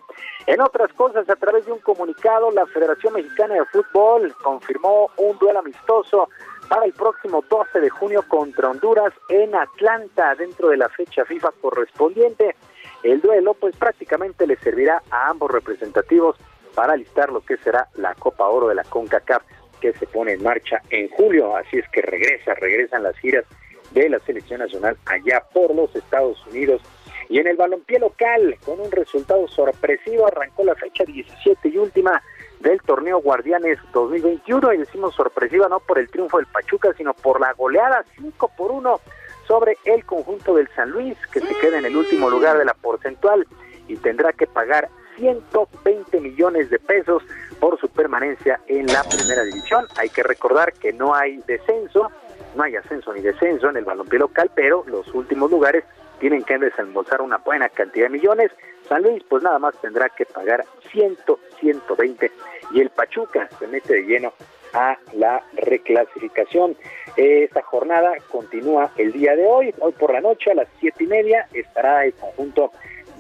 En otras cosas, a través de un comunicado, la Federación Mexicana de Fútbol confirmó un duelo amistoso para el próximo 12 de junio contra Honduras en Atlanta, dentro de la fecha FIFA correspondiente. El duelo pues prácticamente le servirá a ambos representativos para listar lo que será la Copa Oro de la CONCACAF que se pone en marcha en julio, así es que regresa, regresan las giras de la selección nacional allá por los Estados Unidos. Y en el balompié local, con un resultado sorpresivo, arrancó la fecha 17 y última del torneo Guardianes 2021 y decimos sorpresiva no por el triunfo del Pachuca, sino por la goleada 5 por 1 sobre el conjunto del San Luis, que se queda en el último lugar de la porcentual y tendrá que pagar 120 millones de pesos por su permanencia en la primera división. Hay que recordar que no hay descenso, no hay ascenso ni descenso en el balompié local, pero los últimos lugares tienen que desembolsar una buena cantidad de millones. San Luis pues nada más tendrá que pagar 100, 120 y el Pachuca se mete de lleno a la reclasificación. Esta jornada continúa el día de hoy, hoy por la noche a las siete y media estará el conjunto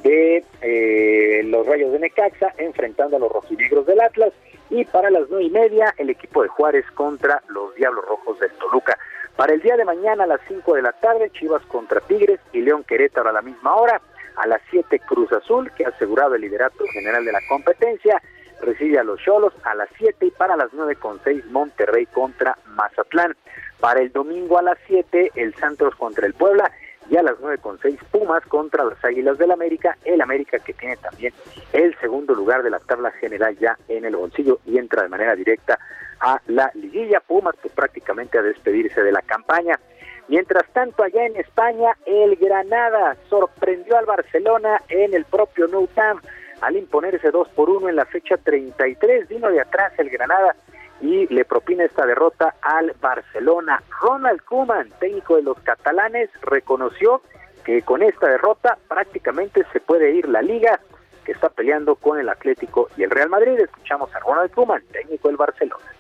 de eh, los Rayos de Necaxa enfrentando a los rojinegros del Atlas y para las nueve y media el equipo de Juárez contra los Diablos Rojos del Toluca. Para el día de mañana a las 5 de la tarde, Chivas contra Tigres y León Querétaro a la misma hora. A las 7 Cruz Azul, que ha asegurado el liderato general de la competencia, recibe a los Cholos a las 7 y para las 9 con 6 Monterrey contra Mazatlán. Para el domingo a las 7 el Santos contra el Puebla y a las 9 con 6 Pumas contra las Águilas del América, el América que tiene también el segundo lugar de la tabla general ya en el bolsillo y entra de manera directa a la liguilla Pumas que prácticamente a despedirse de la campaña. Mientras tanto, allá en España, el Granada sorprendió al Barcelona en el propio Nou Camp al imponerse 2 por 1 en la fecha 33. Vino de atrás el Granada y le propina esta derrota al Barcelona. Ronald Koeman, técnico de los catalanes, reconoció que con esta derrota prácticamente se puede ir la liga que está peleando con el Atlético y el Real Madrid. Escuchamos a Ronald Koeman, técnico del Barcelona.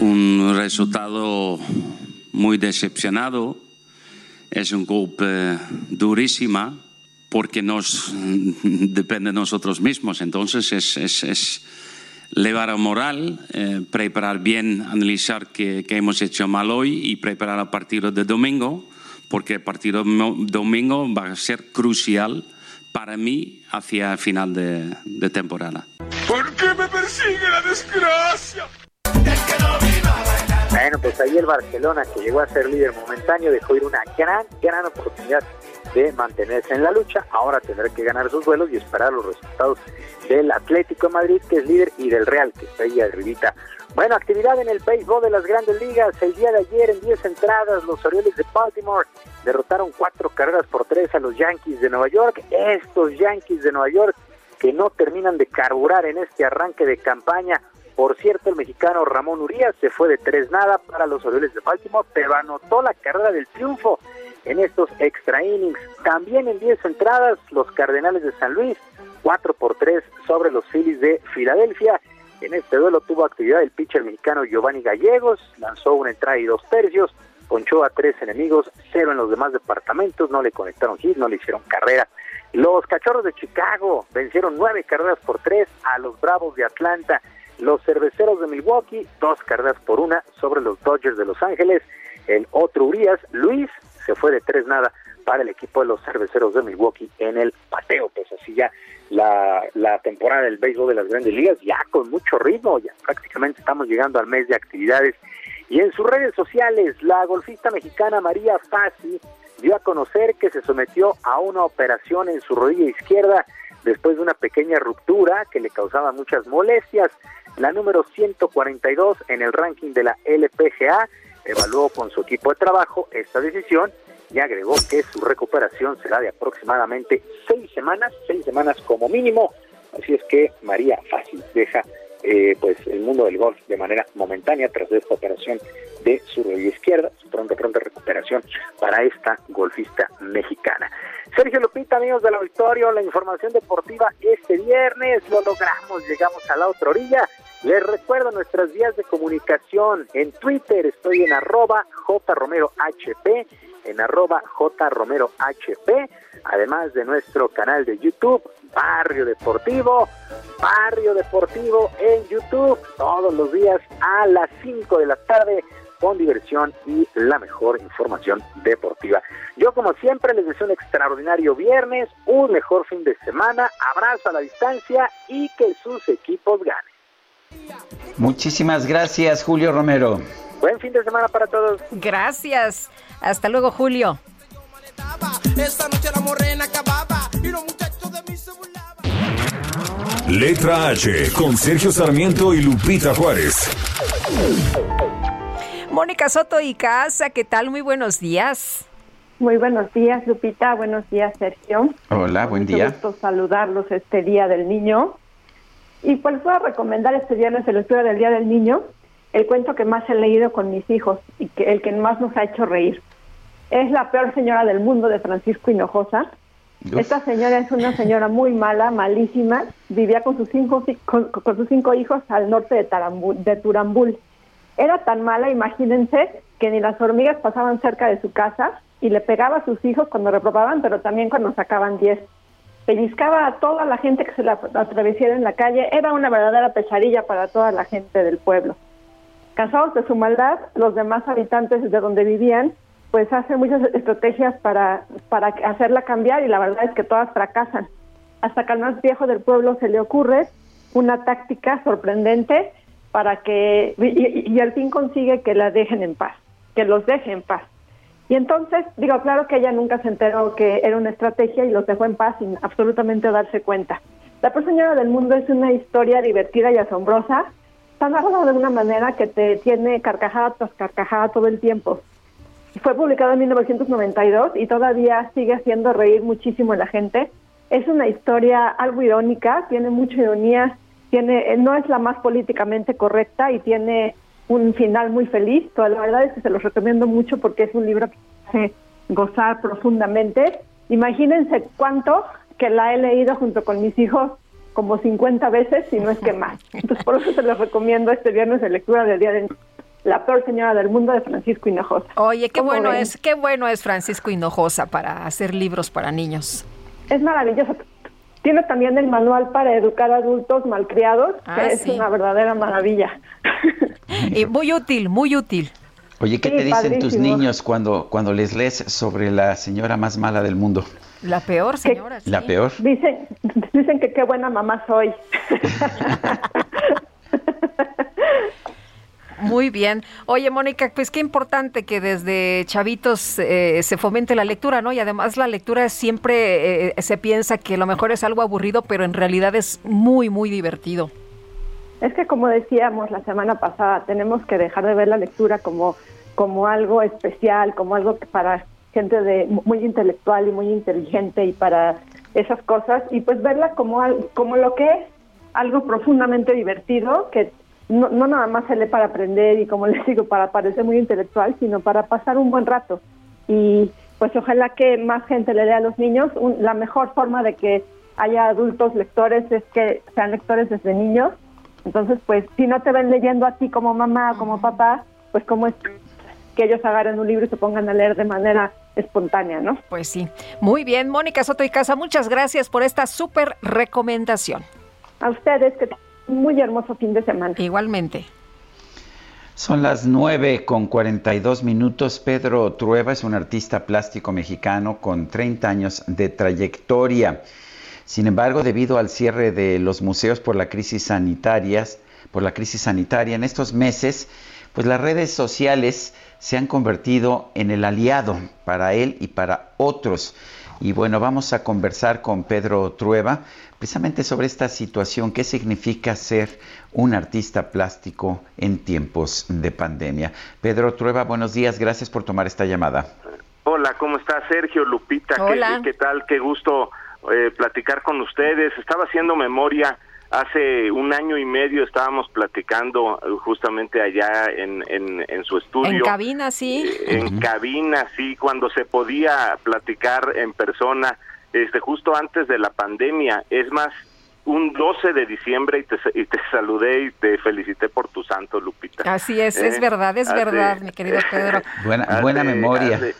Un resultado muy decepcionado. Es un golpe durísima porque nos depende de nosotros mismos. Entonces es, es, a moral, eh, preparar bien, analizar qué, hemos hecho mal hoy y preparar el partido de domingo, porque el partido domingo va a ser crucial para mí hacia el final de, de temporada. ¿Por qué me persigue la desgracia? Bueno, pues ahí el Barcelona, que llegó a ser líder momentáneo, dejó ir una gran, gran oportunidad de mantenerse en la lucha. Ahora tendrá que ganar sus duelos y esperar los resultados del Atlético de Madrid, que es líder, y del Real, que está ahí arribita. Bueno, actividad en el béisbol de las grandes ligas. El día de ayer, en 10 entradas, los Orioles de Baltimore derrotaron cuatro carreras por tres a los Yankees de Nueva York. Estos Yankees de Nueva York que no terminan de carburar en este arranque de campaña. Por cierto, el mexicano Ramón Urias se fue de tres nada para los Orioles de Baltimore, pero anotó la carrera del triunfo en estos extra innings. También en 10 entradas, los Cardenales de San Luis, 4 por 3 sobre los Phillies de Filadelfia. En este duelo tuvo actividad el pitcher mexicano Giovanni Gallegos, lanzó una entrada y dos tercios, ponchó a tres enemigos, cero en los demás departamentos, no le conectaron hit, no le hicieron carrera. Los Cachorros de Chicago vencieron nueve carreras por tres a los Bravos de Atlanta. Los Cerveceros de Milwaukee, dos carreras por una sobre los Dodgers de Los Ángeles. El otro Urias, Luis, se fue de tres nada para el equipo de los Cerveceros de Milwaukee en el pateo. Pues así ya la, la temporada del béisbol de las grandes ligas, ya con mucho ritmo, ya prácticamente estamos llegando al mes de actividades. Y en sus redes sociales, la golfista mexicana María Fassi dio a conocer que se sometió a una operación en su rodilla izquierda después de una pequeña ruptura que le causaba muchas molestias. La número 142 en el ranking de la LPGA evaluó con su equipo de trabajo esta decisión y agregó que su recuperación será de aproximadamente seis semanas, seis semanas como mínimo. Así es que María Fácil deja eh, pues el mundo del golf de manera momentánea tras esta operación de su rodilla izquierda, su pronta, pronta recuperación para esta golfista mexicana. Sergio Lupita, amigos del auditorio, la información deportiva este viernes, lo logramos, llegamos a la otra orilla. Les recuerdo nuestras vías de comunicación. En Twitter estoy en arroba jromerohp, en arroba jromerohp, además de nuestro canal de YouTube, Barrio Deportivo, Barrio Deportivo en YouTube, todos los días a las 5 de la tarde con diversión y la mejor información deportiva. Yo como siempre les deseo un extraordinario viernes, un mejor fin de semana, abrazo a la distancia y que sus equipos ganen. Muchísimas gracias, Julio Romero. Buen fin de semana para todos. Gracias. Hasta luego, Julio. Letra H con Sergio Sarmiento y Lupita Juárez. Mónica Soto y Casa, ¿qué tal? Muy buenos días. Muy buenos días, Lupita. Buenos días, Sergio. Hola, buen día. gusto saludarlos este Día del Niño. Y pues voy a recomendar este viernes la lectura del Día del Niño el cuento que más he leído con mis hijos y que el que más nos ha hecho reír. Es La peor señora del mundo de Francisco Hinojosa. Esta señora es una señora muy mala, malísima. Vivía con sus cinco, con, con sus cinco hijos al norte de, Tarambul, de Turambul. Era tan mala, imagínense, que ni las hormigas pasaban cerca de su casa y le pegaba a sus hijos cuando reprobaban, pero también cuando sacaban 10. Pellizcaba a toda la gente que se la atravesiera en la calle. Era una verdadera pesadilla para toda la gente del pueblo. Cansados de su maldad, los demás habitantes de donde vivían, pues hacen muchas estrategias para, para hacerla cambiar y la verdad es que todas fracasan. Hasta que al más viejo del pueblo se le ocurre una táctica sorprendente para que, y, y al fin consigue que la dejen en paz, que los deje en paz. Y entonces, digo, claro que ella nunca se enteró que era una estrategia y los dejó en paz sin absolutamente darse cuenta. La Peor del Mundo es una historia divertida y asombrosa, está narrada de una manera que te tiene carcajada tras carcajada todo el tiempo. Fue publicado en 1992 y todavía sigue haciendo reír muchísimo a la gente. Es una historia algo irónica, tiene mucha ironía, tiene, no es la más políticamente correcta y tiene un final muy feliz. Pero la verdad es que se los recomiendo mucho porque es un libro que hace gozar profundamente. Imagínense cuánto que la he leído junto con mis hijos como 50 veces, si no es que más. Entonces, por eso se los recomiendo este viernes de lectura del Día de La peor señora del mundo de Francisco Hinojosa. Oye, qué ¿Cómo bueno ven? es, qué bueno es Francisco Hinojosa para hacer libros para niños. Es maravilloso. Tiene también el manual para educar adultos malcriados, Ah, que es sí. una verdadera maravilla. [laughs] Y muy útil, muy útil. Oye, ¿qué Sí, te dicen tus niños cuando, cuando les lees sobre la señora más mala del mundo? La peor señora. La peor. Dicen, dicen que qué buena mamá soy. [laughs] Muy bien. Oye, Mónica, pues qué importante que desde chavitos eh, se fomente la lectura, ¿no? Y además la lectura siempre eh, se piensa que lo mejor es algo aburrido, pero en realidad es muy, muy divertido. Es que como decíamos la semana pasada, tenemos que dejar de ver la lectura como, como algo especial, como algo que para gente de muy intelectual y muy inteligente y para esas cosas, y pues verla como, como lo que es, algo profundamente divertido, que no, no nada más se lee para aprender y como [laughs] les digo, para parecer muy intelectual, sino para pasar un buen rato. Y pues ojalá que más gente le lea a los niños. Un- la mejor forma de que haya adultos lectores es que sean lectores desde niños Entonces, pues, si no te ven leyendo a ti como mamá o como papá, pues cómo es que ellos agarren un libro y se pongan a leer de manera espontánea, ¿no? Pues sí. Muy bien, Mónica Soto y Casa, muchas gracias por esta súper recomendación. A ustedes, que muy hermoso fin de semana. Igualmente. Son las 9 con 42 minutos. Pedro Trueba es un artista plástico mexicano con 30 años de trayectoria. Sin embargo, debido al cierre de los museos por la crisis sanitarias, por la crisis sanitaria en estos meses, pues las redes sociales se han convertido en el aliado para él y para otros. Y bueno, vamos a conversar con Pedro Trueba precisamente sobre esta situación, qué significa ser un artista plástico en tiempos de pandemia. Pedro Trueba, buenos días, gracias por tomar esta llamada. Hola, ¿cómo está Sergio, Lupita? ¿Qué- Hola. ¿Qué, tal? Qué gusto eh, platicar con ustedes. Estaba haciendo memoria. Hace un año y medio estábamos platicando eh, justamente allá en, en, en su estudio. En cabina, sí. en cabina, sí, cuando se podía platicar en persona, este, justo antes de la pandemia. Es más, un 12 de diciembre y te, y te saludé y te felicité por tu santo, Lupita. Así es, es Eh, verdad, es hace- verdad, mi querido [laughs] Pedro. Buena, Hace- buena memoria. hace-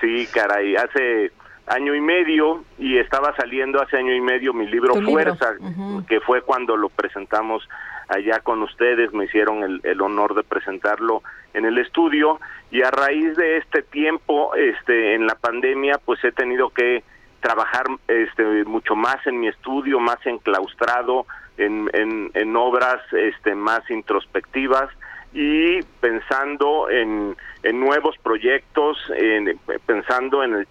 sí, caray, hace año y medio y estaba saliendo hace año y medio mi libro Tu libro, Fuerza, que fue cuando lo presentamos allá con ustedes, me hicieron el, el honor de presentarlo en el estudio y a raíz de este tiempo, este, en la pandemia, pues he tenido que trabajar este mucho más en mi estudio, más enclaustrado en, en, obras este más introspectivas y pensando en, en nuevos proyectos, en- pensando en-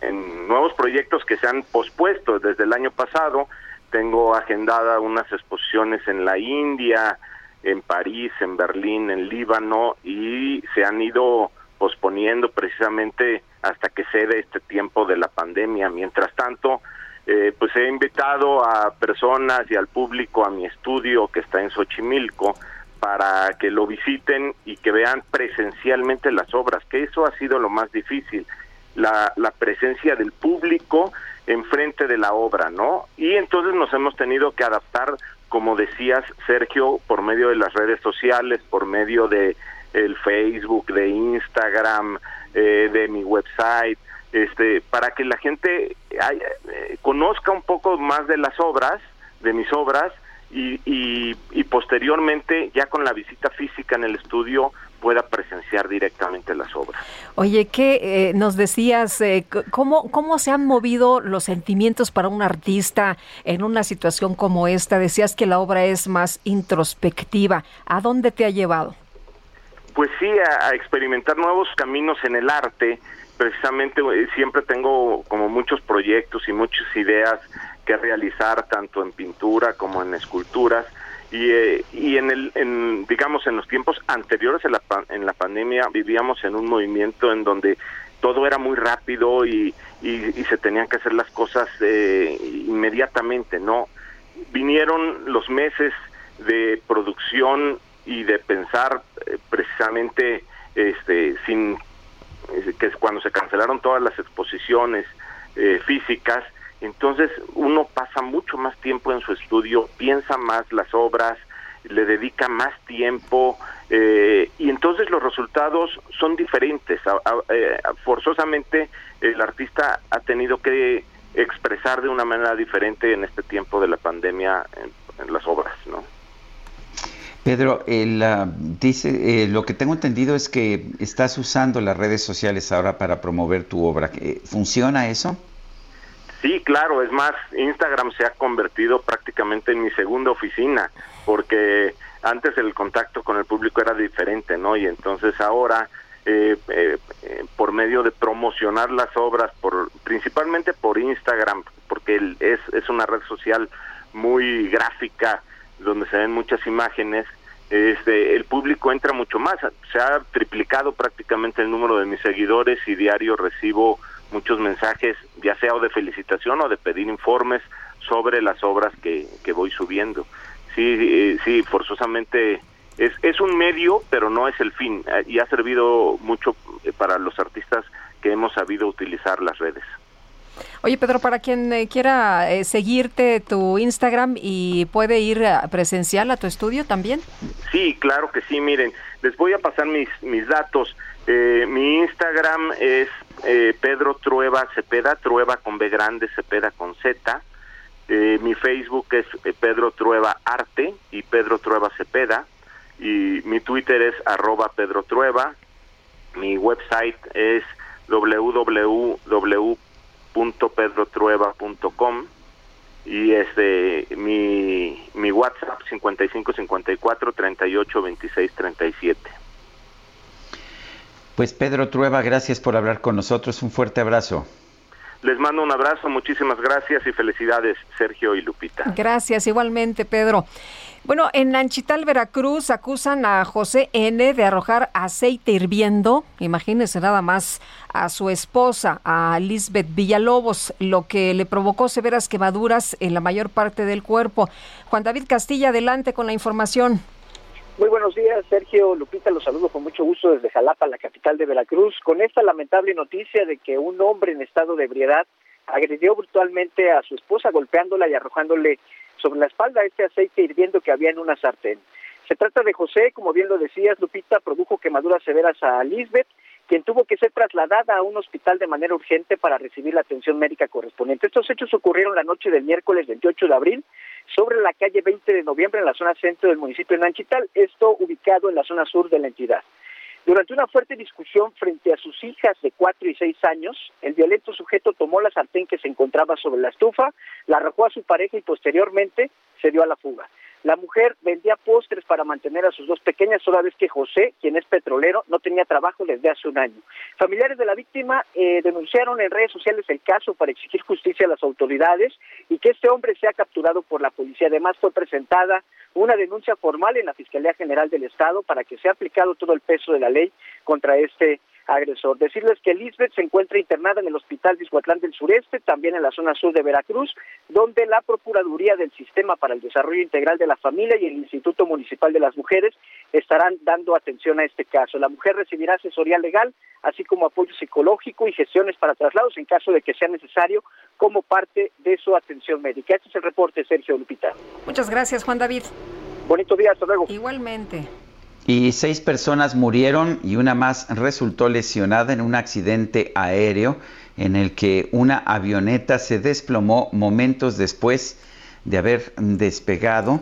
en nuevos proyectos que se han pospuesto desde el año pasado. Tengo agendada unas exposiciones en la India, en París, en Berlín, en Líbano y se han ido posponiendo precisamente hasta que cede este tiempo de la pandemia. Mientras tanto, eh, pues he invitado a personas y al público a mi estudio que está en Xochimilco para que lo visiten y que vean presencialmente las obras, que eso ha sido lo más difícil, la, la presencia del público enfrente de la obra, ¿no? Y entonces nos hemos tenido que adaptar, como decías, Sergio, por medio de las redes sociales, por medio de el Facebook, de Instagram, eh, de mi website, este, para que la gente ay- eh, conozca un poco más de las obras, de mis obras, y, y, y posteriormente, ya con la visita física en el estudio, pueda presenciar directamente las obras. Oye, ¿qué eh, nos decías? eh, ¿cómo, ¿Cómo se han movido los sentimientos para un artista en una situación como esta? Decías que la obra es más introspectiva. ¿A dónde te ha llevado? Pues sí, a, experimentar nuevos caminos en el arte. Precisamente eh, siempre tengo como muchos proyectos y muchas ideas que realizar tanto en pintura como en esculturas y, eh, y en el en, digamos en los tiempos anteriores a la en la pandemia vivíamos en un movimiento en donde todo era muy rápido y, y, y se tenían que hacer las cosas eh, inmediatamente no vinieron los meses de producción y de pensar eh, precisamente este sin eh, que es cuando se cancelaron todas las exposiciones eh, físicas entonces uno pasa mucho más tiempo en su estudio piensa más las obras le dedica más tiempo eh, y entonces los resultados son diferentes. Eh, forzosamente el artista ha tenido que expresar de una manera diferente en este tiempo de la pandemia en las obras no Pedro, el, ah, dice, eh, lo que tengo entendido es que estás usando las redes sociales ahora para promover tu obra. ¿Funciona eso? Sí, claro, es más, Instagram se ha convertido prácticamente en mi segunda oficina, porque antes el contacto con el público era diferente, ¿no? Y entonces ahora, eh, eh, por medio de promocionar las obras, por principalmente por Instagram, porque es, es una red social muy gráfica, donde se ven muchas imágenes, este, el público entra mucho más. Se ha triplicado prácticamente el número de mis seguidores y diario recibo muchos mensajes, ya sea de felicitación o de pedir informes sobre las obras que, que voy subiendo. Sí, eh, sí, forzosamente es, es un medio, pero no es el fin. eh, Y ha servido mucho eh, para los artistas que hemos sabido utilizar las redes. Oye, Pedro, para quien eh, quiera eh, seguirte tu Instagram y puede ir eh, presencial a tu estudio también. Sí, claro que sí, miren, les voy a pasar mis, mis datos. Eh, mi Instagram es eh, Pedro Trueba Cepeda, Trueba con B grande, Cepeda con Z. Eh, mi Facebook es Pedro Trueba Arte y Pedro Trueba Cepeda. Y mi Twitter es arroba Pedro Trueba. Mi website es www.pedrotrueba.com y este mi, mi WhatsApp 55 54 38 26 37. Pues Pedro Trueba, gracias por hablar con nosotros. Un fuerte abrazo. Les mando un abrazo, muchísimas gracias y felicidades Sergio y Lupita. Gracias, igualmente, Pedro. Bueno, en Anchital, Veracruz, acusan a José N. de arrojar aceite hirviendo, imagínense nada más, a su esposa, a Lisbeth Villalobos, lo que le provocó severas quemaduras en la mayor parte del cuerpo. Juan David Castilla, adelante con la información. Muy buenos días, Sergio Lupita, los saludo con mucho gusto desde Jalapa, la capital de Veracruz, con esta lamentable noticia de que un hombre en estado de ebriedad agredió brutalmente a su esposa golpeándola y arrojándole sobre la espalda este aceite hirviendo que había en una sartén. Se trata de José, como bien lo decías, Lupita, produjo quemaduras severas a Lisbeth, quien tuvo que ser trasladada a un hospital de manera urgente para recibir la atención médica correspondiente. Estos hechos ocurrieron la noche del miércoles 28 de abril sobre la calle 20 de noviembre en la zona centro del municipio de Nanchital, esto ubicado en la zona sur de la entidad. Durante una fuerte discusión frente a sus hijas de 4 y 6 años, el violento sujeto tomó la sartén que se encontraba sobre la estufa, la arrojó a su pareja y posteriormente se dio a la fuga. La mujer vendía postres para mantener a sus dos pequeñas, toda vez que José, quien es petrolero, no tenía trabajo desde hace un año. Familiares de la víctima eh, denunciaron en redes sociales el caso para exigir justicia a las autoridades y que este hombre sea capturado por la policía. Además, fue presentada una denuncia formal en la Fiscalía General del Estado para que sea aplicado todo el peso de la ley contra este agresor. Decirles que Lisbeth se encuentra internada en el Hospital Dishuatlán del Sureste, también en la zona sur de Veracruz, donde la Procuraduría del Sistema para el Desarrollo Integral de la Familia y el Instituto Municipal de las Mujeres estarán dando atención a este caso. La mujer recibirá asesoría legal, así como apoyo psicológico y gestiones para traslados en caso de que sea necesario como parte de su atención médica. Este es el reporte, Sergio Lupita. Muchas gracias, Juan David. Bonito día, hasta luego. Igualmente. Y seis personas murieron y una más resultó lesionada en un accidente aéreo en el que una avioneta se desplomó momentos después de haber despegado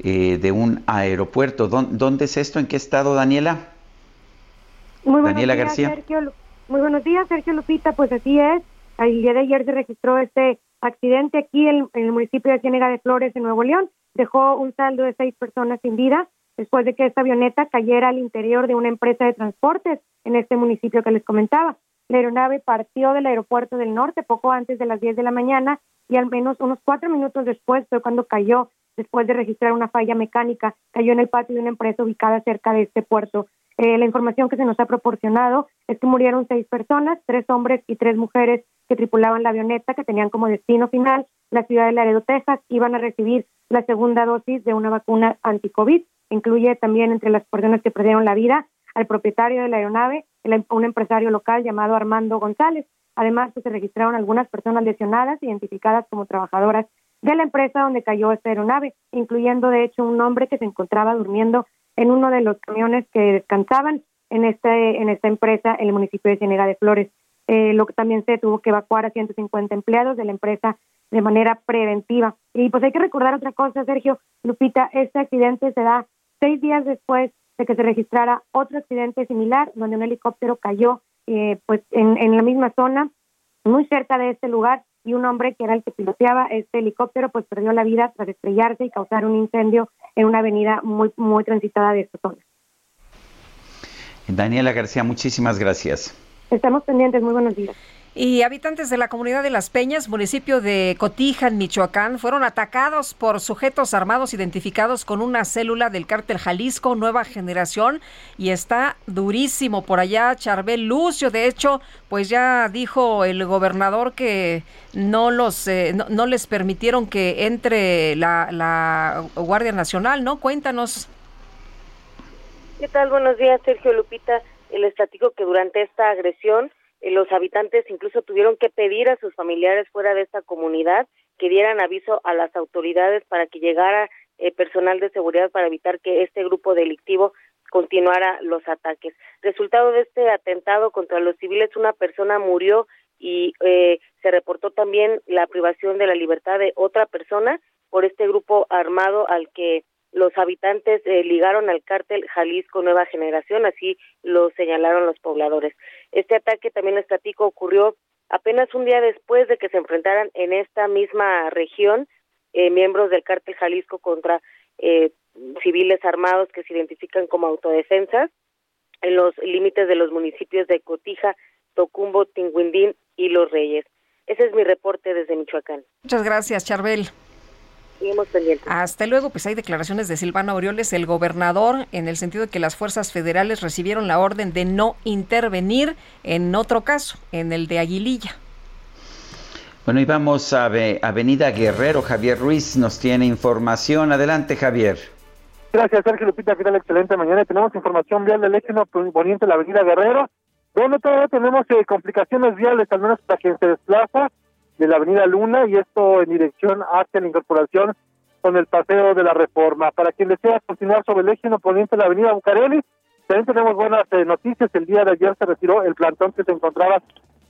eh, de un aeropuerto. ¿Dó- ¿Dónde es esto? ¿En qué estado, Daniela? Muy Daniela días, García. Sergio Muy buenos días, Sergio Lupita. Pues así es. El día de ayer se registró este accidente aquí en, en el municipio de Ciénega de Flores, en Nuevo León. Dejó un saldo de seis personas sin vida después de que esta avioneta cayera al interior de una empresa de transportes en este municipio que les comentaba. La aeronave partió del aeropuerto del norte poco antes de las 10 de la mañana y al menos unos cuatro minutos después fue cuando cayó después de registrar una falla mecánica. Cayó en el patio de una empresa ubicada cerca de este puerto. Eh, la información que se nos ha proporcionado es que murieron seis personas, tres hombres y tres mujeres que tripulaban la avioneta, que tenían como destino final la ciudad de Laredo, Texas. Iban a recibir la segunda dosis de una vacuna anti-COVID. Incluye también entre las personas que perdieron la vida al propietario de la aeronave, el- un empresario local llamado Armando González. Además, pues, se registraron algunas personas lesionadas, identificadas como trabajadoras de la empresa donde cayó esta aeronave, incluyendo de hecho un hombre que se encontraba durmiendo en uno de los camiones que descansaban en este en esta empresa en el municipio de Ciénega de Flores. Eh, lo que también se tuvo que evacuar a 150 empleados de la empresa de manera preventiva. Y pues hay que recordar otra cosa, Sergio, Lupita, este accidente se da seis días después de que se registrara otro accidente similar, donde un helicóptero cayó eh, pues en, en la misma zona, muy cerca de este lugar, y un hombre que era el que piloteaba este helicóptero, pues perdió la vida tras estrellarse y causar un incendio en una avenida muy, muy transitada de esta zona. Daniela García, muchísimas gracias. Estamos pendientes, muy buenos días. Y habitantes de la comunidad de Las Peñas, municipio de Cotija, en Michoacán, fueron atacados por sujetos armados identificados con una célula del cártel Jalisco Nueva Generación y está durísimo por allá Charbel Lucio. De hecho, pues ya dijo el gobernador que no los eh, no, no les permitieron que entre la, Guardia Nacional, ¿no? Cuéntanos. ¿Qué tal? Buenos días, Sergio Lupita. Les platico que durante esta agresión los habitantes incluso tuvieron que pedir a sus familiares fuera de esta comunidad que dieran aviso a las autoridades para que llegara eh, personal de seguridad para evitar que este grupo delictivo continuara los ataques. Resultado de este atentado contra los civiles, una persona murió y eh, se reportó también la privación de la libertad de otra persona por este grupo armado al que los habitantes eh, ligaron al cártel Jalisco Nueva Generación, así lo señalaron los pobladores. Este ataque, también les platico, ocurrió apenas un día después de que se enfrentaran en esta misma región eh, miembros del cártel Jalisco contra eh, civiles armados que se identifican como autodefensas en los límites de los municipios de Cotija, Tocumbo, Tinguindín y Los Reyes. Ese es mi reporte desde Michoacán. Muchas gracias, Charbel. Seguimos pendientes. Hasta luego, pues hay declaraciones de Silvano Aureoles, el gobernador, en el sentido de que las fuerzas federales recibieron la orden de no intervenir en otro caso, en el de Aguililla. Bueno, y vamos a Ave- Avenida Guerrero. Javier Ruiz nos tiene información. Adelante, Javier. Gracias, Sergio Lupita. ¿Qué tal? Excelente mañana. Tenemos información vial del eje poniente de la avenida Guerrero, donde todavía tenemos eh, complicaciones viales, al menos para quien se desplaza de la avenida Luna, y esto en dirección hacia la incorporación con el paseo de la Reforma. Para quien desea continuar sobre el eje poniente de la avenida Bucareli, también tenemos buenas eh, noticias. El día de ayer se retiró el plantón que se encontraba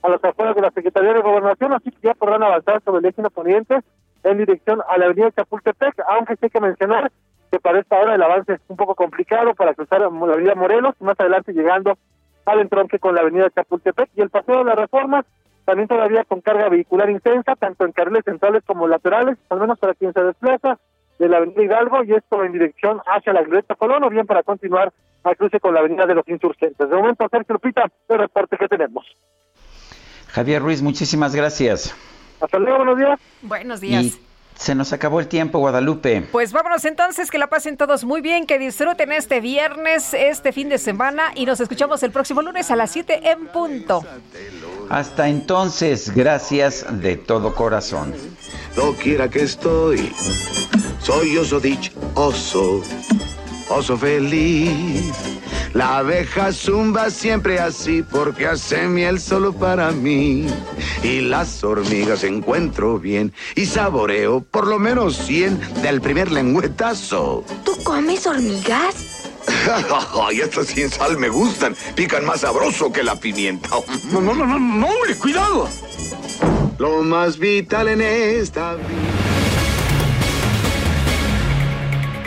a las afueras de la Secretaría de Gobernación, así que ya podrán avanzar sobre el eje poniente en dirección a la avenida Chapultepec, aunque sí hay que mencionar que para esta hora el avance es un poco complicado para cruzar la avenida Morelos, más adelante llegando al entronque con la avenida Chapultepec y el paseo de la Reforma, también todavía con carga vehicular intensa, tanto en carriles centrales como laterales, al menos para quien se desplaza de la avenida Hidalgo y esto en dirección hacia la Glorieta Colón o bien para continuar al cruce con la avenida de los Insurgentes. De momento, Sergio Lupita, el reporte que tenemos. Javier Ruiz, muchísimas gracias. Hasta luego, buenos días. Buenos días. Y se nos acabó el tiempo, Guadalupe. Pues vámonos entonces, que la pasen todos muy bien, que disfruten este viernes, este fin de semana y nos escuchamos el próximo lunes a las 7 en punto. Hasta entonces, gracias de todo corazón. Doquiera que estoy, soy oso oso, oso feliz. La abeja zumba siempre así porque hace miel solo para mí. Y las hormigas encuentro bien y saboreo por lo menos 100 del primer lengüetazo. ¿Tú comes hormigas? [laughs] Ay, estas sin sal me gustan. Pican más sabroso que la pimienta. [laughs] No, no, no, no, no, hombre, cuidado. Lo más vital en esta vida.